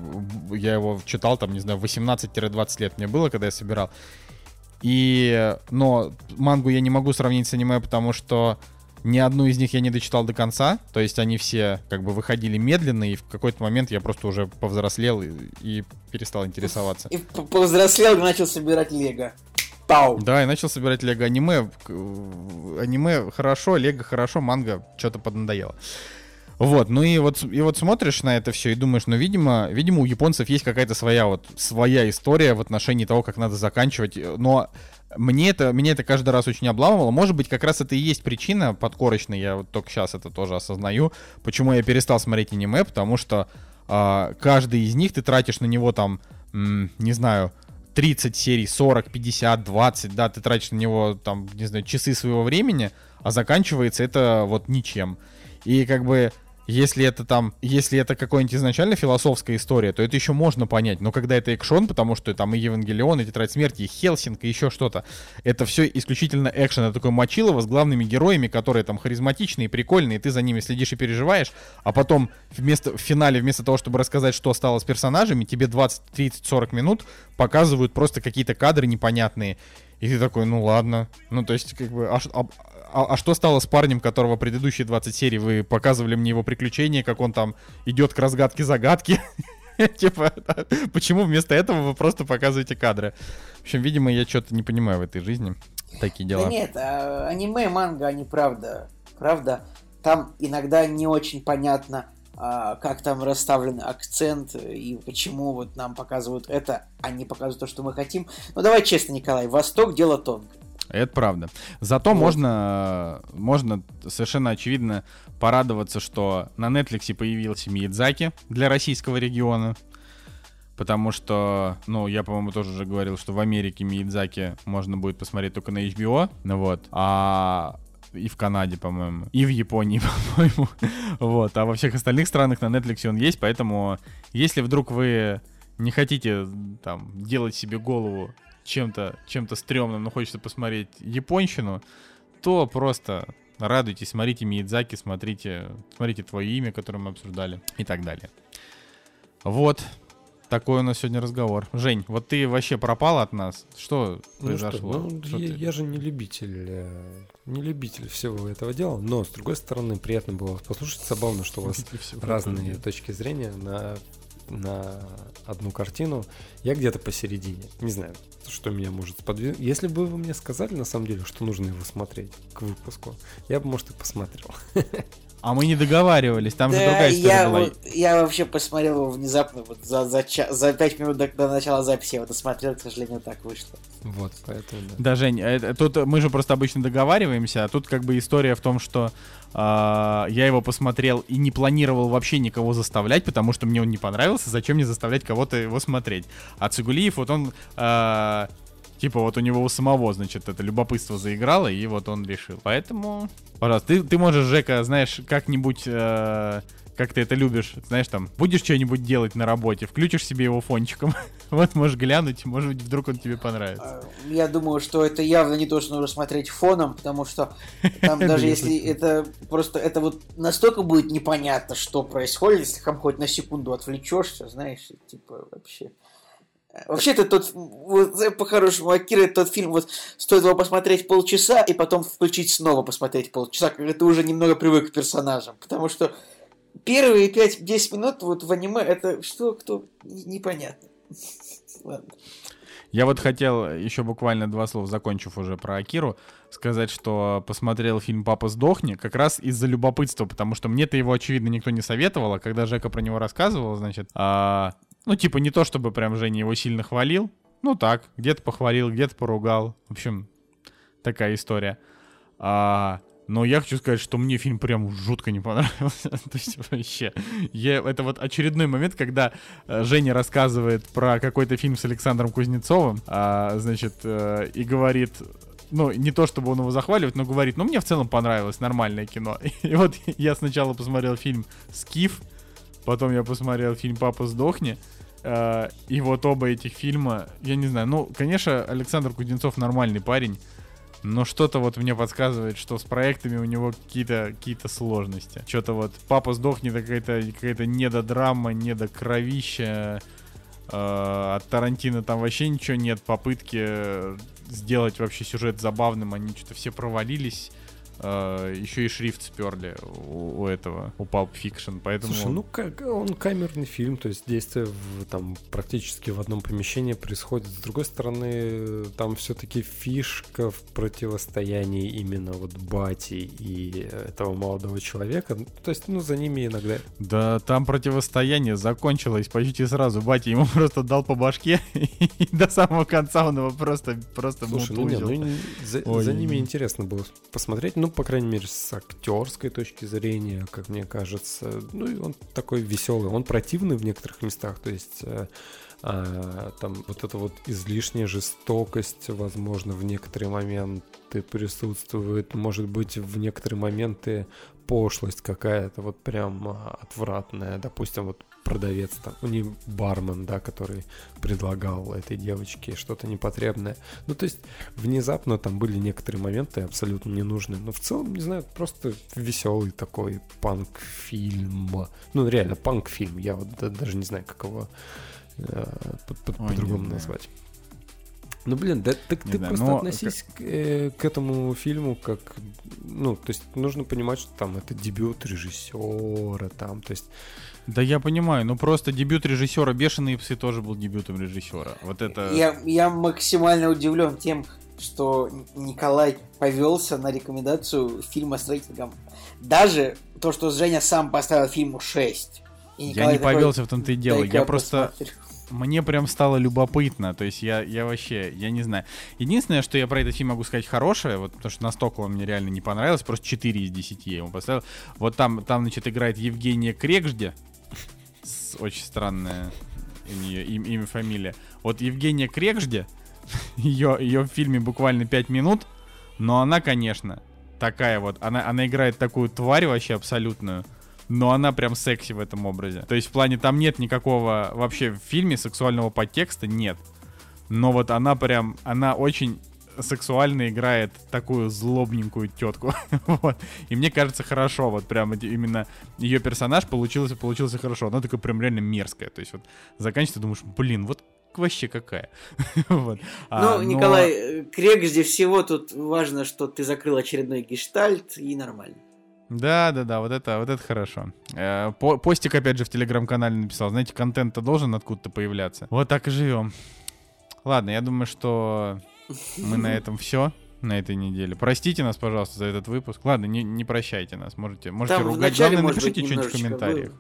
Я его читал там, не знаю, 18-20 лет мне было, когда я собирал. И, но мангу я не могу сравнить с аниме, потому что ни одну из них я не дочитал до конца. То есть они все как бы выходили медленно, и в какой-то момент я просто уже повзрослел и, и перестал интересоваться. И повзрослел и начал собирать лего. Пау! Да, и начал собирать лего аниме. Аниме хорошо, лего хорошо, манга что-то поднадоело. Вот, ну и вот, и вот смотришь на это все и думаешь, ну, видимо, видимо, у японцев есть какая-то своя вот, своя история в отношении того, как надо заканчивать. Но мне это, меня это каждый раз очень обламывало. Может быть, как раз это и есть причина подкорочная, я вот только сейчас это тоже осознаю, почему я перестал смотреть аниме, потому что э, каждый из них ты тратишь на него там, м, не знаю, 30 серий, 40, 50, 20, да, ты тратишь на него там, не знаю, часы своего времени, а заканчивается это вот ничем. И как бы если это там, если это какая-нибудь изначально философская история, то это еще можно понять. Но когда это экшон, потому что там и Евангелион, и Тетрадь Смерти, и Хелсинг, и еще что-то, это все исключительно экшен. Это такой мочилово с главными героями, которые там харизматичные, прикольные, ты за ними следишь и переживаешь, а потом вместо, в финале, вместо того, чтобы рассказать, что стало с персонажами, тебе 20, 30, 40 минут показывают просто какие-то кадры непонятные. И ты такой, ну ладно. Ну, то есть, как бы, а, а, а, а что стало с парнем, которого предыдущие 20 серий вы показывали мне его приключения, как он там идет к разгадке загадки? Типа, почему вместо этого вы просто показываете кадры? В общем, видимо, я что-то не понимаю в этой жизни. Такие дела. Да нет, а, аниме, манга, они правда, правда, там иногда не очень понятно, как там расставлен акцент и почему вот нам показывают это, а не показывают то, что мы хотим. Ну давай честно, Николай, Восток дело тонкое. Это правда. Зато вот. можно, можно совершенно очевидно порадоваться, что на Netflix появился Миядзаки для российского региона. Потому что, ну, я, по-моему, тоже уже говорил, что в Америке Миядзаки можно будет посмотреть только на HBO. Ну вот. А и в Канаде, по-моему, и в Японии, по-моему. вот. А во всех остальных странах на Netflix он есть, поэтому если вдруг вы не хотите там делать себе голову чем-то чем-то стрёмным, но хочется посмотреть японщину, то просто радуйтесь, смотрите Миядзаки, смотрите, смотрите твое имя, которое мы обсуждали и так далее. Вот. Такой у нас сегодня разговор. Жень, вот ты вообще пропал от нас. Что ну произошло? Что? Ну, что я, ты... я же не любитель, э, не любитель всего этого дела, но с другой стороны приятно было послушать. Забавно, что у вас разные точки зрения на на одну картину. Я где-то посередине. Не знаю, что меня может сподвинуть. Если бы вы мне сказали, на самом деле, что нужно его смотреть к выпуску, я бы, может, и посмотрел. А мы не договаривались, там да, же другая история я, была. Вот, я вообще посмотрел его внезапно, вот за, за, ча- за 5 минут до, до начала записи я его досмотрел, к сожалению, так вышло. Вот, поэтому да. Да, Жень, это, тут мы же просто обычно договариваемся, а тут как бы история в том, что э, я его посмотрел и не планировал вообще никого заставлять, потому что мне он не понравился, зачем мне заставлять кого-то его смотреть. А Цигулиев, вот он... Э, Типа вот у него у самого, значит, это любопытство заиграло, и вот он решил. Поэтому, пожалуйста, ты, ты можешь, Жека, знаешь, как-нибудь, э, как ты это любишь, знаешь, там, будешь что-нибудь делать на работе, включишь себе его фончиком, вот можешь глянуть, может быть, вдруг он тебе понравится. А, я думаю, что это явно не то, что нужно смотреть фоном, потому что там даже если это просто, это вот настолько будет непонятно, что происходит, если там хоть на секунду отвлечешься, знаешь, типа вообще... Вообще, это тот, вот, по-хорошему, Акира, это тот фильм, вот, стоит его посмотреть полчаса и потом включить снова посмотреть полчаса, когда ты уже немного привык к персонажам. Потому что первые 5-10 минут вот в аниме, это что, кто, непонятно. Я вот хотел еще буквально два слова, закончив уже про Акиру, сказать, что посмотрел фильм «Папа сдохни» как раз из-за любопытства, потому что мне-то его, очевидно, никто не советовал, а когда Жека про него рассказывал, значит, а, ну, типа, не то чтобы прям Женя его сильно хвалил. Ну так, где-то похвалил, где-то поругал. В общем, такая история. А, но я хочу сказать, что мне фильм прям жутко не понравился. То есть вообще, я, это вот очередной момент, когда э, Женя рассказывает про какой-то фильм с Александром Кузнецовым, а, значит, э, и говорит, ну, не то чтобы он его захваливает, но говорит, ну, мне в целом понравилось, нормальное кино. И вот я сначала посмотрел фильм «Скиф», потом я посмотрел фильм «Папа, сдохни», Э, и вот оба этих фильма, я не знаю, ну, конечно, Александр Кузнецов нормальный парень, но что-то вот мне подсказывает, что с проектами у него какие-то какие сложности. Что-то вот «Папа сдохнет» какая-то какая недодрама, недокровища. Э, от Тарантино там вообще ничего нет. Попытки сделать вообще сюжет забавным, они что-то все провалились. Э, еще и шрифт сперли у, у этого, у Pulp Fiction, поэтому... Слушай, ну как он камерный фильм, то есть действие в, там практически в одном помещении происходит. С другой стороны, там все-таки фишка в противостоянии именно вот Бати и этого молодого человека. То есть, ну, за ними иногда... Да, там противостояние закончилось почти сразу. Батя ему просто дал по башке, и до самого конца он его просто, просто Слушай, ну, не, ну, за, Ой. за ними интересно было посмотреть, ну, по крайней мере, с актерской точки зрения, как мне кажется. Ну, и он такой веселый, он противный в некоторых местах, то есть э, а, там вот эта вот излишняя жестокость, возможно, в некоторые моменты присутствует, может быть, в некоторые моменты пошлость какая-то вот прям а, отвратная, допустим, вот продавец там, ну не бармен, да, который предлагал этой девочке что-то непотребное. Ну, то есть, внезапно там были некоторые моменты абсолютно ненужные. Но в целом, не знаю, просто веселый такой панк-фильм. Ну, реально, панк-фильм. Я вот да- даже не знаю, как его э, по-другому назвать. Ну, блин, да так Не ты знаю, просто но относись к, э, к этому фильму как... Ну, то есть нужно понимать, что там это дебют режиссера, там, то есть... Да я понимаю, ну просто дебют режиссера «Бешеные псы» тоже был дебютом режиссера. Вот это... Я, я максимально удивлен тем, что Николай повелся на рекомендацию фильма с рейтингом. Даже то, что Женя сам поставил фильму 6. И Я не такой, повелся в том-то и дело. «Дай-ка Я просто... посмотрю». Мне прям стало любопытно, то есть я, я вообще, я не знаю. Единственное, что я про этот фильм могу сказать хорошее, вот потому что настолько он мне реально не понравился, просто 4 из 10 я ему поставил. Вот там, там значит, играет Евгения Крекжде, очень странное у нее им- имя, фамилия. Вот Евгения Крекжде, ее, ее в фильме буквально 5 минут, но она, конечно, такая вот, она, она играет такую тварь вообще абсолютную, но она прям секси в этом образе. То есть в плане там нет никакого вообще в фильме сексуального подтекста, нет. Но вот она прям, она очень сексуально играет такую злобненькую тетку. вот. И мне кажется, хорошо, вот прям именно ее персонаж получился, получился хорошо. Она такая прям реально мерзкая. То есть вот заканчивается, думаешь, блин, вот вообще какая. вот. А, Ну, но- Николай, прежде всего тут важно, что ты закрыл очередной гештальт, и нормально. Да, да, да, вот это, вот это хорошо. Э, по- постик опять же в телеграм-канале написал. Знаете, контент-то должен откуда-то появляться. Вот так и живем. Ладно, я думаю, что мы на этом все на этой неделе. Простите нас, пожалуйста, за этот выпуск. Ладно, не, не прощайте нас. Можете, можете Там ругать. Главное, может напишите что-нибудь в комментариях. было.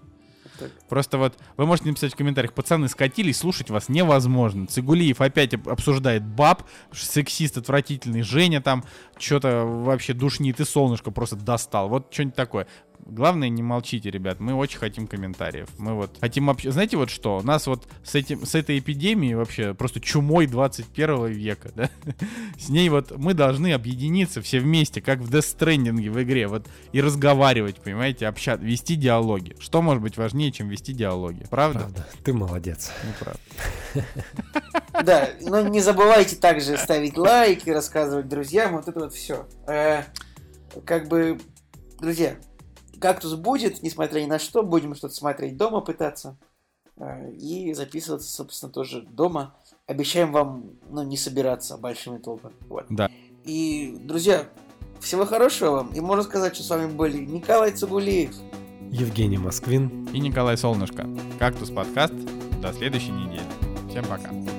Так. Просто вот вы можете написать в комментариях, пацаны скатились, слушать вас невозможно. Цигулиев опять об- обсуждает баб, сексист отвратительный, Женя там что-то вообще душнит и солнышко просто достал. Вот что-нибудь такое. Главное, не молчите, ребят. Мы очень хотим комментариев. Мы вот хотим вообще... Знаете вот что? У нас вот с, этим, с этой эпидемией вообще просто чумой 21 века, да? С ней вот мы должны объединиться все вместе, как в Death Stranding в игре, вот, и разговаривать, понимаете, общаться, вести диалоги. Что может быть важнее, чем вести диалоги? Правда? Правда, ты молодец. Неправда. Да, но не забывайте также ставить лайки, рассказывать друзьям, вот это вот все. как бы, друзья, кактус будет, несмотря ни на что, будем что-то смотреть дома, пытаться. Э, и записываться, собственно, тоже дома. Обещаем вам, ну, не собираться большими толпами. Вот. Да. И, друзья, всего хорошего вам. И можно сказать, что с вами были Николай Цугулиев. Евгений Москвин. И Николай Солнышко. Кактус подкаст. До следующей недели. Всем пока.